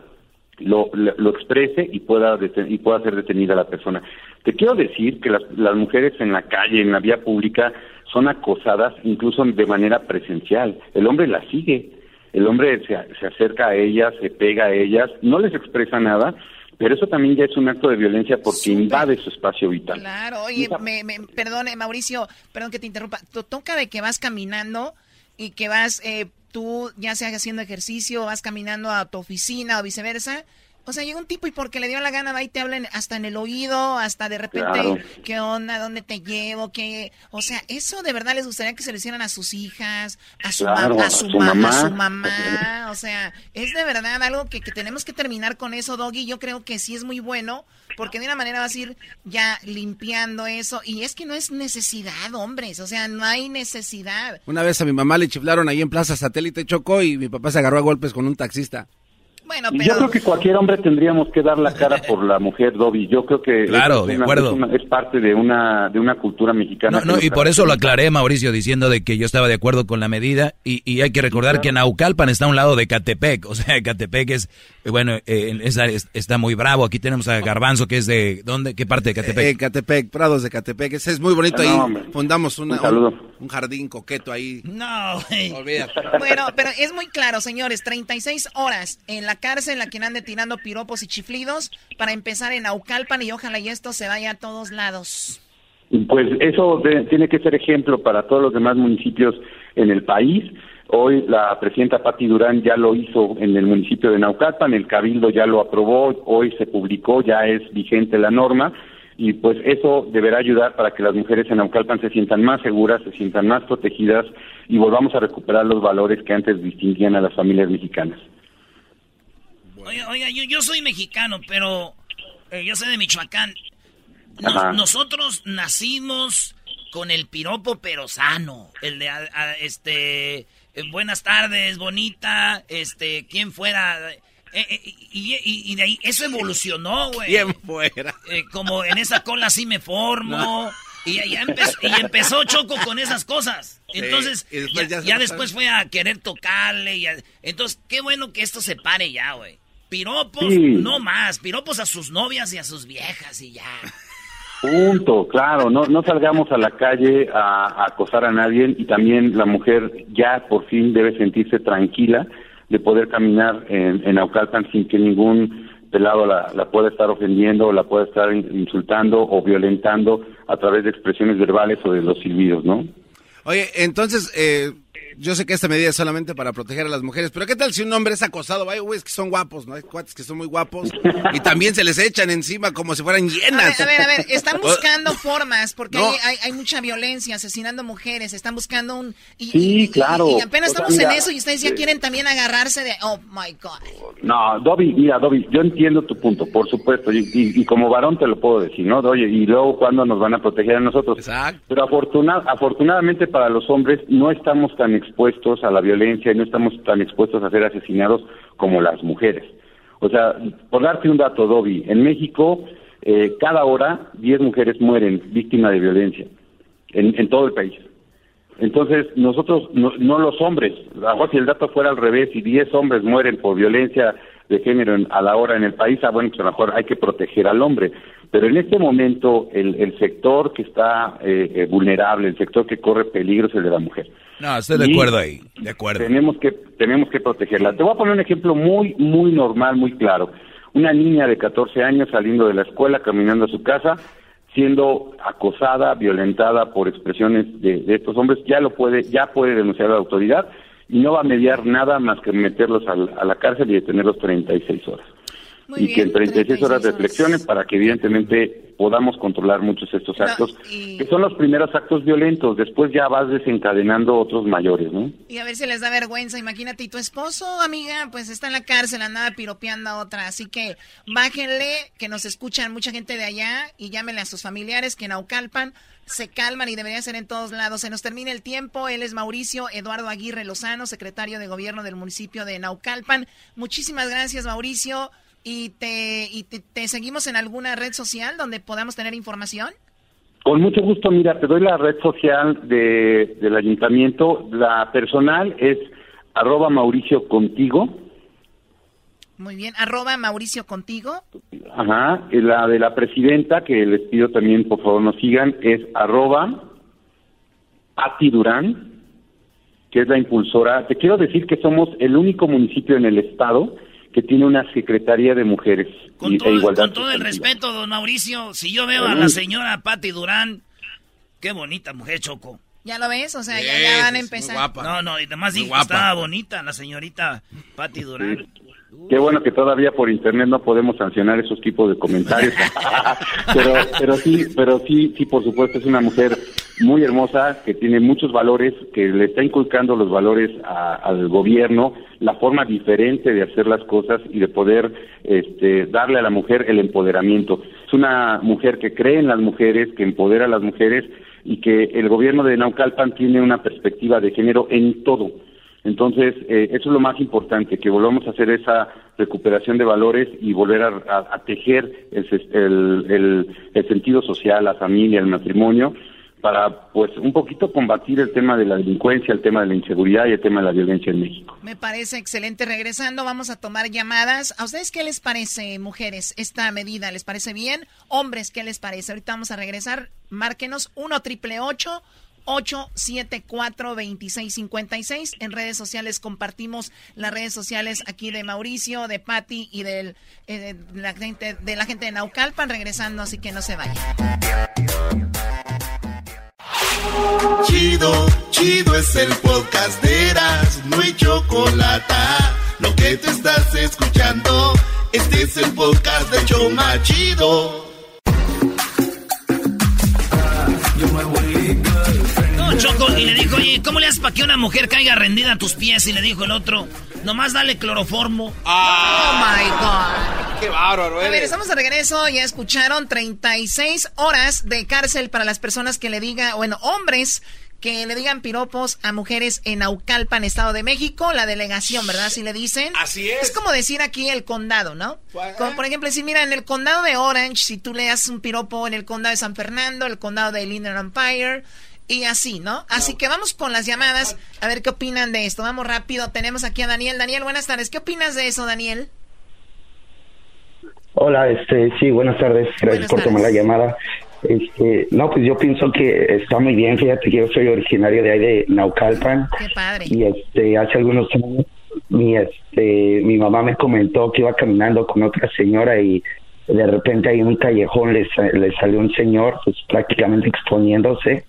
lo, lo, exprese y pueda, y pueda ser detenida la persona. Te quiero decir que las, las mujeres en la calle, en la vía pública, son acosadas incluso de manera presencial. El hombre las sigue, el hombre se, se acerca a ellas, se pega a ellas, no les expresa nada, pero eso también ya es un acto de violencia porque invade su espacio vital. Claro, oye, me, me, perdone, Mauricio, perdón que te interrumpa. Toca de que vas caminando y que vas eh, tú ya sea haciendo ejercicio, vas caminando a tu oficina o viceversa, O sea, llega un tipo y porque le dio la gana va y te hablan hasta en el oído, hasta de repente, Claro. ¿qué onda? ¿Dónde te llevo? ¿Qué? O sea, eso de verdad les gustaría que se lo hicieran a sus hijas, a su, Claro, mamá, a a su, su ma- mamá. a su mamá. O sea, es de verdad algo que, que tenemos que terminar con eso, Doggy. Yo creo que sí es muy bueno, porque de una manera vas a ir ya limpiando eso. Y es que no es necesidad, hombres. O sea, no hay necesidad. Una vez a mi mamá le chiflaron ahí en Plaza Satélite Chocó y mi papá se agarró a golpes con un taxista. Bueno, Y Yo creo que cualquier hombre tendríamos que dar la cara por la mujer, Dobby. Yo creo que Claro, es, de una- acuerdo. es una- es parte de una de una cultura mexicana. No, no, y por eso lo aclaré, Mauricio, diciendo de que yo estaba de acuerdo con la medida y, y hay que recordar que Naucalpan está a un lado de Catepec, o sea, Catepec es, bueno, eh, es- está muy bravo. Aquí tenemos a Garbanzo, que es de, ¿dónde? ¿Qué parte de Catepec? Eh, Catepec, Prados de Catepec. Ese es muy bonito Ah, ahí. no, hombre. Fundamos una, Un un, un jardín coqueto ahí. No, güey. Olvídate. Bueno, pero es muy claro, señores, 36 horas en la cárcel a quien ande tirando piropos y chiflidos para empezar en Naucalpan y ojalá y esto se vaya a todos lados. Pues eso de- tiene que ser ejemplo para todos los demás municipios en el país. Hoy la presidenta Patti Durán ya lo hizo en el municipio de Naucalpan, el Cabildo ya lo aprobó, hoy se publicó, ya es vigente la norma y pues eso deberá ayudar para que las mujeres en Naucalpan se sientan más seguras, se sientan más protegidas y volvamos a recuperar los valores que antes distinguían a las familias mexicanas. Oiga, oiga, yo, yo soy mexicano, pero eh, yo soy de Michoacán. Nos- nosotros nacimos con el piropo pero sano. El de, a- a- este, eh, buenas tardes, bonita, este, quién fuera. eh, eh, y, y- y de ahí, eso evolucionó, güey. ¿Quién fuera? Eh, como en esa cola sí me formo. Y, ya- ya empe- y empezó Choco con esas cosas. Entonces, y después ya, después fue a querer tocarle. y a- entonces, qué bueno que esto se pare ya, güey. Piropos, Sí. no más. Piropos a sus novias y a sus viejas y ya. Punto, claro, no, no salgamos a la calle a, a acosar a nadie y también la mujer ya por fin debe sentirse tranquila de poder caminar en, en Naucalpan sin que ningún pelado la, la pueda estar ofendiendo o la pueda estar in- insultando o violentando a través de expresiones verbales o de los silbidos, ¿no? Oye, entonces, eh, yo sé que esta medida es solamente para proteger a las mujeres, pero ¿qué tal si un hombre es acosado? Vaya, güeyes que son guapos, ¿no? Hay cuates que son muy guapos y también se les echan encima como si fueran A ver, llenas. a ver, a ver, están buscando formas porque No. hay, hay, hay mucha violencia, asesinando mujeres, están buscando un... Y, Sí, y- claro. Y, apenas O sea, estamos mira, en eso y ustedes ya eh, quieren también agarrarse de... Oh, my God. No, Dobby, mira, Dobby, yo entiendo tu punto, por supuesto, y, y- y como varón te lo puedo decir, ¿no? Oye, y luego, ¿cuándo nos van a proteger a nosotros? Pero afortuna- afortunadamente para los hombres no estamos tan expuestos a la violencia y no estamos tan expuestos a ser asesinados como las mujeres. O sea, por darte un dato, Dobby, en México eh, cada hora 10 mujeres mueren víctimas de violencia en, en todo el país. Entonces, nosotros, no, no los hombres, si el dato fuera al revés y 10 hombres mueren por violencia de género en- a la hora en el país, ah, bueno, pues a lo mejor hay que proteger al hombre. Pero en este momento, el, el sector que está eh, eh, vulnerable, el sector que corre peligro es el de la mujer. No, estoy de Y acuerdo ahí, de acuerdo. Tenemos que, tenemos que protegerla. Te voy a poner un ejemplo muy, muy normal, muy claro. Una niña de 14 años saliendo de la escuela, caminando a su casa, siendo acosada, violentada por expresiones de, de estos hombres, ya lo puede, ya puede denunciar a la autoridad y no va a mediar nada más que meterlos a la cárcel y detenerlos 36 horas. Y que en 36 horas reflexionen para que evidentemente podamos controlar muchos estos actos, que son los primeros actos violentos, después ya vas desencadenando otros mayores, ¿no? Y a ver si les da vergüenza. Imagínate, y tu esposo, amiga, pues está en la cárcel, andaba piropeando a otra. Así que bájenle, que nos escuchan mucha gente de allá y llámenle a sus familiares que en Naucalpan se calman y debería ser en todos lados. Se nos termina el tiempo. Él es Mauricio Eduardo Aguirre Lozano, secretario de gobierno del municipio de Naucalpan. Muchísimas gracias, Mauricio. Y te, y te, te seguimos en alguna red social donde podamos tener información. Con mucho gusto, mira, te doy la red social de, del ayuntamiento. La personal es arroba Mauricio contigo. Muy bien, arroba Mauricio contigo. Ajá. La de la presidenta, que les pido también, por favor, nos sigan, es arroba Pati Durán, que es la impulsora. Te quiero decir que somos el único municipio en el estado que tiene una secretaría de mujeres y, e igualdad. Con todo el respeto, don Mauricio, si yo veo a la señora Patti Durán, qué bonita mujer, Choco. ¿Ya lo ves? O sea, ya, ya van a empezar. No, no, y además dijo que guapa. estaba bonita la señorita Patti Durán. Qué bueno que todavía por internet no podemos sancionar esos tipos de comentarios. pero, pero sí, pero sí, sí, por supuesto, es una mujer muy hermosa que tiene muchos valores, que le está inculcando los valores a- al gobierno, la forma diferente de hacer las cosas y de poder este, darle a la mujer el empoderamiento. Es una mujer que cree en las mujeres, que empodera a las mujeres y que el gobierno de Naucalpan tiene una perspectiva de género en todo. Entonces, eh, eso es lo más importante, que volvamos a hacer esa recuperación de valores y volver a, tejer el, sentido social, la familia, el matrimonio, para, pues, un poquito combatir el tema de la delincuencia, el tema de la inseguridad y el tema de la violencia en México. Me parece excelente. Regresando, vamos a tomar llamadas. ¿A ustedes qué les parece, mujeres, esta medida? ¿Les parece bien? Hombres, ¿qué les parece? Ahorita vamos a regresar. Márquenos 1 triple 874 2656 En redes sociales compartimos las redes sociales aquí de Mauricio, de Patti y del, eh, de, la gente, de la gente de Naucalpan. Regresando, así que no se vayan. Chido, chido es el podcast de Eras, no hay chocolate. Lo que te estás escuchando, este es el podcast de Choma Chido. No, Choco, y le dijo, oye, ¿cómo le haces para que una mujer caiga rendida a tus pies? Y le dijo el otro, nomás dale cloroformo. Oh my God. Qué bárbaro, A ver, estamos de regreso. Ya escucharon 36 horas de cárcel para las personas que le digan, bueno, hombres que le digan piropos a mujeres en Aucalpan, Estado de México, la delegación, ¿verdad? Así le dicen. Así es. Es como decir aquí el condado, ¿no? Como por ejemplo, si mira, en el condado de Orange, si tú le haces un piropo en el condado de San Fernando, el condado de Inland Empire, y así, ¿no? Así que vamos con las llamadas, a ver qué opinan de esto. Vamos rápido, tenemos aquí a Daniel. Daniel, buenas tardes. ¿Qué opinas de eso, Daniel? Hola, este, sí, buenas tardes. Gracias por tomar la llamada. Este, no, pues yo pienso que está muy bien. Fíjate que yo soy originario de ahí de Naucalpan. Qué padre. Y este, hace algunos años mi, este, mi mamá me comentó que iba caminando con otra señora y de repente ahí en un callejón le, le salió un señor, pues prácticamente exponiéndose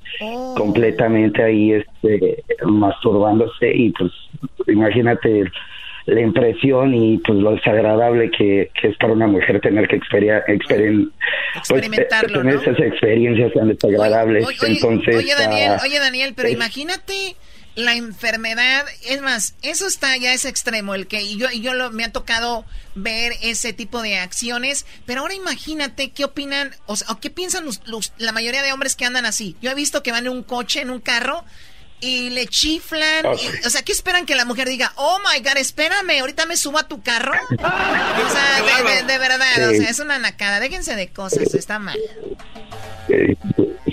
completamente ahí, este, masturbándose y pues imagínate la impresión y pues lo desagradable que, que es para una mujer tener que experia, experin- pues, Experimentarlo, tener ¿no? esas experiencias tan desagradables. Oye, oye, Entonces, oye, Daniel, ah, oye, Daniel, pero es- imagínate la enfermedad, es más, eso está ya es extremo, el que y yo y yo lo, me ha tocado ver ese tipo de acciones, pero ahora imagínate qué opinan, o, sea, qué piensan los- la mayoría de hombres que andan así. Yo he visto que van en un coche, en un carro y le chiflan, Ah, y- o sea, ¿qué esperan que la mujer diga? "Oh my god, espérame, ahorita me subo a tu carro"? o sea, de, de- de verdad, o sea, es una nacada, déjense de cosas, está mal.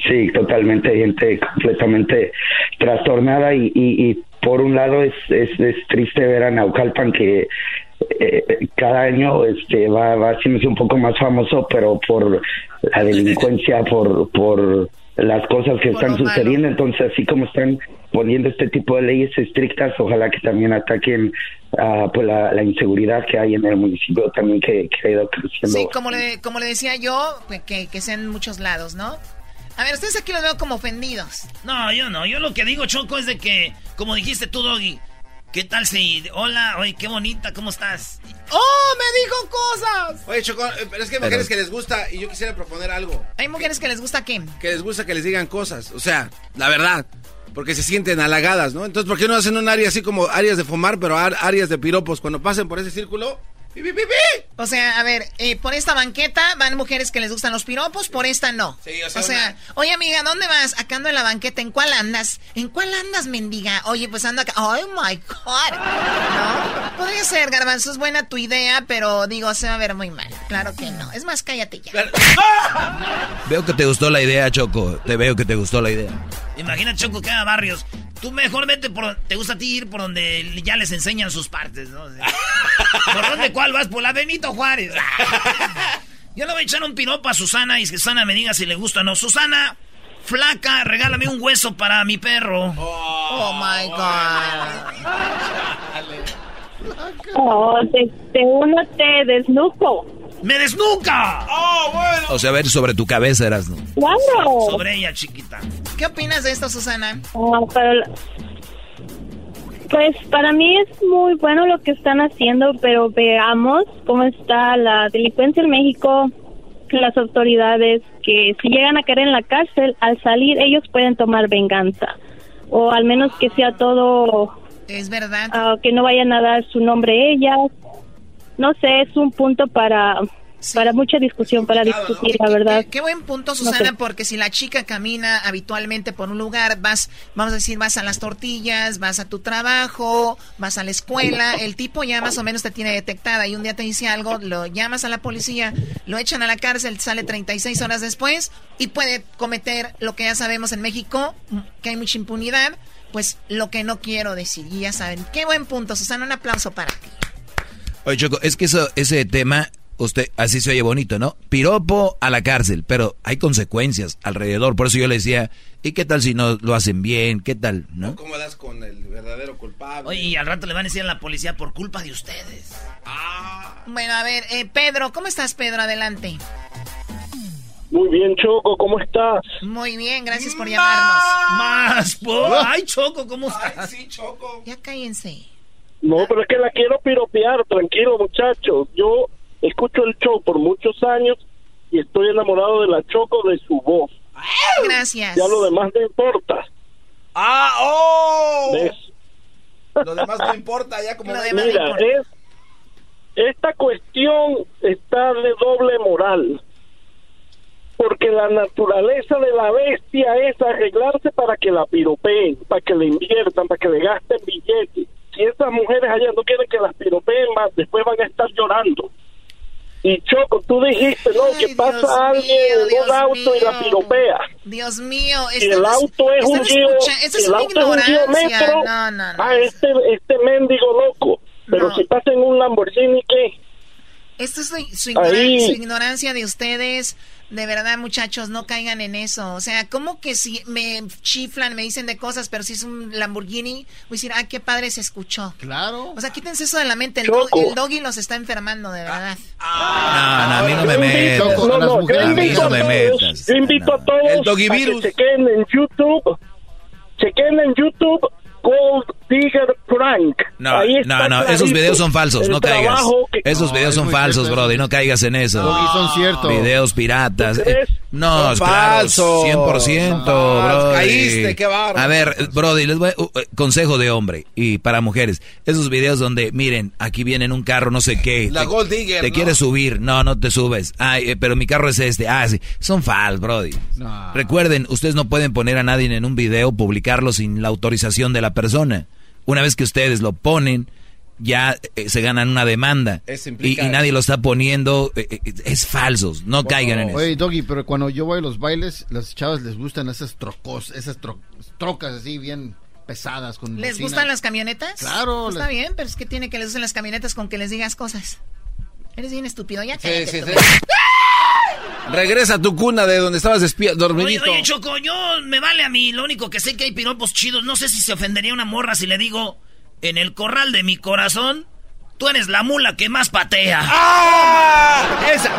Sí, totalmente, gente completamente trastornada y, y, y por un lado es, es, es triste ver a Naucalpan que eh, cada año este va, va haciéndose un poco más famoso, pero por la delincuencia, por, por las cosas que están sucediendo, entonces así como están poniendo este tipo de leyes estrictas, ojalá que también ataquen ah, pues la, la inseguridad que hay en el municipio también que, que ha ido creciendo. Sí, como le, como le decía yo, pues, que, que sea en muchos lados, ¿no? A ver, ustedes aquí los veo como ofendidos. No, yo no. Yo lo que digo, Choco, es de que, como dijiste tú, Doggy, ¿qué tal si... Hola, oye, qué bonita, ¿cómo estás? ¡Oh, me dijo cosas! Oye, Choco, eh, pero es que hay mujeres que les gusta y yo quisiera proponer algo. Hay mujeres que les gusta qué? Que les gusta que les digan cosas. O sea, la verdad. Porque se sienten halagadas, ¿no? Entonces, ¿por qué no hacen un área así como áreas de fumar, pero áreas de piropos? Cuando pasen por ese círculo. O sea, a ver, eh, por esta banqueta van mujeres que les gustan los piropos, por esta no. Sí, o o sea, sea, oye amiga, ¿dónde vas? Acá ando en la banqueta, ¿en cuál andas? ¿En cuál andas, mendiga? Oye, pues ando acá. ¡Oh, my God! ¿No? Podría ser, Garbanzo, es buena tu idea, pero digo, se va a ver muy mal. Claro que no. Es más, cállate ya. Veo que te gustó la idea, Choco. Te veo que te gustó la idea. Imagina, Choco, que haga barrios. Tú mejor vete por... Te gusta a ti ir por donde ya les enseñan sus partes, ¿no? ¿Por dónde cuál vas? Por la Benito Juárez. Yo le voy a echar un piropo a Susana y que Susana me diga si le gusta o no. Susana, flaca, regálame un hueso para mi perro. Oh, my God. Oh, te, te uno te desnuco. ¡Me desnuca! ¡Oh, bueno! O sea, a ver sobre tu cabeza, eras, ¿no? Claro. Sobre ella, chiquita. ¿Qué opinas de esto, Susana? Ah, pero Pues para mí es muy bueno lo que están haciendo, pero veamos cómo está la delincuencia en México, las autoridades, que si llegan a caer en la cárcel, al salir ellos pueden tomar venganza. O al menos que sea todo... Es verdad. ah, que no vayan a dar su nombre ellas. No sé, es un punto para para mucha discusión, para discutir, la verdad. Qué, qué buen punto, Susana, porque si la chica camina habitualmente por un lugar, vas, vamos a decir, vas a las tortillas, vas a tu trabajo, vas a la escuela, el tipo ya más o menos te tiene detectada y un día te dice algo, lo llamas a la policía, lo echan a la cárcel, sale 36 horas después y puede cometer lo que ya sabemos en México, que hay mucha impunidad, pues lo que no quiero decir, y ya saben. Qué buen punto, Susana, un aplauso para ti. Oye, Choco, es que eso, ese tema, usted, así se oye bonito, ¿no? Piropo a la cárcel, pero hay consecuencias alrededor. Por eso yo le decía, ¿y qué tal si no lo hacen bien? ¿Qué tal, no? ¿Cómo das con el verdadero culpable? Oye, y al rato le van a decir a la policía por culpa de ustedes. Bueno, a ver, eh, Pedro, ¿cómo estás, Pedro? Adelante. Muy bien, Choco, ¿cómo estás? Muy bien, gracias por llamarnos. Más, po. Ay, Choco, ¿cómo estás? sí, Choco. Ya cállense. No, pero es que la quiero piropear, tranquilo, muchachos. Yo escucho el show por muchos años y estoy enamorado de la Choco de su voz. Gracias. Ya lo demás no importa. ¡Ah, oh! ¿Ves? Lo demás no importa, ya como... Mira, es, esta cuestión está de doble moral. Porque la naturaleza de la bestia es arreglarse para que la piropeen, para que le inviertan, para que le gasten billetes. Si esas mujeres allá no quieren que las piropeen más, después van a estar llorando. Y Choco, tú dijiste, ¿no? que pasa alguien en un auto y la piropea. Dios mío, esto el auto es un es el auto es un. Metro, No, no, no. ah, este, este mendigo loco. Pero si pasa en un Lamborghini, ¿qué? Esto es su ignorancia de ustedes. De verdad, muchachos, no caigan en eso. O sea, ¿cómo que si me chiflan, me dicen de cosas, pero si es un Lamborghini, voy a decir, ah, qué padre se escuchó? Claro. O sea, quítense eso de la mente. El, do- el doggy los está enfermando, de verdad. No, no, a mí no me Yo invito- metas. no, no, yo A mí invito no a me todos- metas. Yo invito a todos El doggy a que virus. chequen en YouTube, chequen en YouTube Gold Digger Prank. No, Ahí está no, no, esos videos son falsos, no caigas. que- Esos No, videos son falsos, cierto brother, no caigas en eso. Doggy, son ciertos. Videos piratas. Eh, No, Son es claro, falsos. 100%, Son falsos. brody. Caíste, qué bárbaro. A ver, brody, les voy a- uh, uh, consejo de hombre y para mujeres. Esos videos donde, miren, aquí viene en un carro no sé qué. La te, Gold Digger, Te ¿no? quieres subir. No, no te subes. Ay, eh, pero mi carro es este. Ah, sí. Son falsos, brody. No. Recuerden, ustedes no pueden poner a nadie en un video, publicarlo sin la autorización de la persona. Una vez que ustedes lo ponen, ya eh, se ganan una demanda. Eso Y, y nadie lo está poniendo. eh, eh, es falsos. No caigan en eso. Oye, Doggy, pero cuando yo voy a los bailes, las chavas les gustan esas trocos, esas tro- trocas así bien pesadas con ¿Les gustan las camionetas? Claro, Está les- bien, pero es que tiene que les gusten las camionetas con que les digas cosas. Eres bien estúpido, ya Sí, cállate sí, tú. sí. Regresa a tu cuna de donde estabas espía, dormidito. oye, Choco, yo me vale a mí. Lo único que sé que hay piropos chidos. No sé si se ofendería una morra si le digo, en el corral de mi corazón, tú eres la mula que más patea. ¡Ah! Esa,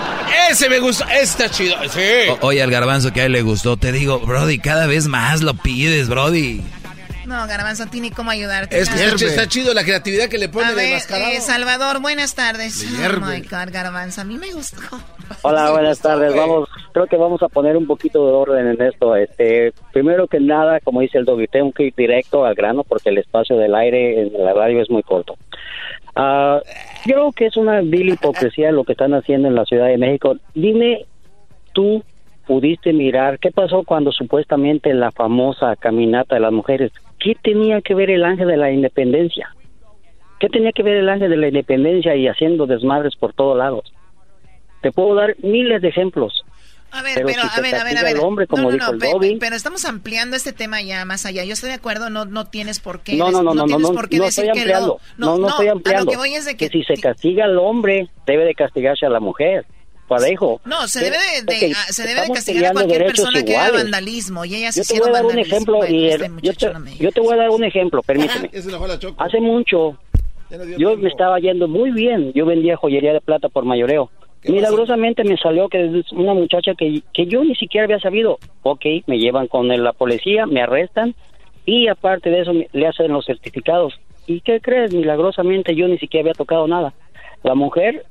ese me gusta, está chido. Sí. O- oye, al garbanzo que a él le gustó, te digo, Brody, cada vez más lo pides, Brody. No, Garbanzo, tiene cómo ayudarte. Es que está, está chido la creatividad que le pone A de ver, mascarado. eh, Salvador, buenas tardes. Oh my God, Garbanzo, a mí me gustó. Hola, buenas tardes. Vamos, creo que vamos a poner un poquito de orden en esto. Este, primero que nada, como dice el tengo que ir directo al grano porque el espacio del aire en la radio es muy corto. Ah, yo creo que es una vil hipocresía lo que están haciendo en la Ciudad de México. Dime, tú pudiste mirar qué pasó cuando supuestamente la famosa caminata de las mujeres, ¿qué tenía que ver el ángel de la independencia? ¿Qué tenía que ver el ángel de la independencia y haciendo desmadres por todos lados? Te puedo dar miles de ejemplos. A ver, Pero pero, si a ver, a ver, a ver. hombre, como no, no, dijo no, el pe- Bobby. pe- pero estamos ampliando este tema ya más allá. Yo estoy de acuerdo, no, no tienes por qué. No, no, no, no, no, tienes no, por qué no decir estoy que ampliando. No, no, estoy A ampliando. lo que voy es de que, si se castiga al hombre, debe de castigarse a la mujer. Parejo. No, se debe de, ah, se debe de castigar a cualquier persona que haga vandalismo. Y ellas Yo te voy a dar un vandalismo. ejemplo Bueno, y este el- yo, muchacho te, no me- yo te voy a dar un ejemplo, permíteme. Hace mucho yo me estaba yendo muy bien. Yo vendía joyería de plata por mayoreo. Milagrosamente me salió que es una muchacha que, que yo ni siquiera había sabido. Ok, me llevan con la policía, me arrestan y aparte de eso me- le hacen los certificados. ¿Y qué crees? Milagrosamente yo ni siquiera había tocado nada. La mujer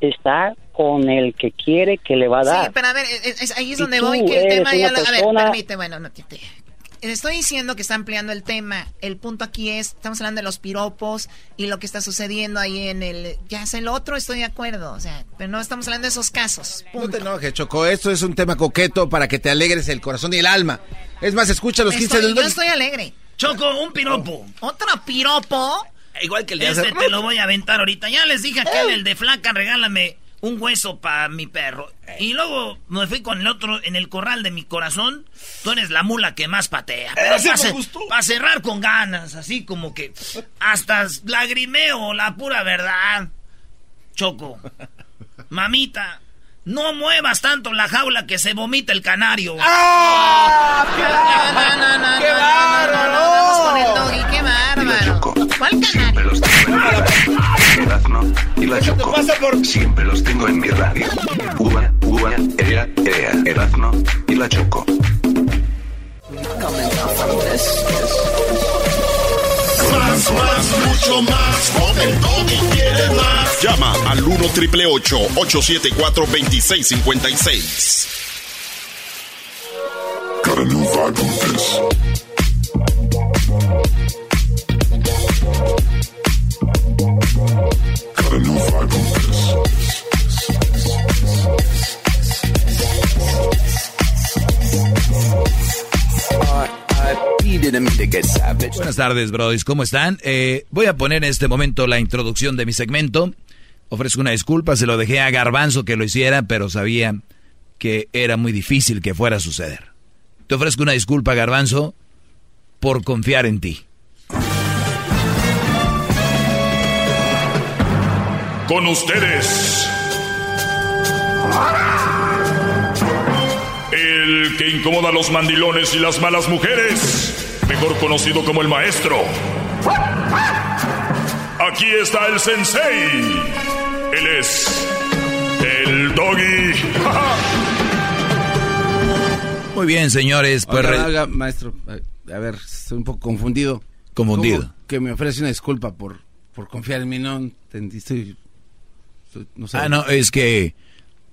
está con el que quiere que le va a dar. Sí, pero a ver, es- es- ahí es donde voy, que el tema ya lo- A ver, permite, bueno, no te, te- Estoy diciendo que está ampliando el tema. El punto aquí es, estamos hablando de los piropos y lo que está sucediendo ahí en el... Ya es el otro, estoy de acuerdo. O sea, pero no estamos hablando de esos casos. No te enojes, Choco. Esto es un tema coqueto para que te alegres el corazón y el alma. Es más, escucha los 15 Estoy- del yo estoy alegre. Choco, un piropo. ¿Otro piropo? Igual que el de Este te lo voy a aventar ahorita. Ya les dije a aquel, el de flaca, regálame un hueso para mi perro. Y luego me fui con el otro en el corral de mi corazón. Tú eres la mula que más patea. Para cerrar con ganas, así como que hasta lagrimeo, la pura verdad. Choco, mamita, no muevas tanto la jaula que se vomita el canario. ¡Ah! ¡Qué con el doggy, qué bárbaro. Erasmo y la Choco. Siempre los tengo en mi radio. Uva, uva, ea, ea. Erasmo y la Choco. Más, más, mucho más. Con el Doggy quieres más. Llama al 1 triple 874 2656. Got a new vibe on this. Buenas tardes, brodis. ¿Cómo están? Eh, voy a poner en este momento la introducción de mi segmento. Ofrezco una disculpa, se lo dejé a Garbanzo que lo hiciera, pero sabía que era muy difícil que fuera a suceder. Te ofrezco una disculpa, Garbanzo, por confiar en ti. Con ustedes. El que incomoda a los mandilones y las malas mujeres. Mejor conocido como el maestro. Aquí está el sensei. Él es el doggy. Muy bien, señores. Pues Oiga, maestro, a a ver, estoy un poco confundido. Confundido. ¿Cómo Que me ofrece una disculpa por, por confiar en mí, no entendí, estoy- no. Ah, no, es que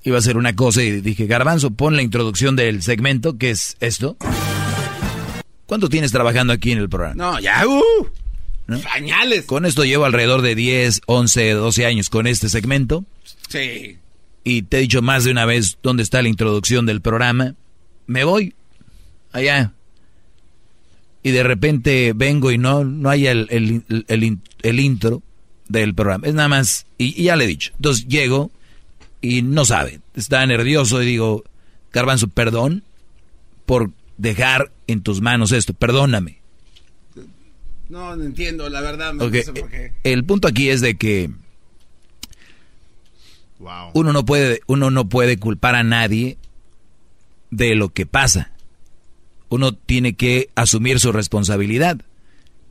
iba a hacer una cosa y dije, Garbanzo, pon la introducción del segmento, que es esto. ¿Cuánto tienes trabajando aquí en el programa? No, ya, uh, ¿No? Con esto llevo alrededor de 10, 11, 12 años con este segmento. Sí. Y te he dicho más de una vez dónde está la introducción del programa. Me voy allá. Y de repente vengo y no, no hay el, el, el intro del programa. Es nada más, y, y ya le he dicho. Entonces llego y no sabe. Está nervioso y digo, Garbanzo, perdón por dejar en tus manos esto. Perdóname. No, no entiendo, la verdad, no sé por qué. El punto aquí es de que Wow. uno no puede, uno no puede culpar a nadie de lo que pasa. Uno tiene que asumir su responsabilidad.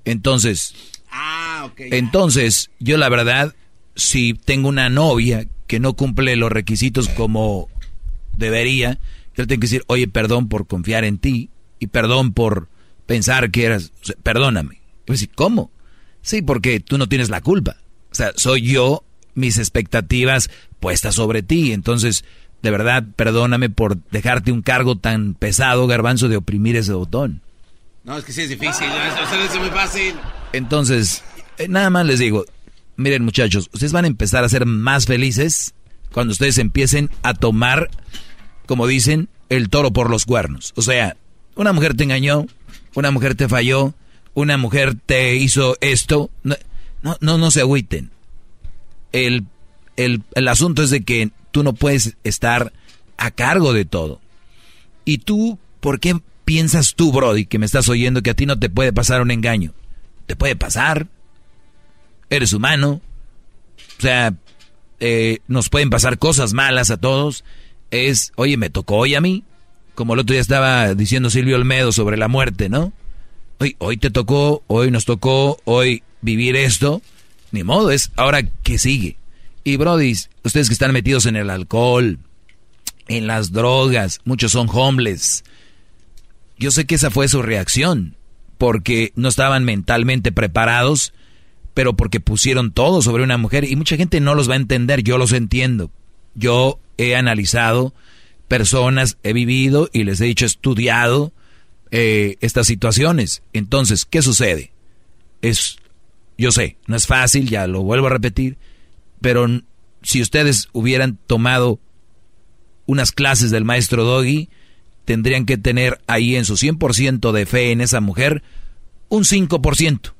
Entonces, Ah, ok. entonces, yo la verdad, si tengo una novia que no cumple los requisitos como debería, yo le tengo que decir, oye, perdón por confiar en ti y perdón por pensar que eras, o sea, perdóname. Decir, ¿cómo? Sí, porque tú no tienes la culpa. O sea, soy yo, mis expectativas puestas sobre ti. Entonces, de verdad, perdóname por dejarte un cargo tan pesado, garbanzo, de oprimir ese botón. No, es que sí es difícil, no, es muy fácil. Entonces, nada más les digo, miren muchachos, ustedes van a empezar a ser más felices cuando ustedes empiecen a tomar, como dicen, el toro por los cuernos. O sea, una mujer te engañó, una mujer te falló, una mujer te hizo esto. No, no, no, no se agüiten. El, el, el asunto es de que tú no puedes estar a cargo de todo. Y tú, ¿por qué piensas tú, Brody, que me estás oyendo, que a ti no te puede pasar un engaño? Te puede pasar. Eres humano. O sea, eh, nos pueden pasar cosas malas a todos. Es, oye, me tocó hoy a mí. Como el otro día estaba diciendo Silvio Olmedo sobre la muerte, ¿no? Hoy, hoy te tocó, hoy nos tocó, hoy vivir esto. Ni modo, es ahora que sigue. Y Brody, ustedes que están metidos en el alcohol, en las drogas, muchos son homeless. Yo sé que esa fue su reacción, porque no estaban mentalmente preparados pero porque pusieron todo sobre una mujer y mucha gente no los va a entender, yo los entiendo. Yo he analizado personas, he vivido y les he dicho, estudiado eh, estas situaciones. Entonces, ¿qué sucede? Es, yo sé, no es fácil, ya lo vuelvo a repetir, pero si ustedes hubieran tomado unas clases del maestro Doggy, tendrían que tener ahí en su 100% de fe en esa mujer un 5%.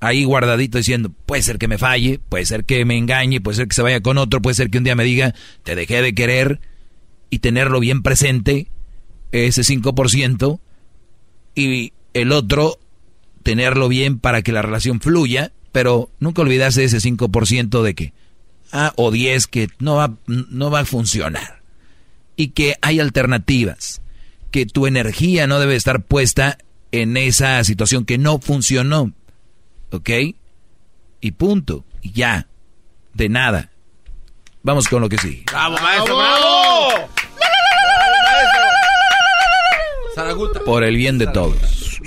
Ahí guardadito diciendo, puede ser que me falle, puede ser que me engañe, puede ser que se vaya con otro, puede ser que un día me diga, te dejé de querer, y tenerlo bien presente, ese 5%, y el otro, tenerlo bien para que la relación fluya, pero nunca olvidarse ese 5% de que, ah, o 10 que no va, no va a funcionar. Y que hay alternativas, que tu energía no debe estar puesta en esa situación que no funcionó. ¿Ok? Y punto. Y ya. De nada. Vamos con lo que sí. ¡Bravo, maestro! ¡Bravo! Zaraguta. Por el bien de todos.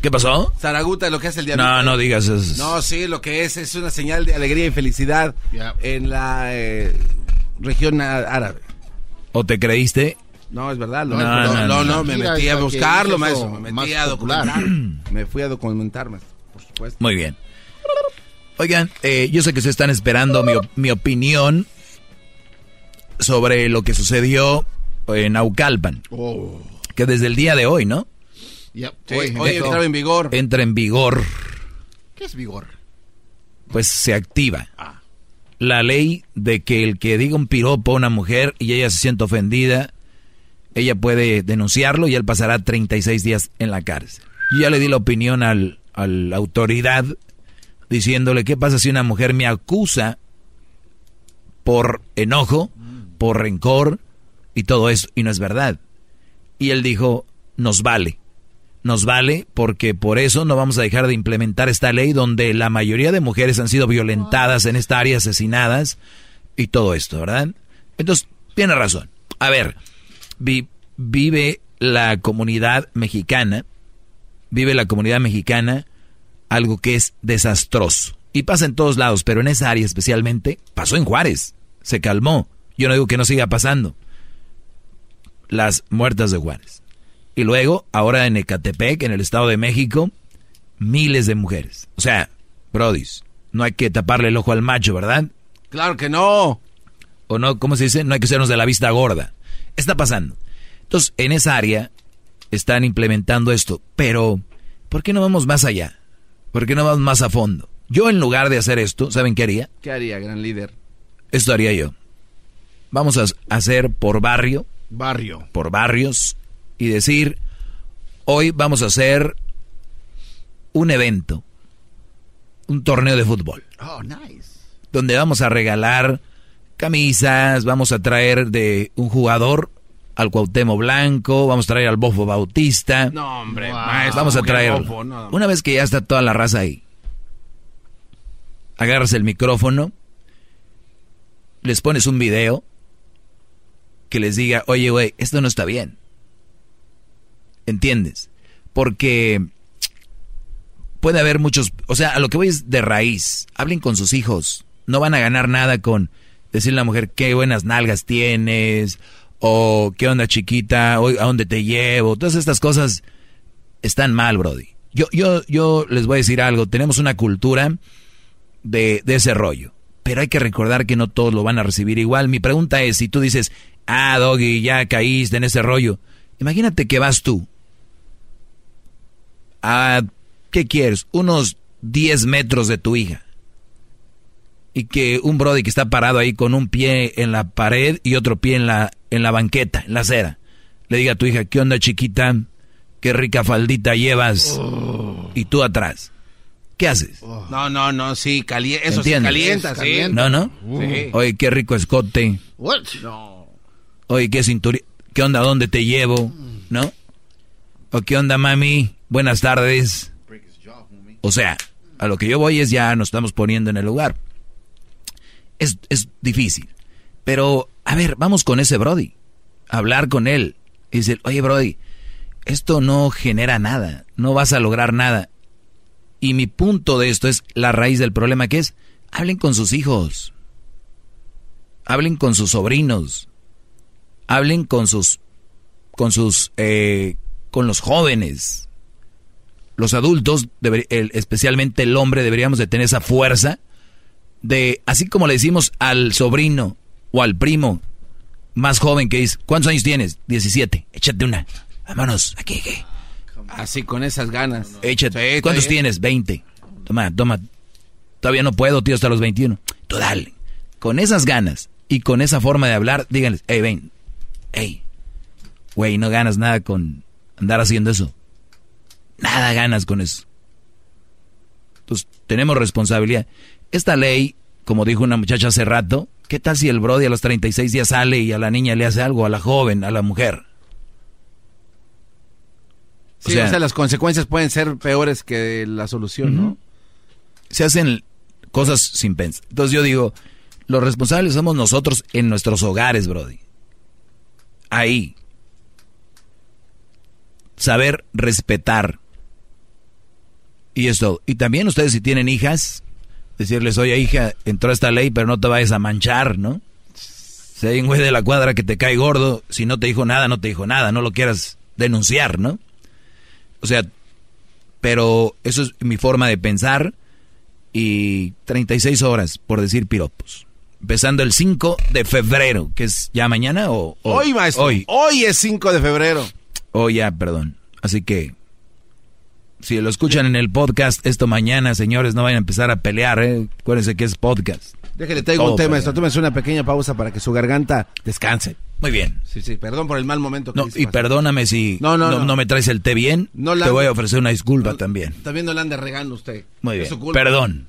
¿Qué pasó? Zaraguta, lo que es el día No, no digas eso. No, sí, lo que es es una señal de alegría y felicidad en la eh, región árabe. ¿O te creíste? No, es verdad. No, no, no, no, me metí a buscarlo, maestro. Me metí a documentar. me fui a documentarme, por supuesto. Muy bien. Oigan, eh, yo sé que se están esperando mi, mi opinión sobre lo que sucedió en Aucalpan. Oh. Que desde el día de hoy, ¿no? hoy, entra en vigor. Entra en vigor. ¿Qué es vigor? Pues se activa. Ah. La ley de que el que diga un piropo a una mujer y ella se siente ofendida, ella puede denunciarlo y él pasará 36 días en la cárcel. Yo ya le di la opinión al, a la autoridad diciéndole qué pasa si una mujer me acusa por enojo, por rencor y todo eso, y no es verdad. Y él dijo, nos vale, nos vale porque por eso no vamos a dejar de implementar esta ley donde la mayoría de mujeres han sido violentadas en esta área, asesinadas y todo esto, ¿verdad? Entonces, tiene razón. A ver, vive la comunidad mexicana, vive la comunidad mexicana algo que es desastroso. Y pasa en todos lados, pero en esa área especialmente, pasó en Juárez, se calmó. Yo no digo que no siga pasando. Las muertas de Juárez. Y luego, ahora en Ecatepec, en el Estado de México, miles de mujeres. O sea, brodis, no hay que taparle el ojo al macho, ¿verdad? Claro que no. O no, ¿cómo se dice? No hay que sernos de la vista gorda. Está pasando. Entonces, en esa área están implementando esto. Pero, ¿por qué no vamos más allá? ¿Por qué no vamos más a fondo? Yo en lugar de hacer esto, ¿saben qué haría? ¿Qué haría, gran líder? Esto haría yo. Vamos a hacer por barrio. Barrio. Por barrios. Y decir, hoy vamos a hacer un evento. Un torneo de fútbol. Oh, nice. Donde vamos a regalar camisas, vamos a traer de un jugador al Cuauhtémoc Blanco, vamos a traer al Bofo Bautista. No, hombre, vamos a traer. Una vez que ya está toda la raza ahí, agarras el micrófono, les pones un video que les diga, oye, güey, esto no está bien. ¿Entiendes? Porque puede haber muchos, o sea, a lo que voy es de raíz. Hablen con sus hijos. No van a ganar nada con decirle a la mujer qué buenas nalgas tienes o qué onda chiquita, o a dónde te llevo. Todas estas cosas están mal, Brody. Yo, yo, yo les voy a decir algo. Tenemos una cultura de, de ese rollo. Pero hay que recordar que no todos lo van a recibir igual. Mi pregunta es, si tú dices, ah, Doggy, ya caíste en ese rollo. Imagínate que vas tú. A, ¿qué quieres? Unos 10 metros de tu hija. Y que un Brody que está parado ahí con un pie en la pared y otro pie en la, en la banqueta, en la acera, le diga a tu hija, ¿qué onda chiquita? Qué rica faldita llevas. Oh. Y tú atrás. ¿Qué haces? No, no, no, sí, eso sí calienta, sí. No, no. Oye, qué rico escote. What? No. Oye, qué cinturón. ¿Qué onda? ¿Dónde te llevo? ¿No? ¿O qué onda, mami? Buenas tardes. O sea, a lo que yo voy es ya nos estamos poniendo en el lugar. Es, es difícil. Pero, a ver, vamos con ese Brody. Hablar con él. Y decir, oye, Brody, esto no genera nada. No vas a lograr nada Y mi punto de esto es la raíz del problema que es, hablen con sus hijos, hablen con sus sobrinos, hablen con sus, con sus, eh, con los jóvenes. Los adultos, especialmente el hombre, deberíamos de tener esa fuerza de, así como le decimos al sobrino o al primo más joven que dice, ¿cuántos años tienes? 17, échate una, vámonos, aquí, aquí. Así, con esas ganas. Échate. ¿Cuántos tienes? 20. Toma, toma. Todavía no puedo, tío, hasta los 21. Tú dale. Con esas ganas y con esa forma de hablar, díganles, hey, ven, hey, güey, no ganas nada con andar haciendo eso. Nada ganas con eso. Entonces, tenemos responsabilidad. Esta ley, como dijo una muchacha hace rato, ¿qué tal si el Brody a los 36 días sale y a la niña le hace algo, a la joven, a la mujer? o, sea, las consecuencias pueden ser peores que la solución, ¿no? Se hacen cosas sin pensar. Entonces yo digo, los responsables somos nosotros en nuestros hogares, Brody. Ahí. Saber respetar. Y esto. Y también ustedes si tienen hijas, decirles, oye hija, entró esta ley, pero no te vayas a manchar, ¿no? Si hay un güey de la cuadra que te cae gordo, si no te dijo nada, no te dijo nada, no lo quieras denunciar, ¿no? O sea, pero eso es mi forma de pensar y 36 horas por decir piropos. Empezando el 5 de febrero, que es ya mañana o, hoy, maestro. Hoy. Hoy es 5 de febrero. Hoy ya, perdón. Así que si lo escuchan en el podcast esto mañana, señores, no vayan a empezar a pelear, ¿eh? Acuérdense que es podcast. Déjale, tengo un tema, esto. Tómense una pequeña pausa para que su garganta descanse. Muy bien. Sí, sí, perdón por el mal momento. no, y perdóname si no, no, no, me traes el té bien. No te voy a ofrecer una disculpa también. También no le ande regando usted. Muy bien. Perdón.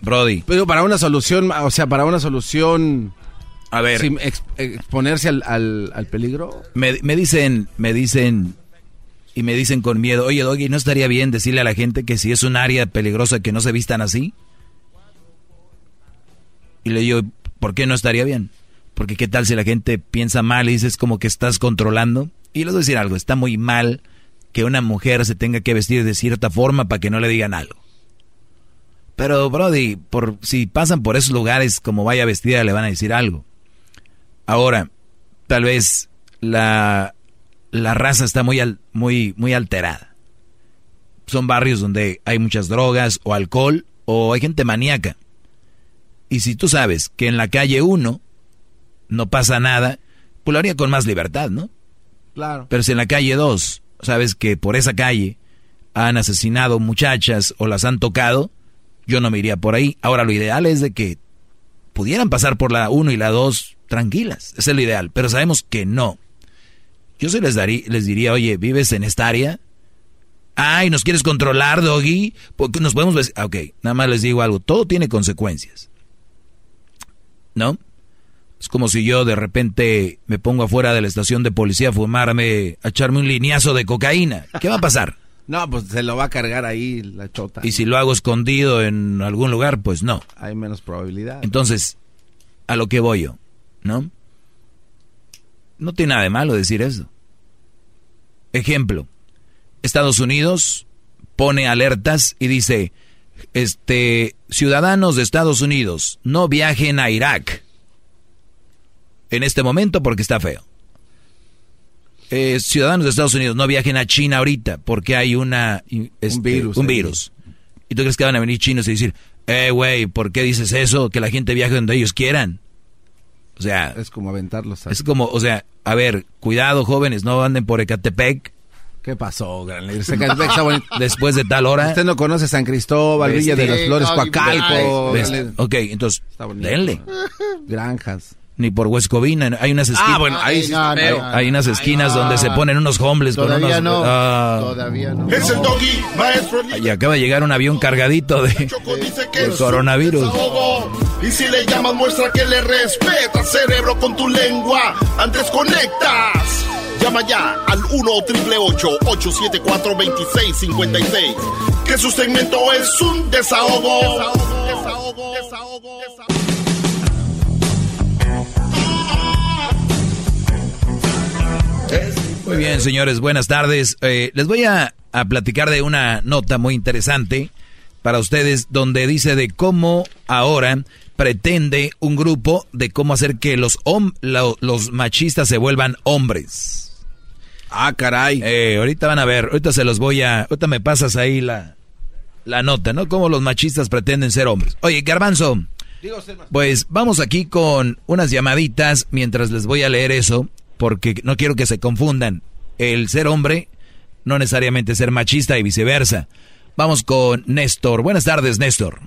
Brody. Pero para una solución, o sea, para una solución... A ver. Sin exponerse al, al, peligro. Me, me dicen, me dicen y me dicen con miedo, oye Doggy, ¿no estaría bien decirle a la gente que si es un área peligrosa que no se vistan así? Y le digo, ¿por qué no estaría bien? Porque qué tal si la gente piensa mal y dices como que estás controlando. Y les voy a decir algo, está muy mal que una mujer se tenga que vestir de cierta forma para que no le digan algo. Pero Brody, por, si pasan por esos lugares como vaya vestida le van a decir algo. Ahora, tal vez la la raza está muy, muy, muy alterada. Son barrios donde hay muchas drogas o alcohol o hay gente maníaca. Y si tú sabes que en la calle 1 no pasa nada, pues lo haría con más libertad, ¿no? Claro. Pero si en la calle 2 sabes que por esa calle han asesinado muchachas o las han tocado, yo no me iría por ahí. Ahora lo ideal es de que pudieran pasar por la 1 y la 2 tranquilas. Es lo ideal. Pero sabemos que no. Yo se les, daría, les diría, oye, ¿vives en esta área? Ay, ¿nos quieres controlar, Doggy? Porque nos podemos... ver. Ok, nada más les digo algo. Todo tiene consecuencias. ¿No? Es como si yo de repente me pongo afuera de la estación de policía a fumarme, a echarme un lineazo de cocaína. ¿Qué va a pasar? No, pues se lo va a cargar ahí la chota. Y si lo hago escondido en algún lugar, pues no. Hay menos probabilidad. Entonces, a lo que voy yo, ¿no? No tiene nada de malo decir eso. Ejemplo, Estados Unidos pone alertas y dice, este, ciudadanos de Estados Unidos, no viajen a Irak en este momento porque está feo. Eh, ciudadanos de Estados Unidos, no viajen a China ahorita porque hay una, este, un virus. Un virus. ¿Y tú crees que van a venir chinos y decir, eh, güey, ¿por qué dices eso? Que la gente viaje donde ellos quieran. O sea... Es como aventarlos. Es como, o sea, a ver, cuidado jóvenes, no anden por Ecatepec. ¿Qué pasó, gran Después de tal hora... Usted no conoce San Cristóbal, Villa de las Flores, Coacalco. Ok, entonces, denle. Granjas. Ni por Huescovina. Hay unas esquinas. Ah, bueno, ahí sí está hay, feo. hay unas esquinas donde no. se ponen unos homeless con Todavía unos. no. ah, Todavía no. Es el doggy, maestro. y acaba de llegar un avión cargadito de, Dice que de coronavirus. Y si le llamas, muestra que le respeta, cerebro, con tu lengua. Antes conectas. Llama ya al 1 874 2656 Que su segmento es un desahogo. Desahogo, desahogo, desahogo, desahogo. Muy bien, señores, buenas tardes. Eh, les voy a, a platicar de una nota muy interesante para ustedes donde dice de cómo ahora pretende un grupo de cómo hacer que los, hom- lo- los machistas se vuelvan hombres. Ah, caray. Eh, ahorita van a ver, ahorita se los voy a... Ahorita me pasas ahí la, la nota, ¿no? Cómo los machistas pretenden ser hombres. Oye, Garbanzo, pues vamos aquí con unas llamaditas mientras les voy a leer eso, porque no quiero que se confundan. El ser hombre no necesariamente ser machista y viceversa. Vamos con Néstor. Buenas tardes, Néstor.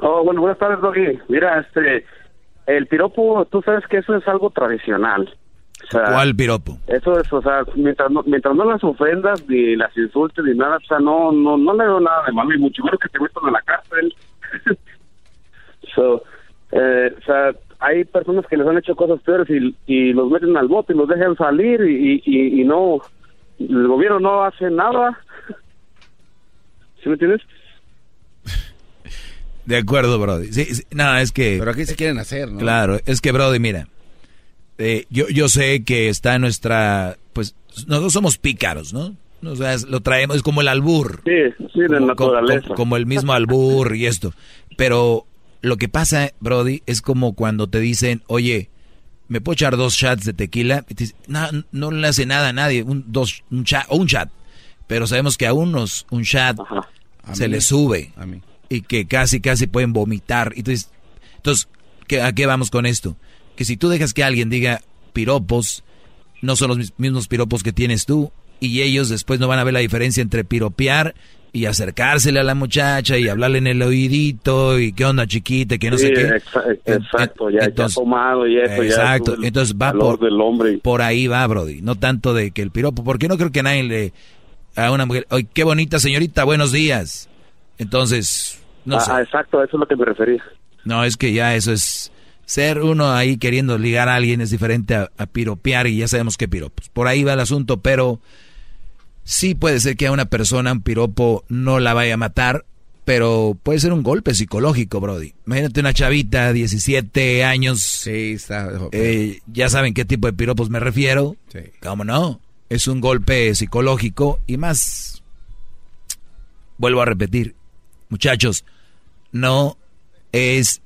Oh, bueno, buenas tardes, Doggy. Mira, este, el piropo, tú sabes que eso es algo tradicional. O sea, ¿Cuál piropo? Eso es, o sea, mientras no, mientras no las ofendas ni las insultes ni nada, o sea, no, no, no le veo nada de malo y mucho menos que te metan a la cárcel. so, eh, o sea, hay personas que les han hecho cosas peores y, y los meten al bote y los dejan salir y, y, y no, el gobierno no hace nada. ¿Sí me entiendes? De acuerdo, Brody. Sí, sí, no, es que... Pero aquí se quieren hacer, ¿no? Claro, es que, Brody, mira, eh, yo, yo sé que está nuestra, pues, nosotros somos pícaros, ¿no? O sea, es- lo traemos, es como el albur. Sí, sí, de como, como- naturaleza. como el mismo albur y esto. Pero lo que pasa, Brody, es como cuando te dicen, oye, ¿me puedo echar dos shots de tequila? Y te dices, no, no le hace nada a nadie, un, dos, un chat, o un chat. Pero sabemos que a unos un chat se le sube. A mí. Y que casi, casi pueden vomitar. Y Entonces, entonces ¿qué- ¿a qué vamos con esto? Que si tú dejas que alguien diga piropos, no son los mis- mismos piropos que tienes tú. Y ellos después no van a ver la diferencia entre piropear y acercársele a la muchacha y hablarle en el oídito y qué onda chiquita, que no Sí, sé qué. exa- exacto, ya, ya entonces- tomado y eso, Exacto, ya. entonces va por, del hombre. por ahí va, Brody. No tanto de que el piropo, porque no creo que nadie le a una mujer, oye, qué bonita señorita, buenos días. Entonces, no ah, sé. ah, exacto, a eso es lo que me refería. No, es que ya eso es ser uno ahí queriendo ligar a alguien es diferente a, a piropear y ya sabemos qué piropos. Por ahí va el asunto, pero sí puede ser que a una persona un piropo no la vaya a matar, pero puede ser un golpe psicológico, Brody. Imagínate una chavita, 17 años. Sí, está. eh, ya saben qué tipo de piropos me refiero. Sí. ¿Cómo no? Es un golpe psicológico y más. Vuelvo a repetir, muchachos, no es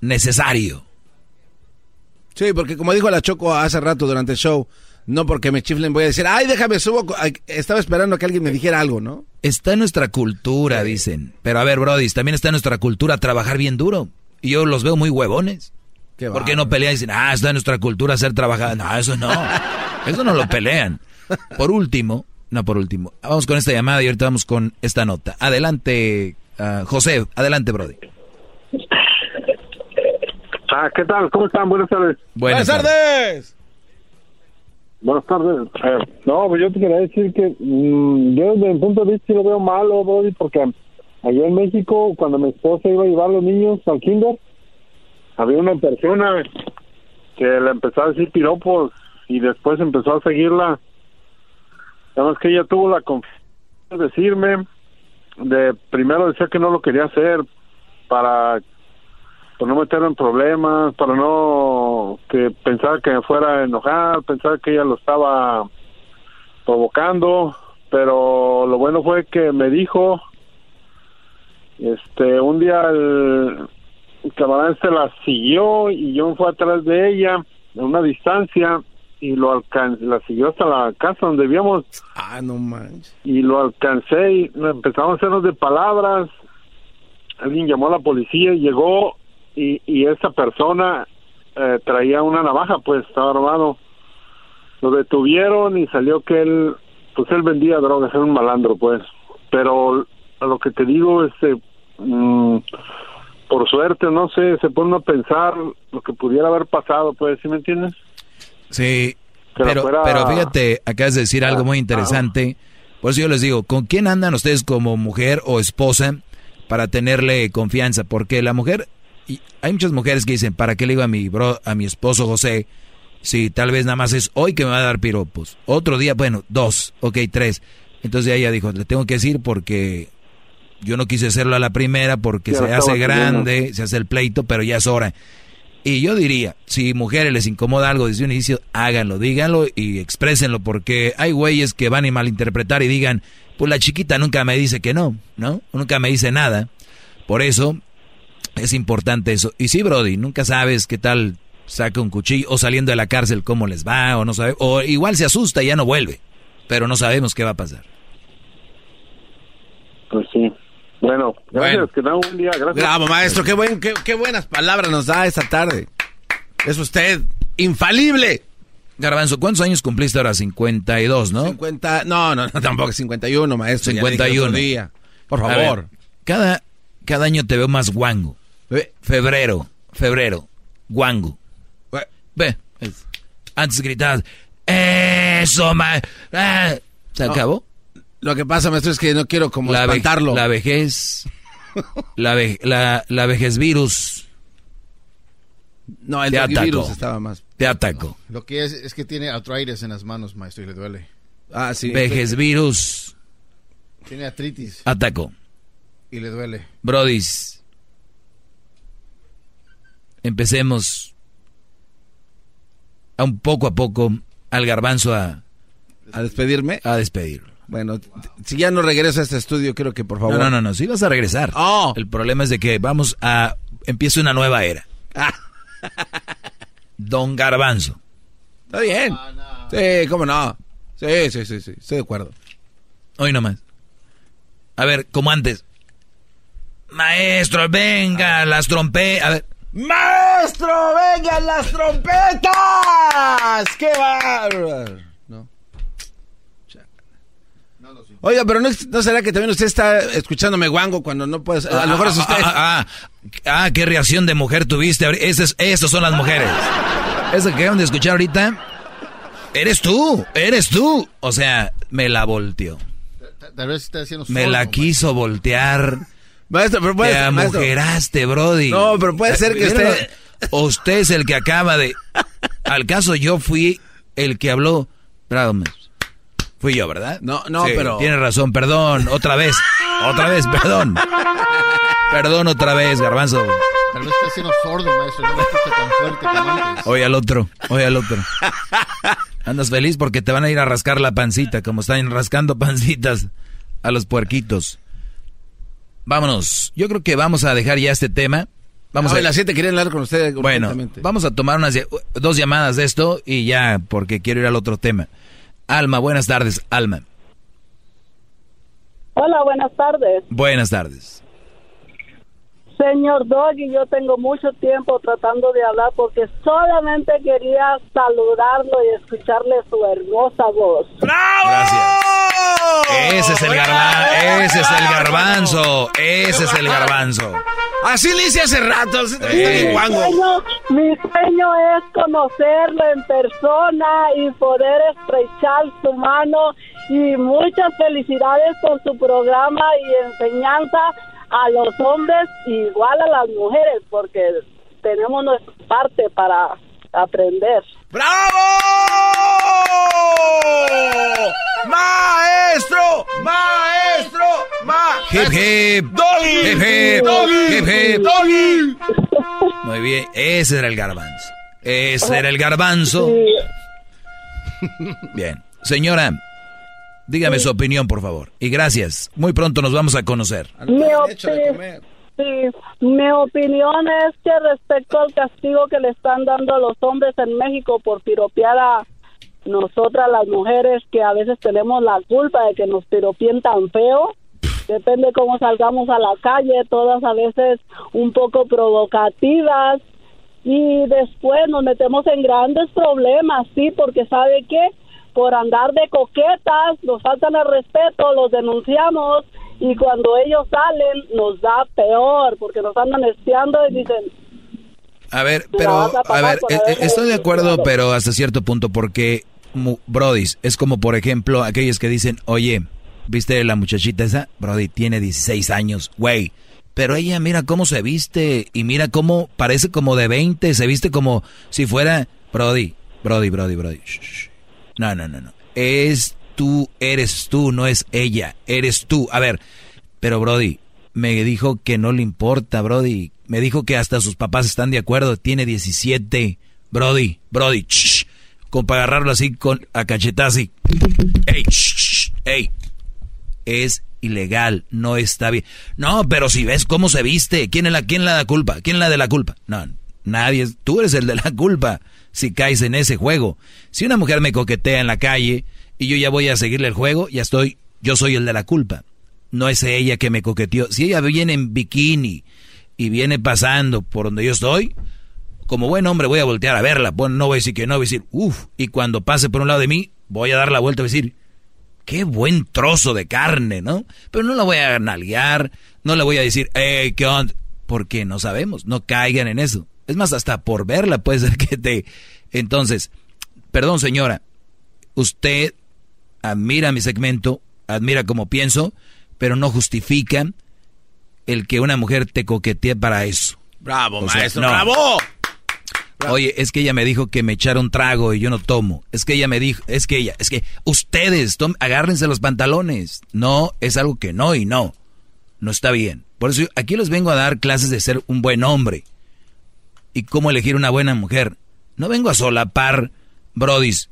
necesario. Sí, porque como dijo la Choco hace rato durante el show, no porque me chiflen voy a decir, ay, déjame subo. Estaba esperando que alguien me dijera algo, ¿no? Está en nuestra cultura, dicen. Pero a ver, Brody, también está en nuestra cultura trabajar bien duro. Y yo los veo muy huevones. Qué ¿Por qué no pelean y dicen, ah, está en nuestra cultura ser trabajador? No, eso no. Eso no lo pelean. Por último, no por último, vamos con esta llamada y ahorita vamos con esta nota. Adelante, ah, José, adelante, Brody. Ah, ¿qué tal? ¿Cómo están? Buenas tardes. Buenas tardes. Buenas tardes. Eh, no, pues yo te quería decir que mm, yo desde mi punto de vista lo veo malo, Brody, porque allá en México, cuando mi esposa iba a llevar los niños al kinder, había una persona que le empezó a decir piropos y después empezó a seguirla. Además que ella tuvo la confianza de decirme, de primero decía que no lo quería hacer para para no meterlo en problemas, para no que pensaba que me fuera a enojar, pensaba que ella lo estaba provocando, pero lo bueno fue que me dijo, este, un día el, camarada se la siguió y yo fui atrás de ella a una distancia y lo alcancé, la siguió hasta la casa donde vivíamos Ah, no manches. y lo alcancé y empezamos a hacernos de palabras. Alguien llamó a la policía y llegó y, y esa persona eh, traía una navaja, pues estaba armado. Lo detuvieron y salió que él, pues él vendía drogas, era un malandro, pues. Pero a lo que te digo, este, mm, por suerte, no sé, se pone a pensar lo que pudiera haber pasado, pues, ¿sí me entiendes? Sí, pero, pero fíjate, acabas de decir algo muy interesante. Por eso yo les digo, ¿con quién andan ustedes como mujer o esposa para tenerle confianza? Porque la mujer, y hay muchas mujeres que dicen, ¿para qué le digo a mi bro, a mi esposo José? Si tal vez nada más es hoy que me va a dar piropos. Otro día, bueno, dos, ok, tres. Entonces ella dijo, le tengo que decir porque yo no quise hacerlo a la primera porque se hace grande, se hace el pleito, pero ya es hora. Y yo diría, si mujeres les incomoda algo desde un inicio, háganlo, díganlo y exprésenlo, porque hay güeyes que van a malinterpretar y digan, pues la chiquita nunca me dice que no, ¿no? Nunca me dice nada. Por eso es importante eso. Y sí, Brody, nunca sabes qué tal saca un cuchillo o saliendo de la cárcel cómo les va o no sabe, o igual se asusta y ya no vuelve, pero no sabemos qué va a pasar. Pues sí. Bueno, gracias, que da un día, gracias. Bravo, maestro, qué, buen, qué, qué buenas palabras nos da esta tarde. Es usted infalible. Garbanzo, ¿cuántos años cumpliste ahora? 52, ¿no? 50, no, no, no tampoco 51, maestro. 51. Día. Por favor. cada, cada año te veo más guango. Febrero, febrero, guango. Ve, antes gritabas, eso, ma... Ah". ¿Se acabó? Lo que pasa, maestro, es que no quiero como la espantarlo. la vejez. la, la, la, vejez virus. No, el virus estaba más. Te ataco. Lo que es es que tiene artritis en las manos, maestro, y le duele. Ah, sí. Vejez virus. Tiene artritis. Ataco. Y le duele. Brodis. Empecemos a un poco a poco al garbanzo a... ¿A despedirme? A despedir. Bueno, si ya no regreso a este estudio, quiero que por favor. No, no, no, no, sí vas a regresar. Oh. El problema es de que vamos a. Empieza una nueva era. Ah. Don Garbanzo. Está bien. Sí, cómo no. Sí, sí, sí, sí, estoy de acuerdo. Hoy nomás. A ver, como antes. Maestro, venga, las trompetas. A ver. ¡Maestro, vengan las trompetas! ¡Qué bárbaro! Oiga, pero no, será que también usted está escuchándome guango cuando no puede... A lo mejor es ah, usted... Ah, ah, ah, qué reacción de mujer tuviste. Esas son las mujeres. Eso que acaban de escuchar ahorita, eres tú, eres tú. O sea, me la volteó. Tal vez está haciendo Me la quiso voltear. Maestro, pero puede Te amujeraste, Brody. No, pero puede ser que usted... Usted es el que acaba de... Al caso yo fui el que habló... Bravo, Fui yo, ¿verdad? No, no, pero. Tiene razón, perdón, otra vez. otra vez, perdón. Perdón otra vez, garbanzo. Tal vez está siendo sordo, maestro, no me escucha tan fuerte como antes. Oye al otro, oye al otro. Andas feliz porque te van a ir a rascar la pancita, como están rascando pancitas a los puerquitos. Vámonos. Yo creo que vamos a dejar ya este tema. Vamos a las siete quería hablar con ustedes. Bueno, vamos a tomar unas dos llamadas de esto y ya, porque quiero ir al otro tema. Alma, buenas tardes, Alma. Hola, buenas tardes. Buenas tardes. Señor Doggy, yo tengo mucho tiempo tratando de hablar porque solamente quería saludarlo y escucharle su hermosa voz. ¡Bravo! Gracias. Ese es el garbanzo, ese es el garbanzo, ese es el garbanzo. Así le hice hace rato, mi, sueño, mi sueño es conocerlo en persona y poder estrechar su mano. Y muchas felicidades por su programa y enseñanza a los hombres igual a las mujeres, porque tenemos nuestra parte para aprender. ¡Bravo! ¡Maestro! ¡Maestro! ¡Ma! ¡Hip, hip! ¡Doggy! ¡Hip, hip! ¡Doggy! ¡Hip, hip! ¡Doggy! Muy bien, ese era el garbanzo. Ese era el garbanzo. Bien. Señora, Dígame su opinión, por favor. Y gracias. Muy pronto nos vamos a conocer. Mi, sí, mi opinión es que respecto al castigo que le están dando a los hombres en México por piropear a nosotras las mujeres que a veces tenemos la culpa de que nos piropien tan feo, depende cómo salgamos a la calle, todas a veces un poco provocativas y después nos metemos en grandes problemas, sí, porque sabe qué, por andar de coquetas, nos faltan el respeto, los denunciamos y cuando ellos salen nos da peor porque nos andan espiando y dicen a ver, pero, a, ver, eh, eh, estoy de acuerdo, pero hasta cierto punto, porque, Brody, es como, por ejemplo, aquellos que dicen, oye, ¿viste la muchachita esa? Brody, tiene 16 años, güey. Pero ella, mira cómo se viste, y mira cómo parece como de 20, se viste como si fuera, Brody, Brody, Brody, Brody. No, no, no, no. Es tú, eres tú, no es ella, eres tú. A ver, pero Brody, me dijo que no le importa, Brody. Me dijo que hasta sus papás están de acuerdo. Tiene 17. Brody, Brody, shh, agarrarlo así con a cachetazzi. Ey, shh, ey. Es ilegal, no está bien. No, pero si ves cómo se viste, ¿quién es la, quién la da culpa? ¿Quién la de la culpa? No, nadie, tú eres el de la culpa si caes en ese juego. Si una mujer me coquetea en la calle y yo ya voy a seguirle el juego, ya estoy, yo soy el de la culpa no es ella que me coqueteó. Si ella viene en bikini y viene pasando por donde yo estoy, como buen hombre voy a voltear a verla. Bueno, no voy a decir que no, voy a decir, uff. Y cuando pase por un lado de mí, voy a dar la vuelta y decir, qué buen trozo de carne, ¿no? Pero no la voy a nalguear, no le voy a decir, hey, ¿qué onda? Porque no sabemos, no caigan en eso. Es más, hasta por verla puede ser que te... Entonces, perdón señora, usted admira mi segmento, admira cómo pienso, pero no justifican el que una mujer te coquetee para eso. Bravo, maestro, bravo. Oye, es que ella me dijo que me echara un trago y yo no tomo. Es que ella me dijo, es que ella, es que ustedes, agárrense los pantalones. No, es algo que no y no. No está bien. Por eso aquí les vengo a dar clases de ser un buen hombre. Y cómo elegir una buena mujer. No vengo a solapar brodis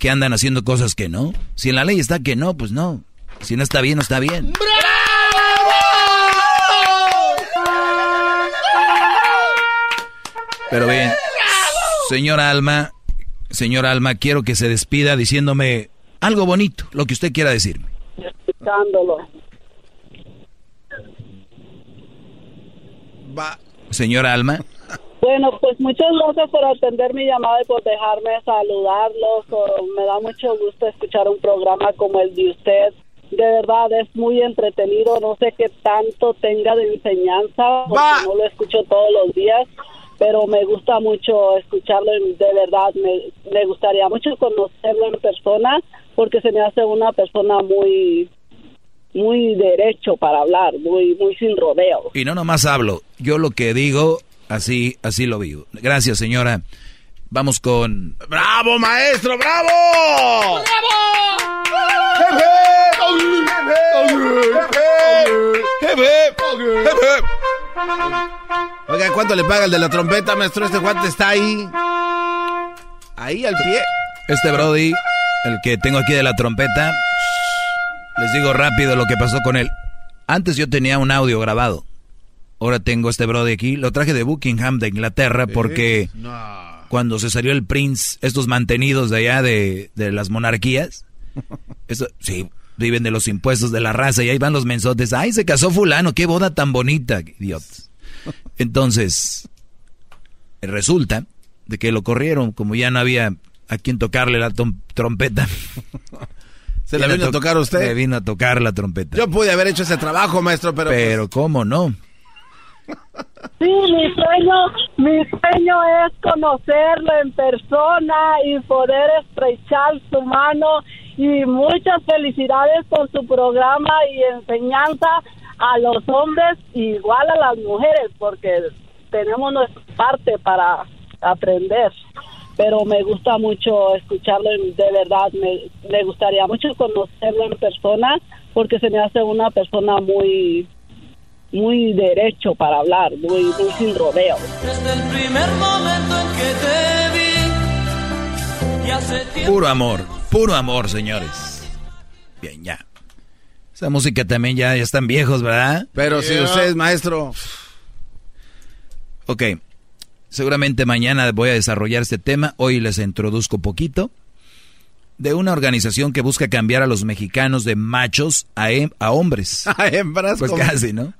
que andan haciendo cosas que no. Si en la ley está que no, pues no. Si no está bien, no está bien. ¡Bravo! Pero bien, señora Alma, señora Alma, quiero que se despida diciéndome algo bonito, lo que usted quiera decirme. Escuchándolo. Va. Señora Alma. Bueno, pues muchas gracias por atender mi llamada y por dejarme saludarlos. Me da mucho gusto escuchar un programa como el de usted de verdad es muy entretenido, no sé qué tanto tenga de enseñanza, porque no lo escucho todos los días, pero me gusta mucho escucharlo, de verdad, me, me gustaría mucho conocerlo en persona, porque se me hace una persona muy muy derecho para hablar, muy muy sin rodeo. Y no nomás hablo, yo lo que digo, así así lo vivo. Gracias, señora. Vamos con ¡Bravo, maestro! ¡Bravo! ¡Bravo! Oiga, ¿cuánto le paga el de la trompeta, maestro? Este guante está ahí. Ahí al pie. Este Brody, el que tengo aquí de la trompeta, les digo rápido lo que pasó con él. Antes yo tenía un audio grabado. Ahora tengo este Brody aquí. Lo traje de Buckingham, de Inglaterra, porque cuando se salió el Prince, estos mantenidos de allá de, de las monarquías, eso, sí, viven de los impuestos de la raza y ahí van los mensotes. Ay, se casó fulano, qué boda tan bonita, idiotas. Entonces, resulta de que lo corrieron, como ya no había a quien tocarle la trompeta. ¿Se la vino a, tocar usted? Se vino a tocar la trompeta. Yo pude haber hecho ese trabajo, maestro, pero... Pero, pues ¿cómo no? Sí, mi sueño, mi sueño es conocerlo en persona y poder estrechar su mano y muchas felicidades por su programa y enseñanza a los hombres igual a las mujeres porque tenemos nuestra parte para aprender. Pero me gusta mucho escucharlo de verdad me, me gustaría mucho conocerlo en persona porque se me hace una persona muy muy derecho para hablar muy muy sin rodeo desde el primer momento en que te vi Puro amor, puro amor, señores. Bien, ya. Esa música también ya, ya están viejos, ¿verdad? Pero si usted es maestro. Ok. Seguramente mañana voy a desarrollar este tema. Hoy les introduzco poquito. De una organización que busca cambiar a los mexicanos de machos a, a hombres. A hembras. Pues casi, ¿no?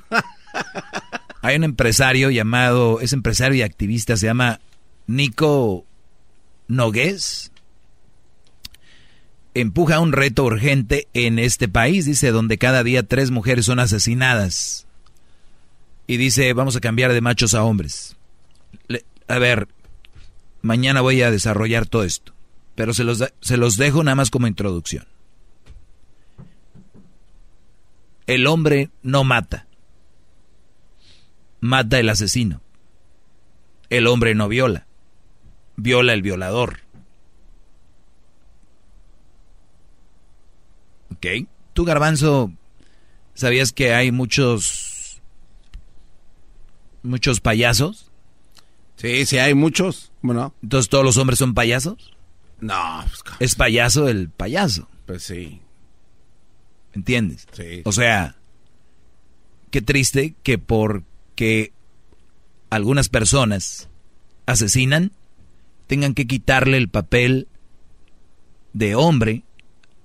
Hay un empresario llamado, es empresario y activista, se llama Nico Nogués. empuja un reto urgente en este país, dice, donde cada día tres mujeres son asesinadas. Y dice, vamos a cambiar de machos a hombres. a ver, mañana voy a desarrollar todo esto, pero se los, se los dejo nada más como introducción. El hombre no mata, mata el asesino. El hombre no viola, viola el violador. ¿Ok? Tú, Garbanzo, ¿sabías que hay muchos... muchos payasos? Sí, sí, hay muchos. Bueno. Entonces, ¿todos los hombres son payasos? No. Pues, es payaso el payaso. Pues sí. ¿Entiendes? Sí. O sea, qué triste que porque algunas personas asesinan, tengan que quitarle el papel de hombre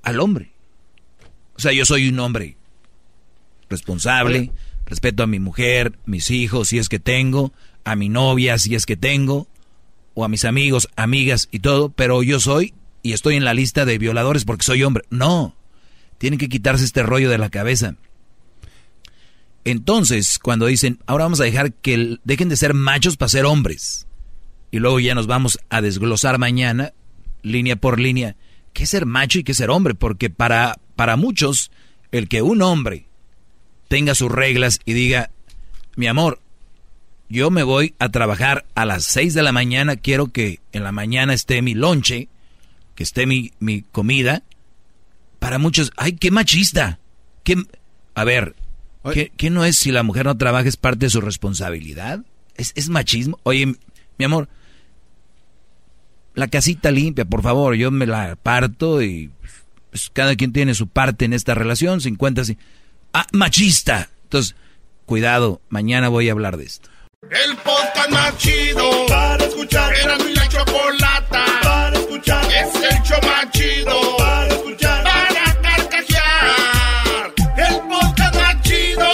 al hombre. O sea, yo soy un hombre responsable, respeto a mi mujer, mis hijos, si es que tengo, a mi novia, si es que tengo, o a mis amigos, amigas y todo, pero yo soy y estoy en la lista de violadores porque soy hombre. No, tienen que quitarse este rollo de la cabeza. Entonces, cuando dicen, ahora vamos a dejar que dejen de ser machos para ser hombres, y luego ya nos vamos a desglosar mañana, línea por línea, qué ser macho y qué ser hombre, porque para, para muchos, el que un hombre tenga sus reglas y diga, mi amor, yo me voy a trabajar a las 6 de la mañana, quiero que en la mañana esté mi lonche, que esté mi, mi comida. Para muchos, ay, qué machista. Qué, a ver, ¿qué, ¿qué, no es si la mujer no trabaja es parte de su responsabilidad? ¿Es, es machismo? Oye, mi amor, la casita limpia, por favor, yo me la parto y pues, cada quien tiene su parte en esta relación, 50 así. Ah, machista. Entonces, cuidado, mañana voy a hablar de esto. El podcast más chido para escuchar. Era mi la chocolata para escuchar. Es el show más chido para escuchar. Para carcajear. El podcast más chido.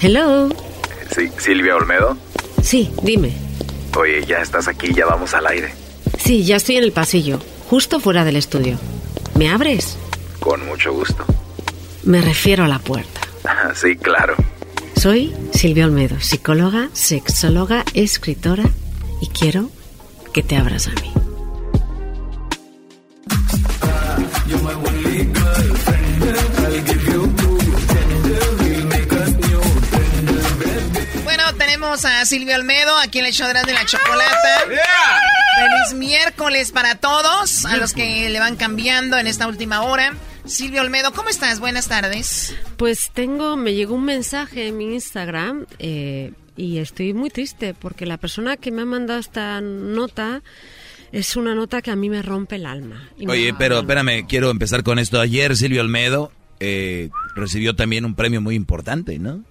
Hello. Sí, Silvia Olmedo. Sí, dime. Oye, ya estás aquí, ya vamos al aire. Sí, ya estoy en el pasillo, justo fuera del estudio. ¿Me abres? Con mucho gusto. Me refiero a la puerta. Sí, claro. Soy Silvia Olmedo, psicóloga, sexóloga, escritora y quiero que te abras a mí. Tenemos a Silvia Olmedo aquí en el show de la chocolata. Feliz miércoles para todos, a los que le van cambiando en esta última hora. Silvia Olmedo, ¿cómo estás? Buenas tardes. Pues tengo, me llegó un mensaje en mi Instagram eh, y estoy muy triste porque la persona que me ha mandado esta nota es una nota que a mí me rompe el alma. Oye, pero espérame, quiero empezar con esto. Ayer Silvio Olmedo eh, recibió también un premio muy importante, ¿no?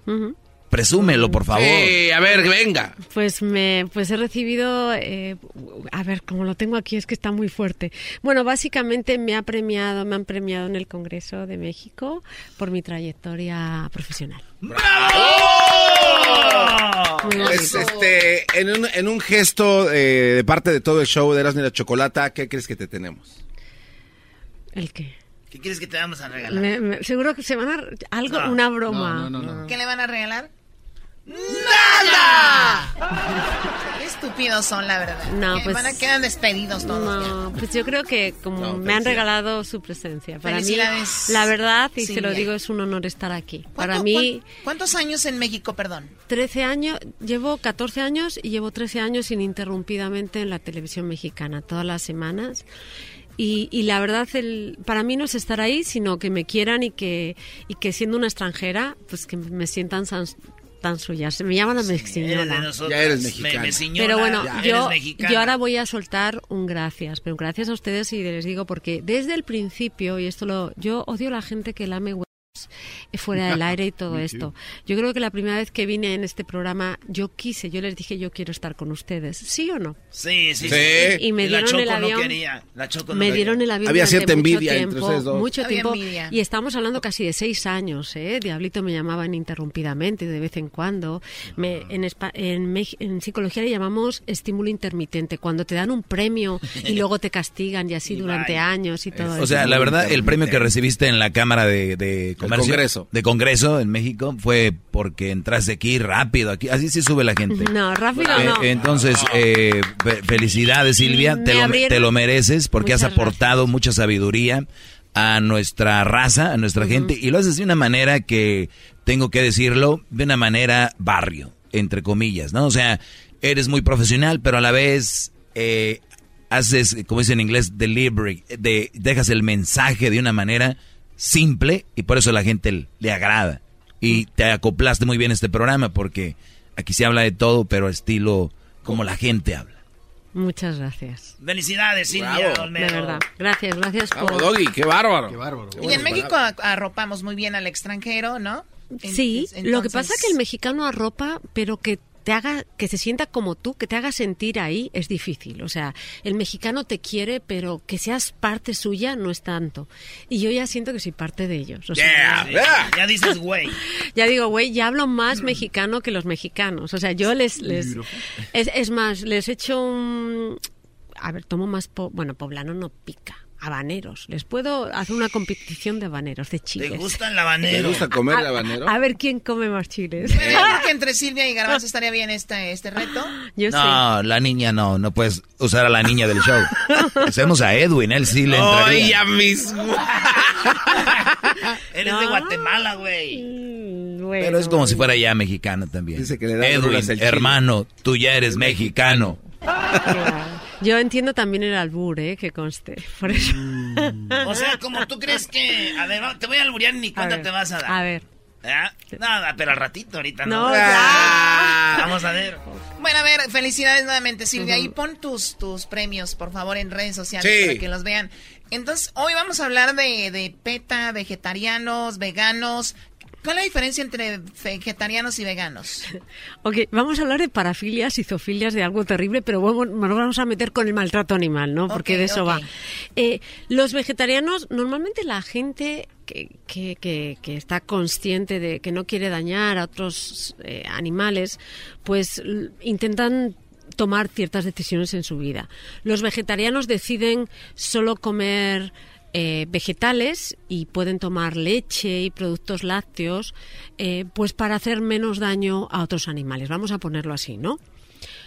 Presúmelo, por favor. Sí, a ver, venga. Pues me, pues he recibido, eh, a ver, como lo tengo aquí es que está muy fuerte. Bueno, básicamente me ha premiado, me han premiado en el Congreso de México por mi trayectoria profesional. Muy bonito. Es, este, en un, en un gesto eh, de parte de todo el show de Erasmo y la Chocolata, ¿qué crees que te tenemos? ¿El qué? ¿Qué quieres que te vamos a regalar? Me- me- seguro que se van a algo, No. una broma. ¿Qué le van a regalar? ¡Nada! Qué estúpidos son, la verdad. No, pues- Van a quedar despedidos todos. No, pues yo creo que como No, me han felicidades. regalado su presencia. Para mí, la verdad, y se lo digo, es un honor estar aquí. Para ¿Cuánto- mí, cuán- ¿Cuántos años en México, perdón? 13 años, llevo 14 años y llevo 13 años ininterrumpidamente en la televisión mexicana, todas las semanas. Y, y la verdad, el, para mí no es estar ahí, sino que me quieran y que, y que siendo una extranjera, pues que me sientan tan, tan suyas. Me llaman a nosotros. Ya eres Me- mexicana. me señora, Pero bueno, yo, yo ahora voy a soltar un gracias, pero gracias a ustedes y les digo porque desde el principio, y esto lo, yo odio a la gente que lame hue- fuera del aire y todo esto. Yo creo que la primera vez que vine en este programa, yo quise, yo les dije, yo quiero estar con ustedes. ¿Sí o no? Sí, sí, sí. Y me la dieron Choco el avión. No quería. La Choco no me quería. dieron el avión Había cierta mucho envidia entre tiempo, ustedes dos. mucho Había tiempo envidia. y estamos hablando casi de seis años ¿eh? Diablito me llamaban ininterrumpidamente de vez en cuando me, en, espa- en, psicología le llamamos estímulo intermitente cuando te dan un premio y luego te castigan y así durante años y todo O sea, eso. la verdad, el premio que recibiste en la Cámara de, de Comercio, Congreso. de Congreso en México fue porque entraste aquí rápido, aquí así se sube la gente. no rápido Eh, no Entonces, eh, fe- felicidades Silvia, Me te lo, te lo mereces porque has aportado mucha sabiduría a nuestra raza, a nuestra gente, y lo haces de una manera que, tengo que decirlo, de una manera barrio, entre comillas, ¿no? O sea, eres muy profesional, pero a la vez eh, haces, como dice en inglés, delivery, de, dejas el mensaje de una manera simple y por eso la gente le agrada. Y te acoplaste muy bien este programa porque aquí se habla de todo, pero estilo como la gente habla. muchas gracias Felicidades, Silvia de verdad gracias gracias por Vamos, Doggy, qué bárbaro. Qué bárbaro. Y en México arropamos muy bien al extranjero, ¿no? Sí, Entonces- lo que pasa es que el mexicano arropa, pero que te haga, que se sienta como tú, que te haga sentir ahí, es difícil. O sea, el mexicano te quiere, pero que seas parte suya no es tanto. Y yo ya siento que soy parte de ellos. O sea, Sí, Ya dices, güey. ya digo, güey, ya hablo más mexicano que los mexicanos. O sea, yo les... les es, es más, les echo un... A ver, tomo más... po- bueno, poblano no pica. Habaneros. Les puedo hacer una competición de habaneros, de chiles. ¿Te gusta el habanero? ¿Te gusta comer el A- habanero? A, ver quién come más chiles. Pero que entre Silvia y Garbanzo estaría bien este, este reto. Yo sí. No, la niña no, no puedes usar a la niña del show. Hacemos a Edwin, él sí le Ay, entraría. ya mismo. Eres de Guatemala, güey. Pero es como si fuera ya mexicano también. Dice que le da Edwin, hermano, tú ya eres mexicano. Yo entiendo también el albur, ¿eh? Que conste. Por eso. O sea, como tú crees que... A ver, te voy a alburear ni cuenta ver, te vas a dar. A ver. ¿Ya? Nada, pero al ratito, ahorita no. No, Ah, Vamos a ver. Bueno, a ver, felicidades nuevamente, Silvia. Y pon tus, tus premios, por favor, en redes sociales Sí. para que los vean. Entonces, hoy vamos a hablar de, de PETA, vegetarianos, veganos. ¿Cuál es la diferencia entre vegetarianos y veganos? Ok, vamos a hablar de parafilias y zoofilias de algo terrible, pero vamos, nos vamos a meter con el maltrato animal, ¿no? Porque de eso va. Eh, los vegetarianos, normalmente la gente que, que, que- que está consciente de que no quiere dañar a otros eh, animales, pues intentan tomar ciertas decisiones en su vida. Los vegetarianos deciden solo comer eh, vegetales y pueden tomar leche y productos lácteos, eh, pues para hacer menos daño a otros animales. Vamos a ponerlo así, ¿no?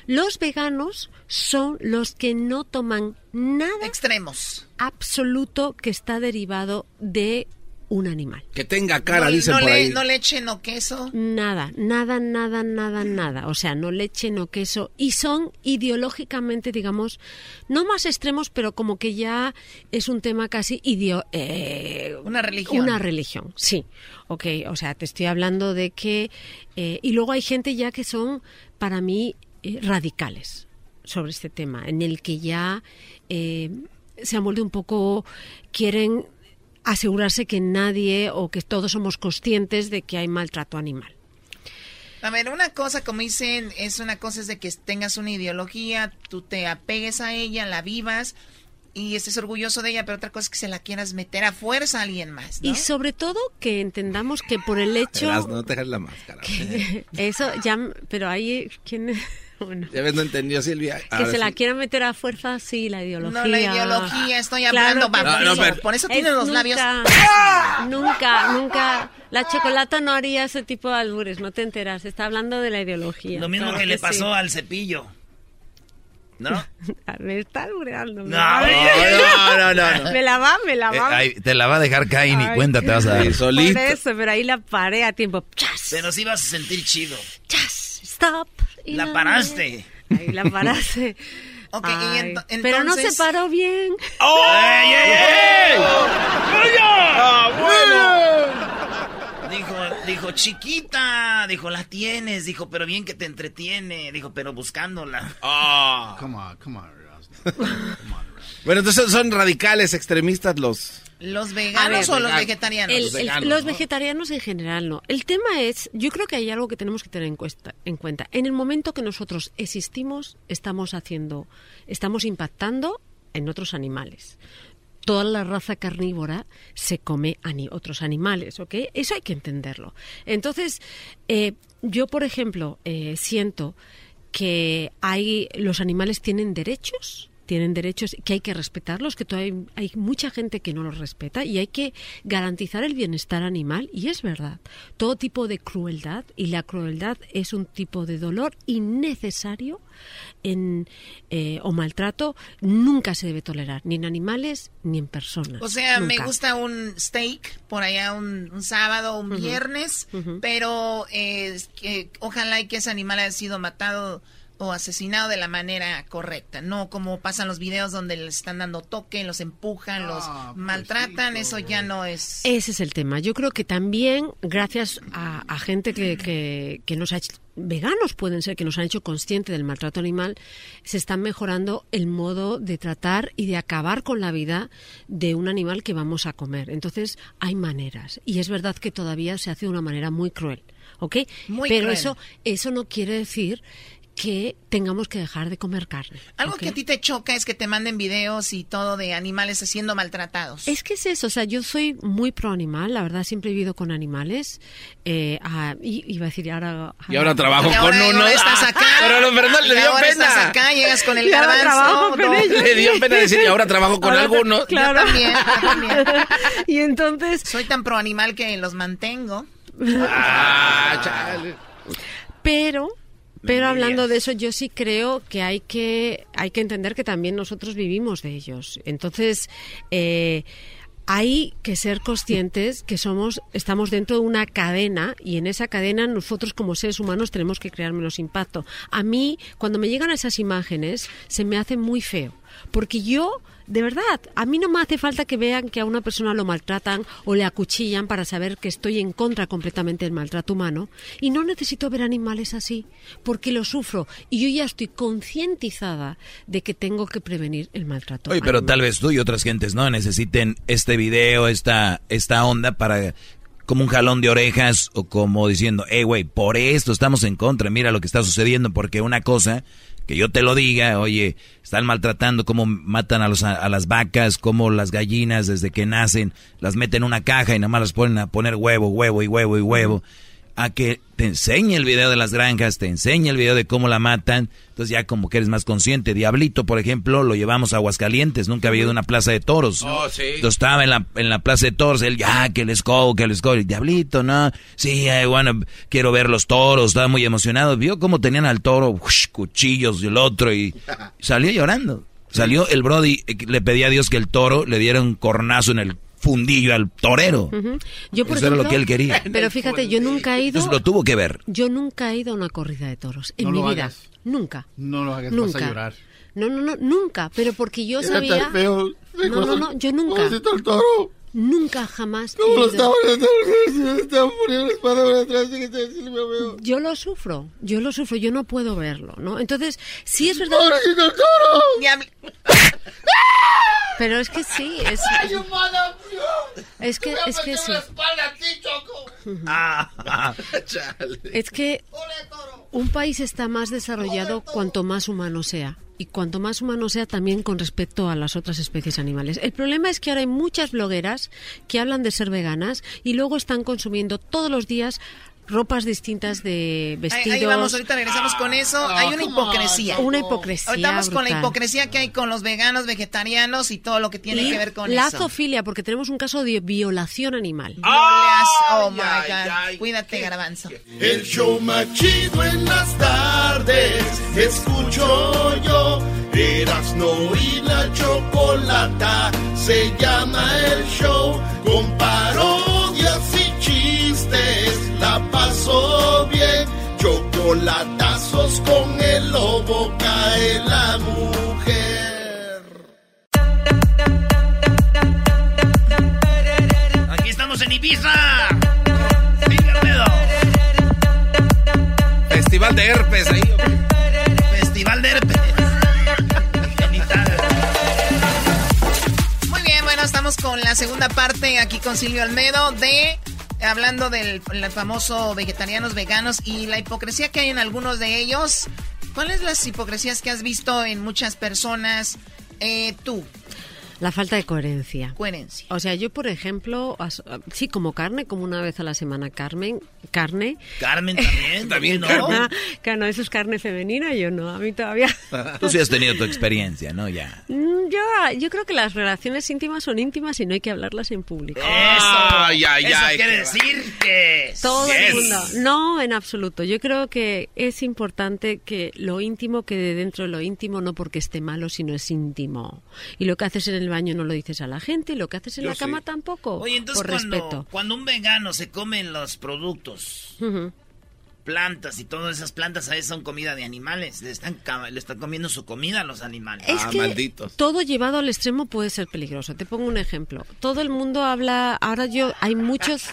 Los veganos son los que no toman nada extremos absoluto que está derivado de un animal. Que tenga cara, no, dicen no por le- ahí. no leche, no queso. Nada, nada, nada, nada, nada. O sea, no leche, no queso. Y son ideológicamente, digamos, no más extremos, pero como que ya es un tema casi ideo eh, Una religión. Una religión, sí. Ok, o sea, te estoy hablando de que... eh, y luego hay gente ya que son, para mí, eh, radicales sobre este tema, en el que ya eh, se han vuelto un poco... quieren asegurarse que nadie o que todos somos conscientes de que hay maltrato animal. A ver, una cosa, como dicen, es una cosa es de que tengas una ideología, tú te apegues a ella, la vivas y estés orgulloso de ella, pero otra cosa es que se la quieras meter a fuerza a alguien más, ¿no? Y sobre todo que entendamos que por el hecho... Verás, no te dejes la máscara. Eso ya... Pero ahí... ¿quién? Ya ves, no entendió Silvia. Que se la sí. quieran meter a fuerza, sí, la ideología. No, la ideología, estoy Claro hablando sí. No, no, pero- Por eso Es tiene los nunca, labios. Nunca, nunca. La chocolata no haría ese tipo de albures, no te enteras. Está hablando de la ideología. Lo mismo Claro que le sí. pasó al cepillo. ¿No? Me está albureando. me No, no, no, no, no. Me la va, me la Eh, va. ahí te la va a dejar caer y ni cuenta te vas a dar. Solito. Por eso, pero ahí la paré a tiempo. ¡Chas! Pero sí vas a sentir chido. ¡Chas! ¡Stop! Y La paraste. Ahí la paraste. Ok, y Ay, ento- Pero no se entonces- paró bien. ¡Ey, ey, ey! Dijo, dijo, chiquita, dijo, la tienes, dijo, pero bien que te entretiene, dijo, pero buscándola. Ah. Come on, come on. Bueno, entonces son radicales, extremistas los... ¿Los veganos o los vegetarianos? los, vegetarianos en general no. El tema es, yo creo que hay algo que tenemos que tener en, en cuenta. En el momento que nosotros existimos, estamos haciendo, estamos impactando en otros animales toda la raza carnívora se come a otros animales, ¿ok? Eso hay que entenderlo. Entonces, eh, yo, por ejemplo, eh, siento que hay los animales tienen derechos tienen derechos que hay que respetarlos, que todavía hay, mucha gente que no los respeta y hay que garantizar el bienestar animal. Y es verdad, todo tipo de crueldad, y la crueldad es un tipo de dolor innecesario en, eh, o maltrato, nunca se debe tolerar, ni en animales ni en personas. O sea, me gusta un steak por allá un, sábado, un viernes, pero eh, que, ojalá y que ese animal haya sido matado o asesinado de la manera correcta, no como pasan los videos donde les están dando toque, los empujan, los ah, maltratan, eso ya no es... Ese es el tema. Yo creo que también gracias a, gente que, que, que, nos ha hecho, veganos pueden ser, que nos han hecho consciente del maltrato animal, se está mejorando el modo de tratar y de acabar con la vida de un animal que vamos a comer. Entonces hay maneras y es verdad que todavía se hace de una manera muy cruel. ¿ok? Pero eso eso no quiere decir que tengamos que dejar de comer carne. Algo que a ti te choca es que te manden videos y todo de animales siendo maltratados. Es que es eso, o sea, yo soy muy pro animal, la verdad siempre he vivido con animales. Eh, y iba a decir, ahora... Y ahora trabajo con uno. estás acá. pero no, pero le dio pena. estás acá, llegas con el garbanzo. Le dio pena decir, y ahora trabajo con algunos. Claro. también, también. y entonces... Soy tan pro animal que los mantengo. Ah, chale. Pero pero hablando de eso, yo sí creo que hay que, hay que entender que también nosotros vivimos de ellos. Entonces, eh, hay que ser conscientes que somos, estamos dentro de una cadena y en esa cadena nosotros como seres humanos tenemos que crear menos impacto. A mí, cuando me llegan esas imágenes, se me hace muy feo, porque yo de verdad, a mí no me hace falta que vean que a una persona lo maltratan o le acuchillan para saber que estoy en contra completamente del maltrato humano. Y no necesito ver animales así, porque lo sufro. Y yo ya estoy concientizada de que tengo que prevenir el maltrato. Oye, pero tal vez tú y otras gentes no necesiten este video, esta, esta onda para como un jalón de orejas o como diciendo, hey, güey, por esto estamos en contra, mira lo que está sucediendo, porque una cosa que yo te lo diga, oye, están maltratando, cómo matan a, los, a, las vacas, cómo las gallinas desde que nacen las meten en una caja y nada más las ponen a poner huevo, huevo y huevo y huevo a que te enseñe el video de las granjas, te enseñe el video de cómo la matan, entonces ya como que eres más consciente. Diablito, por ejemplo, lo llevamos a Aguascalientes, nunca había ido a una plaza de toros. Oh, sí. Entonces estaba en la, en la plaza de toros, él, ya, que les go, que les go, el Diablito, no, sí, bueno, quiero ver los toros, estaba muy emocionado, vio cómo tenían al toro, cuchillos y el otro, y salió llorando. Salió el Brody, eh, le pedía a Dios que el toro le diera un cornazo en el fundillo al torero. yo, por Eso era lo que él quería. Pero fíjate, yo nunca he ido. Eso lo tuvo que ver. Yo nunca he ido a una corrida de toros en mi vida. Nunca. No lo hagas, nunca. Vas a llorar. No, no, no, nunca. Pero porque yo sabía. Feo. No, no, no, yo nunca. el toro? Nunca jamás. ¿Cómo lo estaban, estaban poniendo la espada atrás? Yo lo sufro, yo lo sufro, yo no puedo verlo, ¿no? Entonces, sí es verdad. el toro! Pero es que sí, es. Es que, es que sí. Es que un país está más desarrollado cuanto más humano sea y cuanto más humano sea también con respecto a las otras especies animales. El problema es que ahora hay muchas blogueras que hablan de ser veganas y luego están consumiendo todos los días ropas distintas de vestidos. Ahí, vamos, ahorita regresamos con eso. Ah, hay una hipocresía. Una hipocresía. Ahorita vamos con la hipocresía que hay con los veganos, vegetarianos y todo lo que tiene que ver con la eso. La zoofilia, porque tenemos un caso de violación animal. oh my God. Cuídate, garbanzo. El show más chido en las tardes. Escucho yo. no y la chocolata. Se llama el show. Con parodias y chistes la pasó bien. Chocolatazos con el lobo cae la mujer. Aquí estamos en Ibiza. Festival de herpes ahí. Festival de herpes. vamos con la segunda parte aquí con Silvio Almedo de hablando del famoso vegetarianos veganos y la hipocresía que hay en algunos de ellos. ¿Cuáles las hipocresías que has visto en muchas personas? Eh, tú. La falta de coherencia. Coherencia. O sea, yo, por ejemplo, sí como carne, como una vez a la semana Carmen, carne. Carmen también, también no. Claro, eso es carne femenina, yo no, a mí todavía. Tú sí has tenido tu experiencia, ¿no? Ya. Mm, yo, yo creo que las relaciones íntimas son íntimas y no hay que hablarlas en público. Eso, ay, ay, eso quiere decir que... Todo el mundo. No, en absoluto. Yo creo que es importante que lo íntimo quede dentro de lo íntimo, no porque esté malo, sino es íntimo. Y lo que haces en el baño no lo dices a la gente, lo que haces en la cama tampoco. Oye, entonces por cuando, respeto. cuando un vegano se come los productos, plantas y todas esas plantas a veces son comida de animales, le están, le están comiendo su comida a los animales. Es ah, que malditos. todo llevado al extremo puede ser peligroso. Te pongo un ejemplo. Todo el mundo habla, ahora yo, hay muchos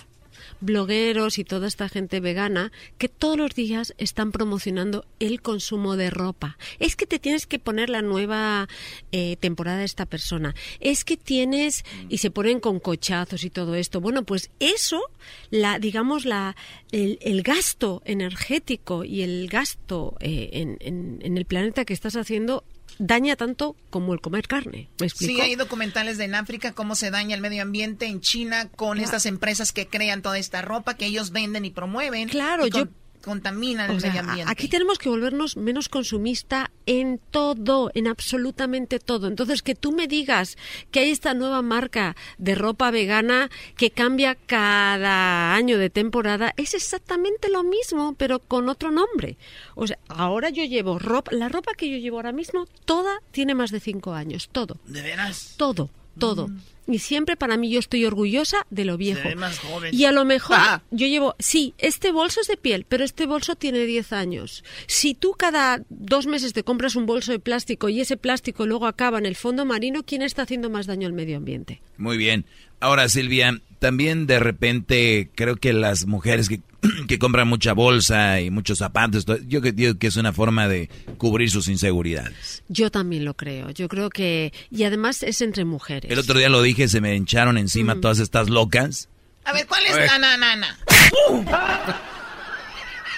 blogueros y toda esta gente vegana que todos los días están promocionando el consumo de ropa. Es que te tienes que poner la nueva eh, temporada de esta persona. Es que tienes y se ponen con cochazos y todo esto. Bueno, pues eso, la digamos la el, el gasto energético y el gasto eh, en, en, en el planeta que estás haciendo daña tanto como el comer carne. ¿Me explico? Sí, hay documentales de en África cómo se daña el medio ambiente en China con estas empresas que crean toda esta ropa que ellos venden y promueven. Claro, y con- yo contaminan el sea, medio ambiente. Aquí tenemos que volvernos menos consumista en todo, en absolutamente todo. Entonces, que tú me digas que hay esta nueva marca de ropa vegana que cambia cada año de temporada, es exactamente lo mismo, pero con otro nombre. O sea, ahora yo llevo ropa, la ropa que yo llevo ahora mismo, toda tiene más de cinco años, todo, ¿De veras? todo, todo. Y siempre para mí yo estoy orgullosa de lo viejo. Se ve más joven. Y a lo mejor Ah. yo llevo, sí, este bolso es de piel, pero este bolso tiene 10 años. Si tú cada dos meses te compras un bolso de plástico y ese plástico luego acaba en el fondo marino, ¿quién está haciendo más daño al medio ambiente? Muy bien. Ahora, Silvia, también de repente creo que las mujeres que, que compran mucha bolsa y muchos zapatos, yo que- digo que es una forma de cubrir sus inseguridades. Yo también lo creo. Yo creo que... Y además es entre mujeres. El otro día lo dije, se me hincharon encima todas estas locas. A ver, ¿cuál es la nanana?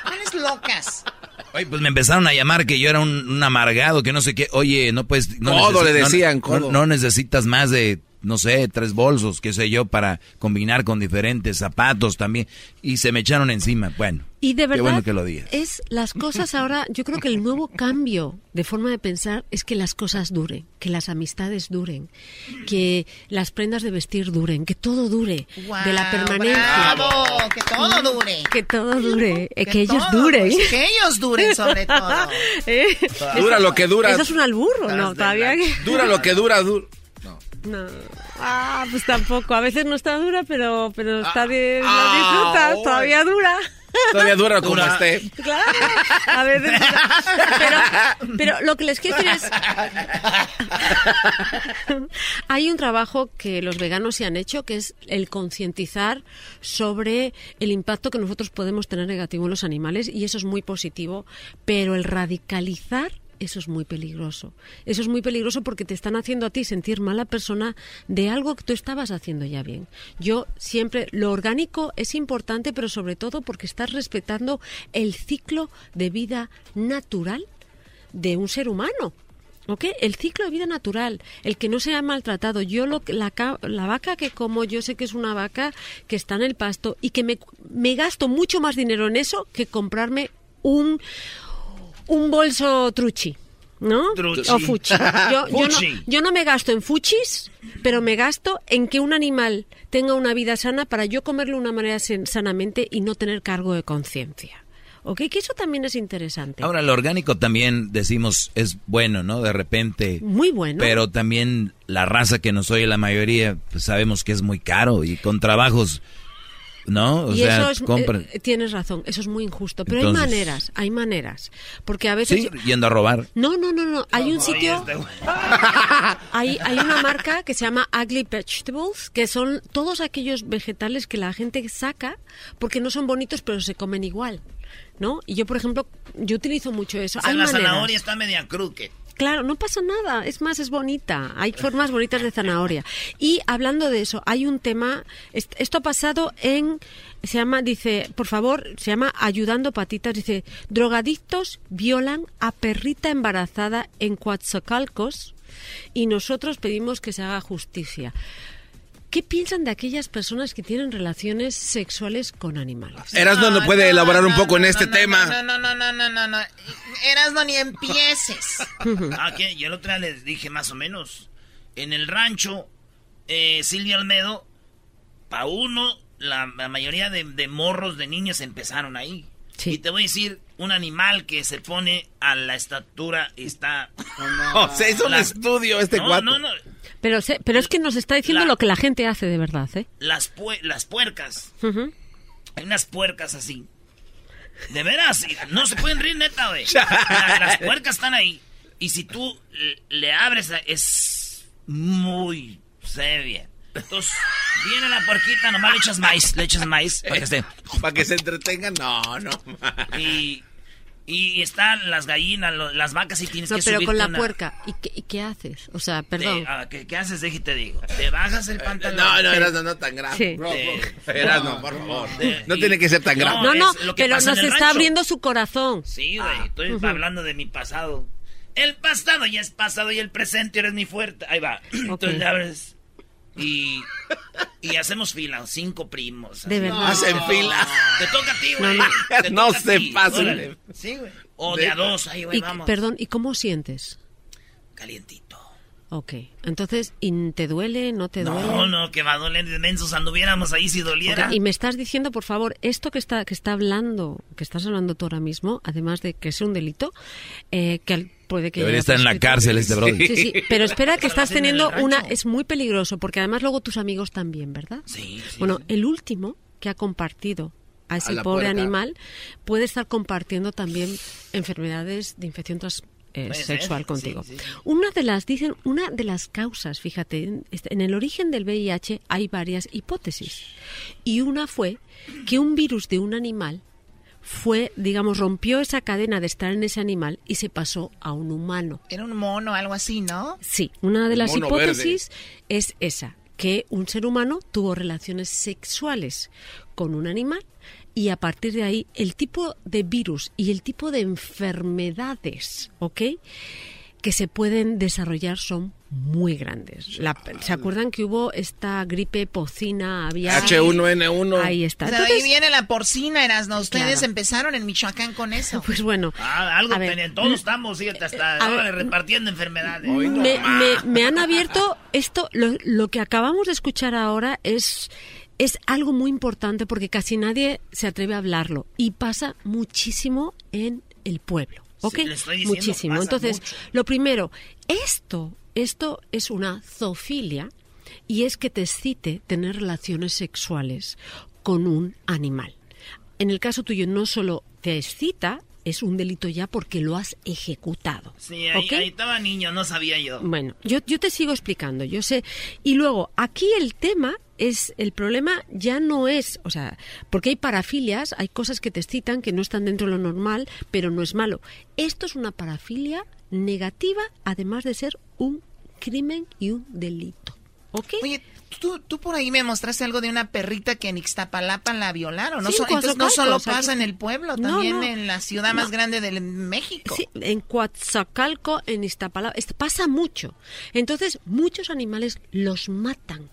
¿Cuáles locas? Oye, pues me empezaron a llamar que yo era un, un amargado, que no sé qué. Oye, no puedes... No Codo, le no- decían, no- codo. No, necesitas más de, no sé, tres bolsos, qué sé yo, para combinar con diferentes zapatos también. Y se me echaron encima. Bueno, Y de qué verdad, bueno que lo digas. es las cosas ahora, yo creo que el nuevo cambio de forma de pensar es que las cosas duren, que las amistades duren, que las prendas de vestir duren, que todo dure, de la permanencia. bravo, que todo dure. Que todo dure, eh, que, ellos todo, duren. pues, que ellos duren sobre todo. Eh, Dura eso- lo que dura. Eso es un alburro, ¿no? Todavía Dura lo que dura, dura. No. Ah, pues tampoco. A veces no está dura, pero, pero está de, la ah, disfrutas, oh. todavía dura. Todavía dura como Dura. esté. Claro, a veces. Pero, pero lo que les quiero decir es. Hay un trabajo que los veganos se han hecho, que es el concientizar sobre el impacto que nosotros podemos tener negativo en los animales, y eso es muy positivo, pero el radicalizar. Eso es muy peligroso. Eso es muy peligroso porque te están haciendo a ti sentir mala persona de algo que tú estabas haciendo ya bien. Yo siempre, lo orgánico es importante, pero sobre todo porque estás respetando el ciclo de vida natural de un ser humano. ¿Ok? El ciclo de vida natural, el que no sea maltratado. Yo lo, la, la vaca que como, yo sé que es una vaca que está en el pasto y que me, me gasto mucho más dinero en eso que comprarme un, un bolso truchi. ¿No? Truchi. O fuchi. Yo, yo no, yo no me gasto en fuchis, pero me gasto en que un animal tenga una vida sana para yo comerlo de una manera sanamente y no tener cargo de conciencia. ¿Ok? Que eso también es interesante. Ahora, lo orgánico también decimos es bueno, ¿no? De repente. Muy bueno. Pero también la raza que nos oye la mayoría, pues sabemos que es muy caro y con trabajos, ¿no? O y sea, eso es, compran. eh, tienes razón, eso es muy injusto. Pero Entonces- hay maneras, hay maneras. Porque a veces... Sí, yendo a robar. No, no, no, no. Hay un sitio, este- hay, hay una marca que se llama Ugly Vegetables, que son todos aquellos vegetales que la gente saca porque no son bonitos, pero se comen igual. ¿No? Y yo, por ejemplo, yo utilizo mucho eso. O sea, hay la maneras. zanahoria está media crooked. Claro, no pasa nada. Es más, es bonita. Hay formas bonitas de zanahoria. Y hablando de eso, hay un tema. Esto ha pasado en. Se llama, dice, por favor, se llama Ayudando Patitas. Dice: drogadictos violan a perrita embarazada en Coatzacoalcos y nosotros pedimos que se haga justicia. ¿Qué piensan de aquellas personas que tienen relaciones sexuales con animales? Erasno no puede elaborar un poco en este tema. No, no, no, no, no, no, no. Erasno ni empieces. ah, ¿qué? Yo el otro día les dije más o menos. En el rancho, eh, Silvia Almedo, pa' uno, la, mayoría de, morros de niños empezaron ahí. Y te voy a decir, un animal que se pone a la estatura está... No, se hizo un estudio este no, No, no, pero, pero es que nos está diciendo lo que la gente hace de verdad, ¿eh? Las, las puercas. Hay unas puercas así. De veras, no se pueden reír neta, güey. las puercas están ahí. Y si tú le abres, es muy... Se bien. Entonces, viene la puerquita, nomás le echas maíz, le echas maíz para que se... Para que se entretengan, no, no. Y y están las gallinas, las vacas y tienes no, que pero con la puerca. ¿Y qué, qué, haces? O sea, perdón. Ah, ¿qué, haces? Deje te digo. Te bajas el pantalón. No, no, Erasno, no tan grave. Sí. Bro, no, por favor. no tiene que ser tan grave. No, no, pero nos está abriendo su corazón. Sí, güey. estoy hablando de mi pasado. El pasado ya es pasado y el presente eres mi fuerte. Ahí va. Entonces le abres y, y hacemos fila, cinco primos. De verdad. No, hacen fila. Te toca a ti, güey. No, se pasen. Sí, güey. O de, a dos, ahí, güey, vamos. Perdón, ¿y cómo sientes? Calientito. Ok, entonces, ¿y ¿te duele? ¿No te duele? No, no, que va a doler de mensos, anduviéramos ahí si doliera. Y me estás diciendo, por favor, esto que está, que está hablando, que estás hablando tú ahora mismo, además de que es un delito, eh, que puede que... Debería estar en la cárcel este brother. Sí, sí, pero espera que estás teniendo una... Es muy peligroso, porque además luego tus amigos también, ¿verdad? Sí, Bueno, el último que ha compartido a ese pobre animal puede estar compartiendo también enfermedades de infección tras eh, sexual contigo. Una de las, dicen, una de las causas, fíjate, este, en el origen del VIH hay varias hipótesis. Y una fue que un virus de un animal fue, digamos, rompió esa cadena de estar en ese animal y se pasó a un humano. Era un mono, algo así, ¿no? Sí, una de las hipótesis es esa, que un ser humano tuvo relaciones sexuales con un animal y a partir de ahí el tipo de virus y el tipo de enfermedades, ¿ok? Que se pueden desarrollar son muy grandes. ¿Se acuerdan que hubo esta gripe porcina? Había H1N1. Ahí está. Pero ahí viene la porcina, eras, ¿no? Ustedes empezaron en Michoacán con eso. Pues bueno. Ah, algo ver, todos estamos, fíjate, hasta repartiendo enfermedades. me, han abierto esto, lo, lo que acabamos de escuchar ahora es es algo muy importante porque casi nadie se atreve a hablarlo y pasa muchísimo en el pueblo. ¿Ok? muchísimo. Entonces, lo primero, esto, esto es una zoofilia y es que te excite tener relaciones sexuales con un animal. En el caso tuyo no solo te excita, es un delito ya porque lo has ejecutado. Sí, ahí, estaba niño, no sabía yo. Bueno, yo, yo te sigo explicando, yo sé. Y luego, aquí el tema es el problema ya no es, o sea, porque hay parafilias, hay cosas que te excitan que no están dentro de lo normal, pero no es malo. Esto es una parafilia negativa, además de ser un crimen y un delito. ¿Ok? Oye, tú, tú por ahí me mostraste algo de una perrita que en Ixtapalapa la violaron. No, entonces no solo pasa en el pueblo, también en la ciudad más grande de México. Sí, en Coatzacalco, en Iztapalapa, pasa mucho. Entonces, muchos animales los matan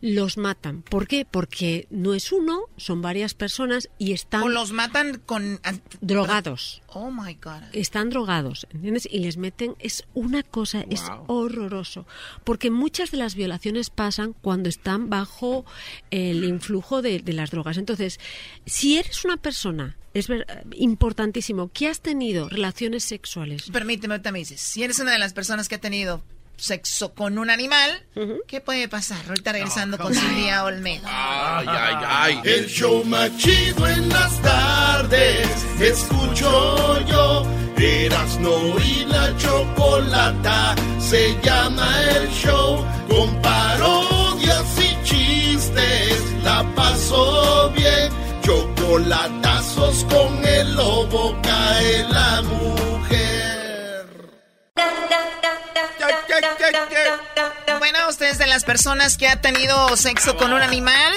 los matan. ¿Por qué? Porque no es uno, son varias personas y están... O los matan con... Drogados. Oh, my God. Están drogados, ¿entiendes? Y les meten... Es una cosa, es horroroso. Porque muchas de las violaciones pasan cuando están bajo el influjo de, las drogas. Entonces, si eres una persona es importantísimo que has tenido relaciones sexuales. Permíteme, ahorita me dices, si eres una de las personas que ha tenido sexo con un animal, ¿qué puede pasar? Ahorita regresando con Silvia Olmedo. Ay, ay, ay. El show más chido en las tardes, escucho yo. no y la chocolata, se llama el show. Con parodias y chistes, la pasó bien. Chocolatazos con el lobo cae la mujer. Bueno, ustedes de las personas que ha tenido sexo con un animal,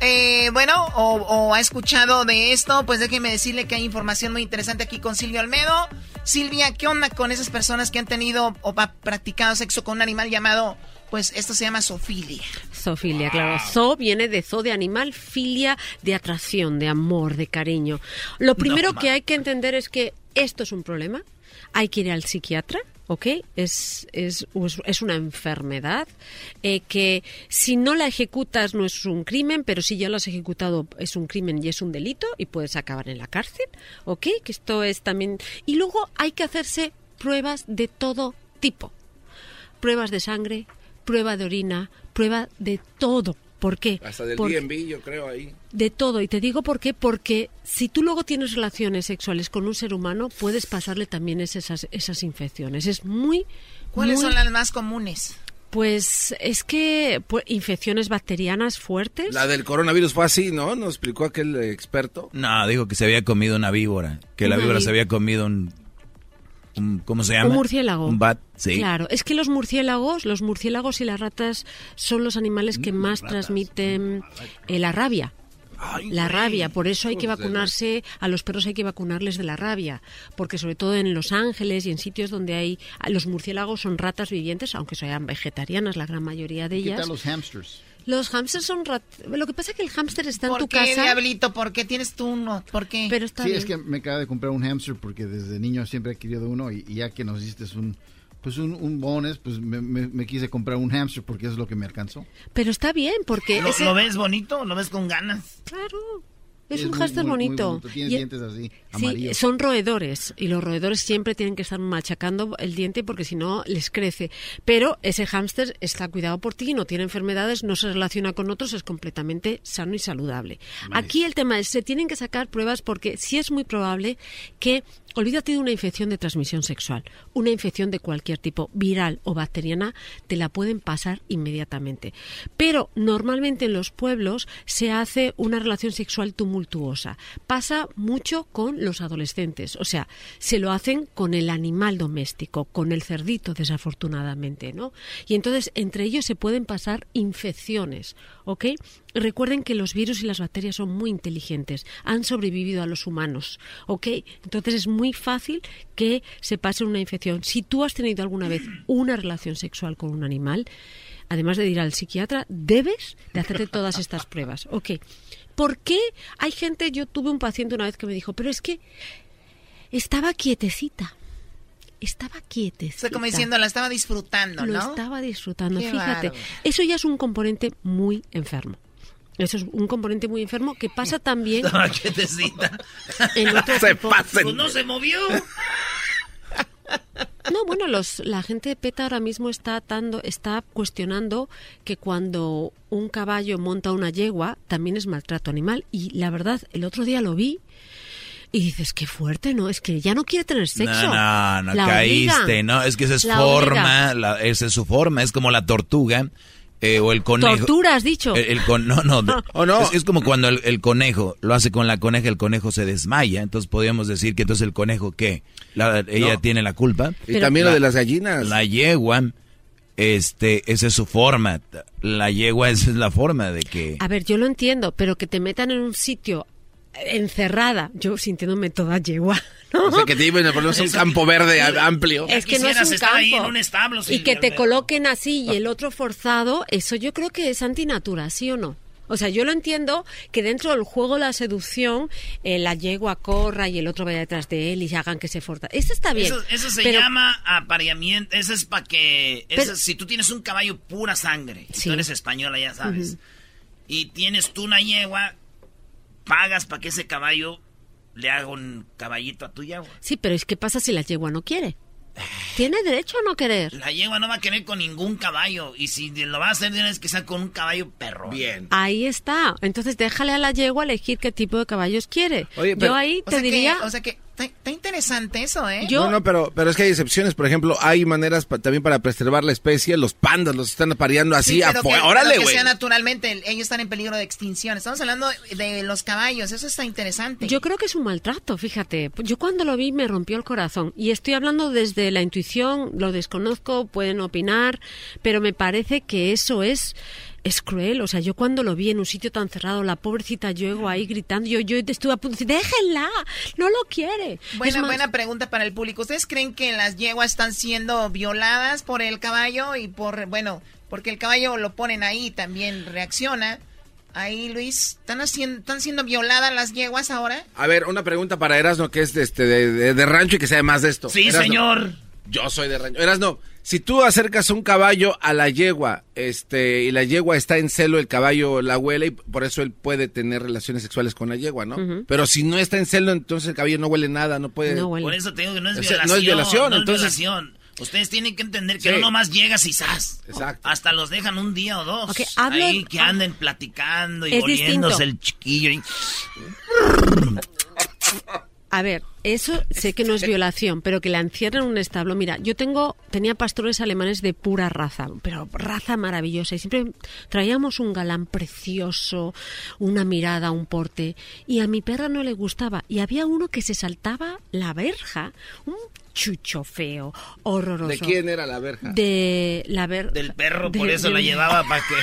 eh, bueno, o, o, ha escuchado de esto, pues déjeme decirle que hay información muy interesante aquí con Silvia Olmedo. Silvia, ¿qué onda con esas personas que han tenido o practicado sexo con un animal llamado pues esto se llama zoofilia. Zoofilia, claro. Zo viene de zoo de animal, filia de atracción, de amor, de cariño. Lo primero que hay que entender es que esto es un problema. Hay que ir al psiquiatra. ¿Ok? Es, es, es una enfermedad eh, que si no la ejecutas no es un crimen, pero si ya lo has ejecutado es un crimen y es un delito y puedes acabar en la cárcel, ¿ok? Que esto es también... Y luego hay que hacerse pruebas de todo tipo. Pruebas de sangre, prueba de orina, prueba de todo. ¿Por qué? Hasta del Porque, yo creo ahí. De todo. Y te digo por qué. Porque si tú luego tienes relaciones sexuales con un ser humano, puedes pasarle también esas, esas infecciones. Es muy... ¿Cuáles son las más comunes? Pues es que pues, infecciones bacterianas fuertes. La del coronavirus fue así, ¿no? Nos explicó aquel experto. No, dijo que se había comido una víbora, que la víbora se había comido un ¿cómo se llama? Un murciélago. Un bat, sí. Claro, es que los murciélagos, los murciélagos y las ratas son los animales que mm, más transmiten eh, la rabia. la rabia, por eso hay que vacunarse, a los perros hay que vacunarles de la rabia, porque sobre todo en Los Ángeles y en sitios donde hay los murciélagos son ratas vivientes, aunque sean vegetarianas la gran mayoría de ellas. los hamsters? Los hamsters son rat... Lo que pasa es que el hámster está en tu qué, casa. diablito? ¿Por qué tienes tú uno? ¿Por qué? Pero está sí, es que me acaba de comprar un hámster porque desde niño siempre he querido uno y, ya que nos hiciste un pues un, un bonus, pues me, quise comprar un hámster porque es lo que me alcanzó. Pero está bien, porque... ¿Lo, ¿Lo ves bonito? ¿Lo ves con ganas? Claro. Es, un hámster bonito. Tiene dientes así, sí, son roedores y los roedores siempre tienen que estar machacando el diente porque si no les crece. Pero ese hámster está cuidado por ti, no tiene enfermedades, no se relaciona con otros, es completamente sano y saludable. Aquí el tema es, se tienen que sacar pruebas porque sí es muy probable que Olvídate de una infección de transmisión sexual. Una infección de cualquier tipo, viral o bacteriana, te la pueden pasar inmediatamente. Pero normalmente en los pueblos se hace una relación sexual tumultuosa. Pasa mucho con los adolescentes. O sea, se lo hacen con el animal doméstico, con el cerdito, desafortunadamente, ¿no? Y entonces entre ellos se pueden pasar infecciones, ¿ok? Recuerden que los virus y las bacterias son muy inteligentes, han sobrevivido a los humanos, ¿ok? Entonces es muy fácil que se pase una infección. Si tú has tenido alguna vez una relación sexual con un animal, además de ir al psiquiatra, debes de hacerte todas estas pruebas, ¿ok? ¿Por qué hay gente, yo tuve un paciente una vez que me dijo, pero es que estaba quietecita, estaba quietecita. O como diciendo, la estaba disfrutando, ¿no? Lo estaba disfrutando, fíjate. Eso ya es un componente muy enfermo. Eso es un componente muy enfermo que pasa también. En otro se Pues no se movió. No, bueno, los, la gente de PETA ahora mismo está, dando, está cuestionando que cuando un caballo monta una yegua también es maltrato animal. Y la verdad, el otro día lo vi y dices, qué fuerte, ¿no? Es que ya no quiere tener sexo. No, no, no caíste, ¿no? Es que esa es forma, esa es su forma, es como la tortuga eh, o el conejo. Tortura, has dicho. El, no, no. ¿O no? Es, como cuando el, conejo lo hace con la coneja, el conejo se desmaya. Entonces podríamos decir que entonces el conejo, ¿qué? ella tiene la culpa. y también lo de las gallinas. La yegua, este, esa es su forma. La yegua, esa es la forma de que. A ver, yo lo entiendo, pero que te metan en un sitio encerrada, yo sintiéndome toda yegua. ¿no? O sea, que te iban a poner un campo verde amplio. Es que no es un campo. y que te coloquen así y el otro forzado, eso yo creo que es antinatura, ¿sí o no? O sea, yo lo entiendo que dentro del juego de la seducción, eh, la yegua corra y el otro vaya detrás de él y hagan que se forza. Eso está bien. Eso, se llama apareamiento. Eso es para que. si tú tienes un caballo pura sangre, si tú eres española, ya sabes, y tienes tú una yegua, pagas para que ese caballo le haga un caballito a tu yegua. Sí, pero es que pasa si la yegua no quiere. Tiene derecho a no querer. La yegua no va a querer con ningún caballo. Y si lo va a hacer, tienes que ser con un caballo perro. Bien. Ahí está. Entonces déjale a la yegua elegir qué tipo de caballos quiere. Yo ahí te diría. o sea que Está, interesante eso, ¿eh? No, no, pero, pero es que hay excepciones. Por ejemplo, hay maneras también para preservar la especie. Los pandas los están apareando así afuera. ¡Órale, güey! Que sea naturalmente, ellos están en peligro de extinción. Estamos hablando de los caballos. Eso está interesante. Yo creo que es un maltrato, fíjate. Yo cuando lo vi me rompió el corazón. Y estoy hablando desde la intuición, lo desconozco, pueden opinar, pero me parece que eso es es cruel. O sea, yo cuando lo vi en un sitio tan cerrado, la pobrecita yo ahí gritando, yo, yo estuve a punto de decir, déjenla, no lo quiere. Buena, buena pregunta para el público. ¿Ustedes creen que las yeguas están siendo violadas por el caballo y por, bueno, porque el caballo lo ponen ahí también reacciona? Ahí, Luis, ¿están, haciendo, ¿están siendo violadas las yeguas ahora? A ver, una pregunta para Erasno, que es de, este, de, rancho y que sabe más de esto. Sí, señor. Yo soy de rancho. Erasno, si tú acercas un caballo a la yegua, este, y la yegua está en celo, el caballo la huele y por eso él puede tener relaciones sexuales con la yegua, ¿no? Pero si no está en celo, entonces el caballo no huele nada, no puede. Por eso te digo que no es violación. no es violación, entonces. Ustedes tienen que entender que no nomás llegas y ¡zas! Exacto. Hasta los dejan un día o dos. ahí que anden platicando y volviéndose el chiquillo. Y... A ver, eso sé que no es violación, pero que la encierran en un establo. Mira, yo tengo, tenía pastores alemanes de pura raza, pero raza maravillosa. Y siempre traíamos un galán precioso, una mirada, un porte. Y a mi perra no le gustaba. Y había uno que se saltaba la verja, un chucho feo, horroroso. ¿De quién era la verja? De la verja. Del perro, por eso la llevaba para que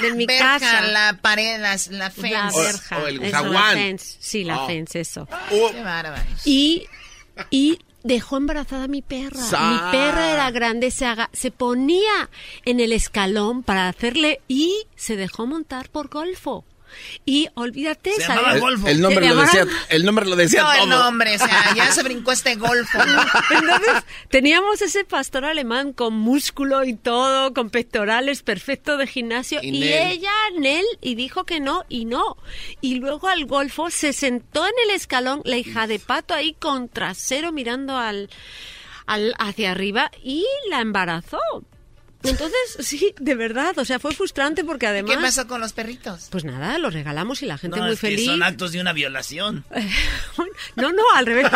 de mi casa. La pared, la, la fence. La verja. O, el La fence. Sí, la oh. fence, eso. Oh. Qué bárbaro. Y, y dejó embarazada a mi perra. Mi perra era grande, se, haga, se ponía en el escalón para hacerle y se dejó montar por golfo. Y olvídate, se Golfo. El, nombre lo decía, el nombre lo decía no, todo. el nombre, o sea, ya se brincó este golfo. Entonces, teníamos ese pastor alemán con músculo y todo, con pectorales, perfecto de gimnasio, y, ella, Nel, y dijo que no, y no. Y luego al golfo se sentó en el escalón, la hija de pato ahí con trasero mirando al, al hacia arriba, y la embarazó. Entonces, sí, de verdad, o sea, fue frustrante porque además... ¿Qué pasó con los perritos? Pues nada, los regalamos y la gente muy feliz. son actos de una violación. no, no, al revés.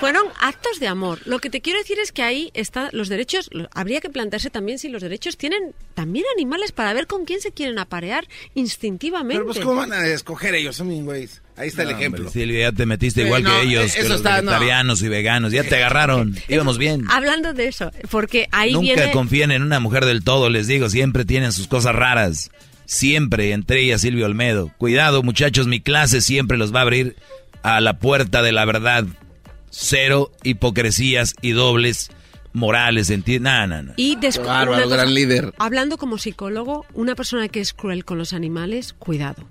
Fueron, actos de amor. Lo que te quiero decir es que ahí están los derechos, habría que plantearse también si los derechos tienen también animales para ver con quién se quieren aparear instintivamente. Pero pues, ¿cómo van a escoger ellos? Son güeyes. Ahí está el ejemplo. Silvia, ya te metiste igual que ellos, que los vegetarianos y veganos. Ya te agarraron. Íbamos bien. Hablando de eso, porque ahí Nunca confíen en una mujer del todo, les digo. Siempre tienen sus cosas raras. Siempre, entre ellas Silvia Olmedo. Cuidado, muchachos, mi clase siempre los va a abrir a la puerta de la verdad. Cero hipocresías y dobles morales, ¿entiendes? No, no, no. Y Bárbaro, gran líder. Hablando como psicólogo, una persona que es cruel con los animales, cuidado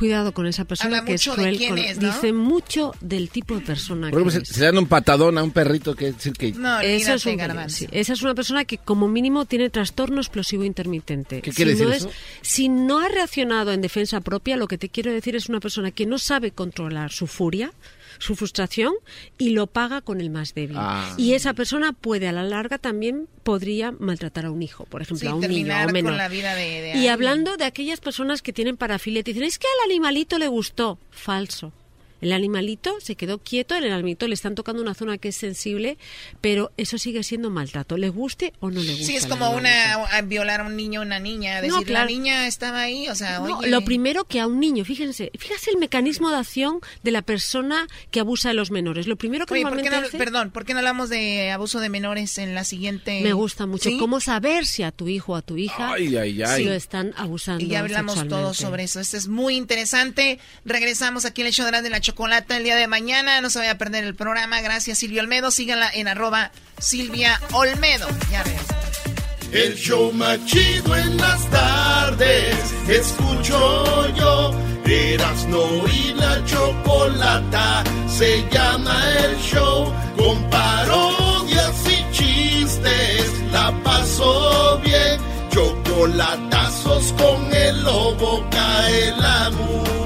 cuidado con esa persona que es cruel. Dice mucho del tipo de persona que es. Se, dan un patadón a un perrito que decir que... No, Eso es Esa es una persona que como mínimo tiene trastorno explosivo intermitente. ¿Qué quiere si decir no si no ha reaccionado en defensa propia, lo que te quiero decir es una persona que no sabe controlar su furia, su frustración y lo paga con el más débil. Ah. Y esa persona puede a la larga también podría maltratar a un hijo, por ejemplo, a un niño o menor. y hablando de aquellas personas que tienen parafilia, dicen, es que al animalito le gustó. Falso. El animalito se quedó quieto, el animalito le están tocando una zona que es sensible, pero eso sigue siendo maltrato, le guste o no le guste. Sí, es como una violar a un niño o una niña, decir, la niña estaba ahí, o sea, Lo primero que a un niño, fíjense, fíjese el mecanismo de acción de la persona que abusa de los menores. Lo primero que normalmente ¿por Perdón, ¿por qué no hablamos de abuso de menores en la siguiente? Me gusta mucho. ¿Cómo saber si a tu hijo o a tu hija si lo están abusando Y ya hablamos todos sobre eso. Esto es muy interesante. Regresamos aquí en el show de la chocolate el día de mañana. No se vaya a perder el programa. Gracias, Silvia Olmedo. Síganla en arroba Silvia Olmedo. Ya El show más chido en las tardes. Escucho yo. no y la chocolata. Se llama el show. Con parodias y chistes. La paso bien. Chocolatazos con el lobo cae la mujer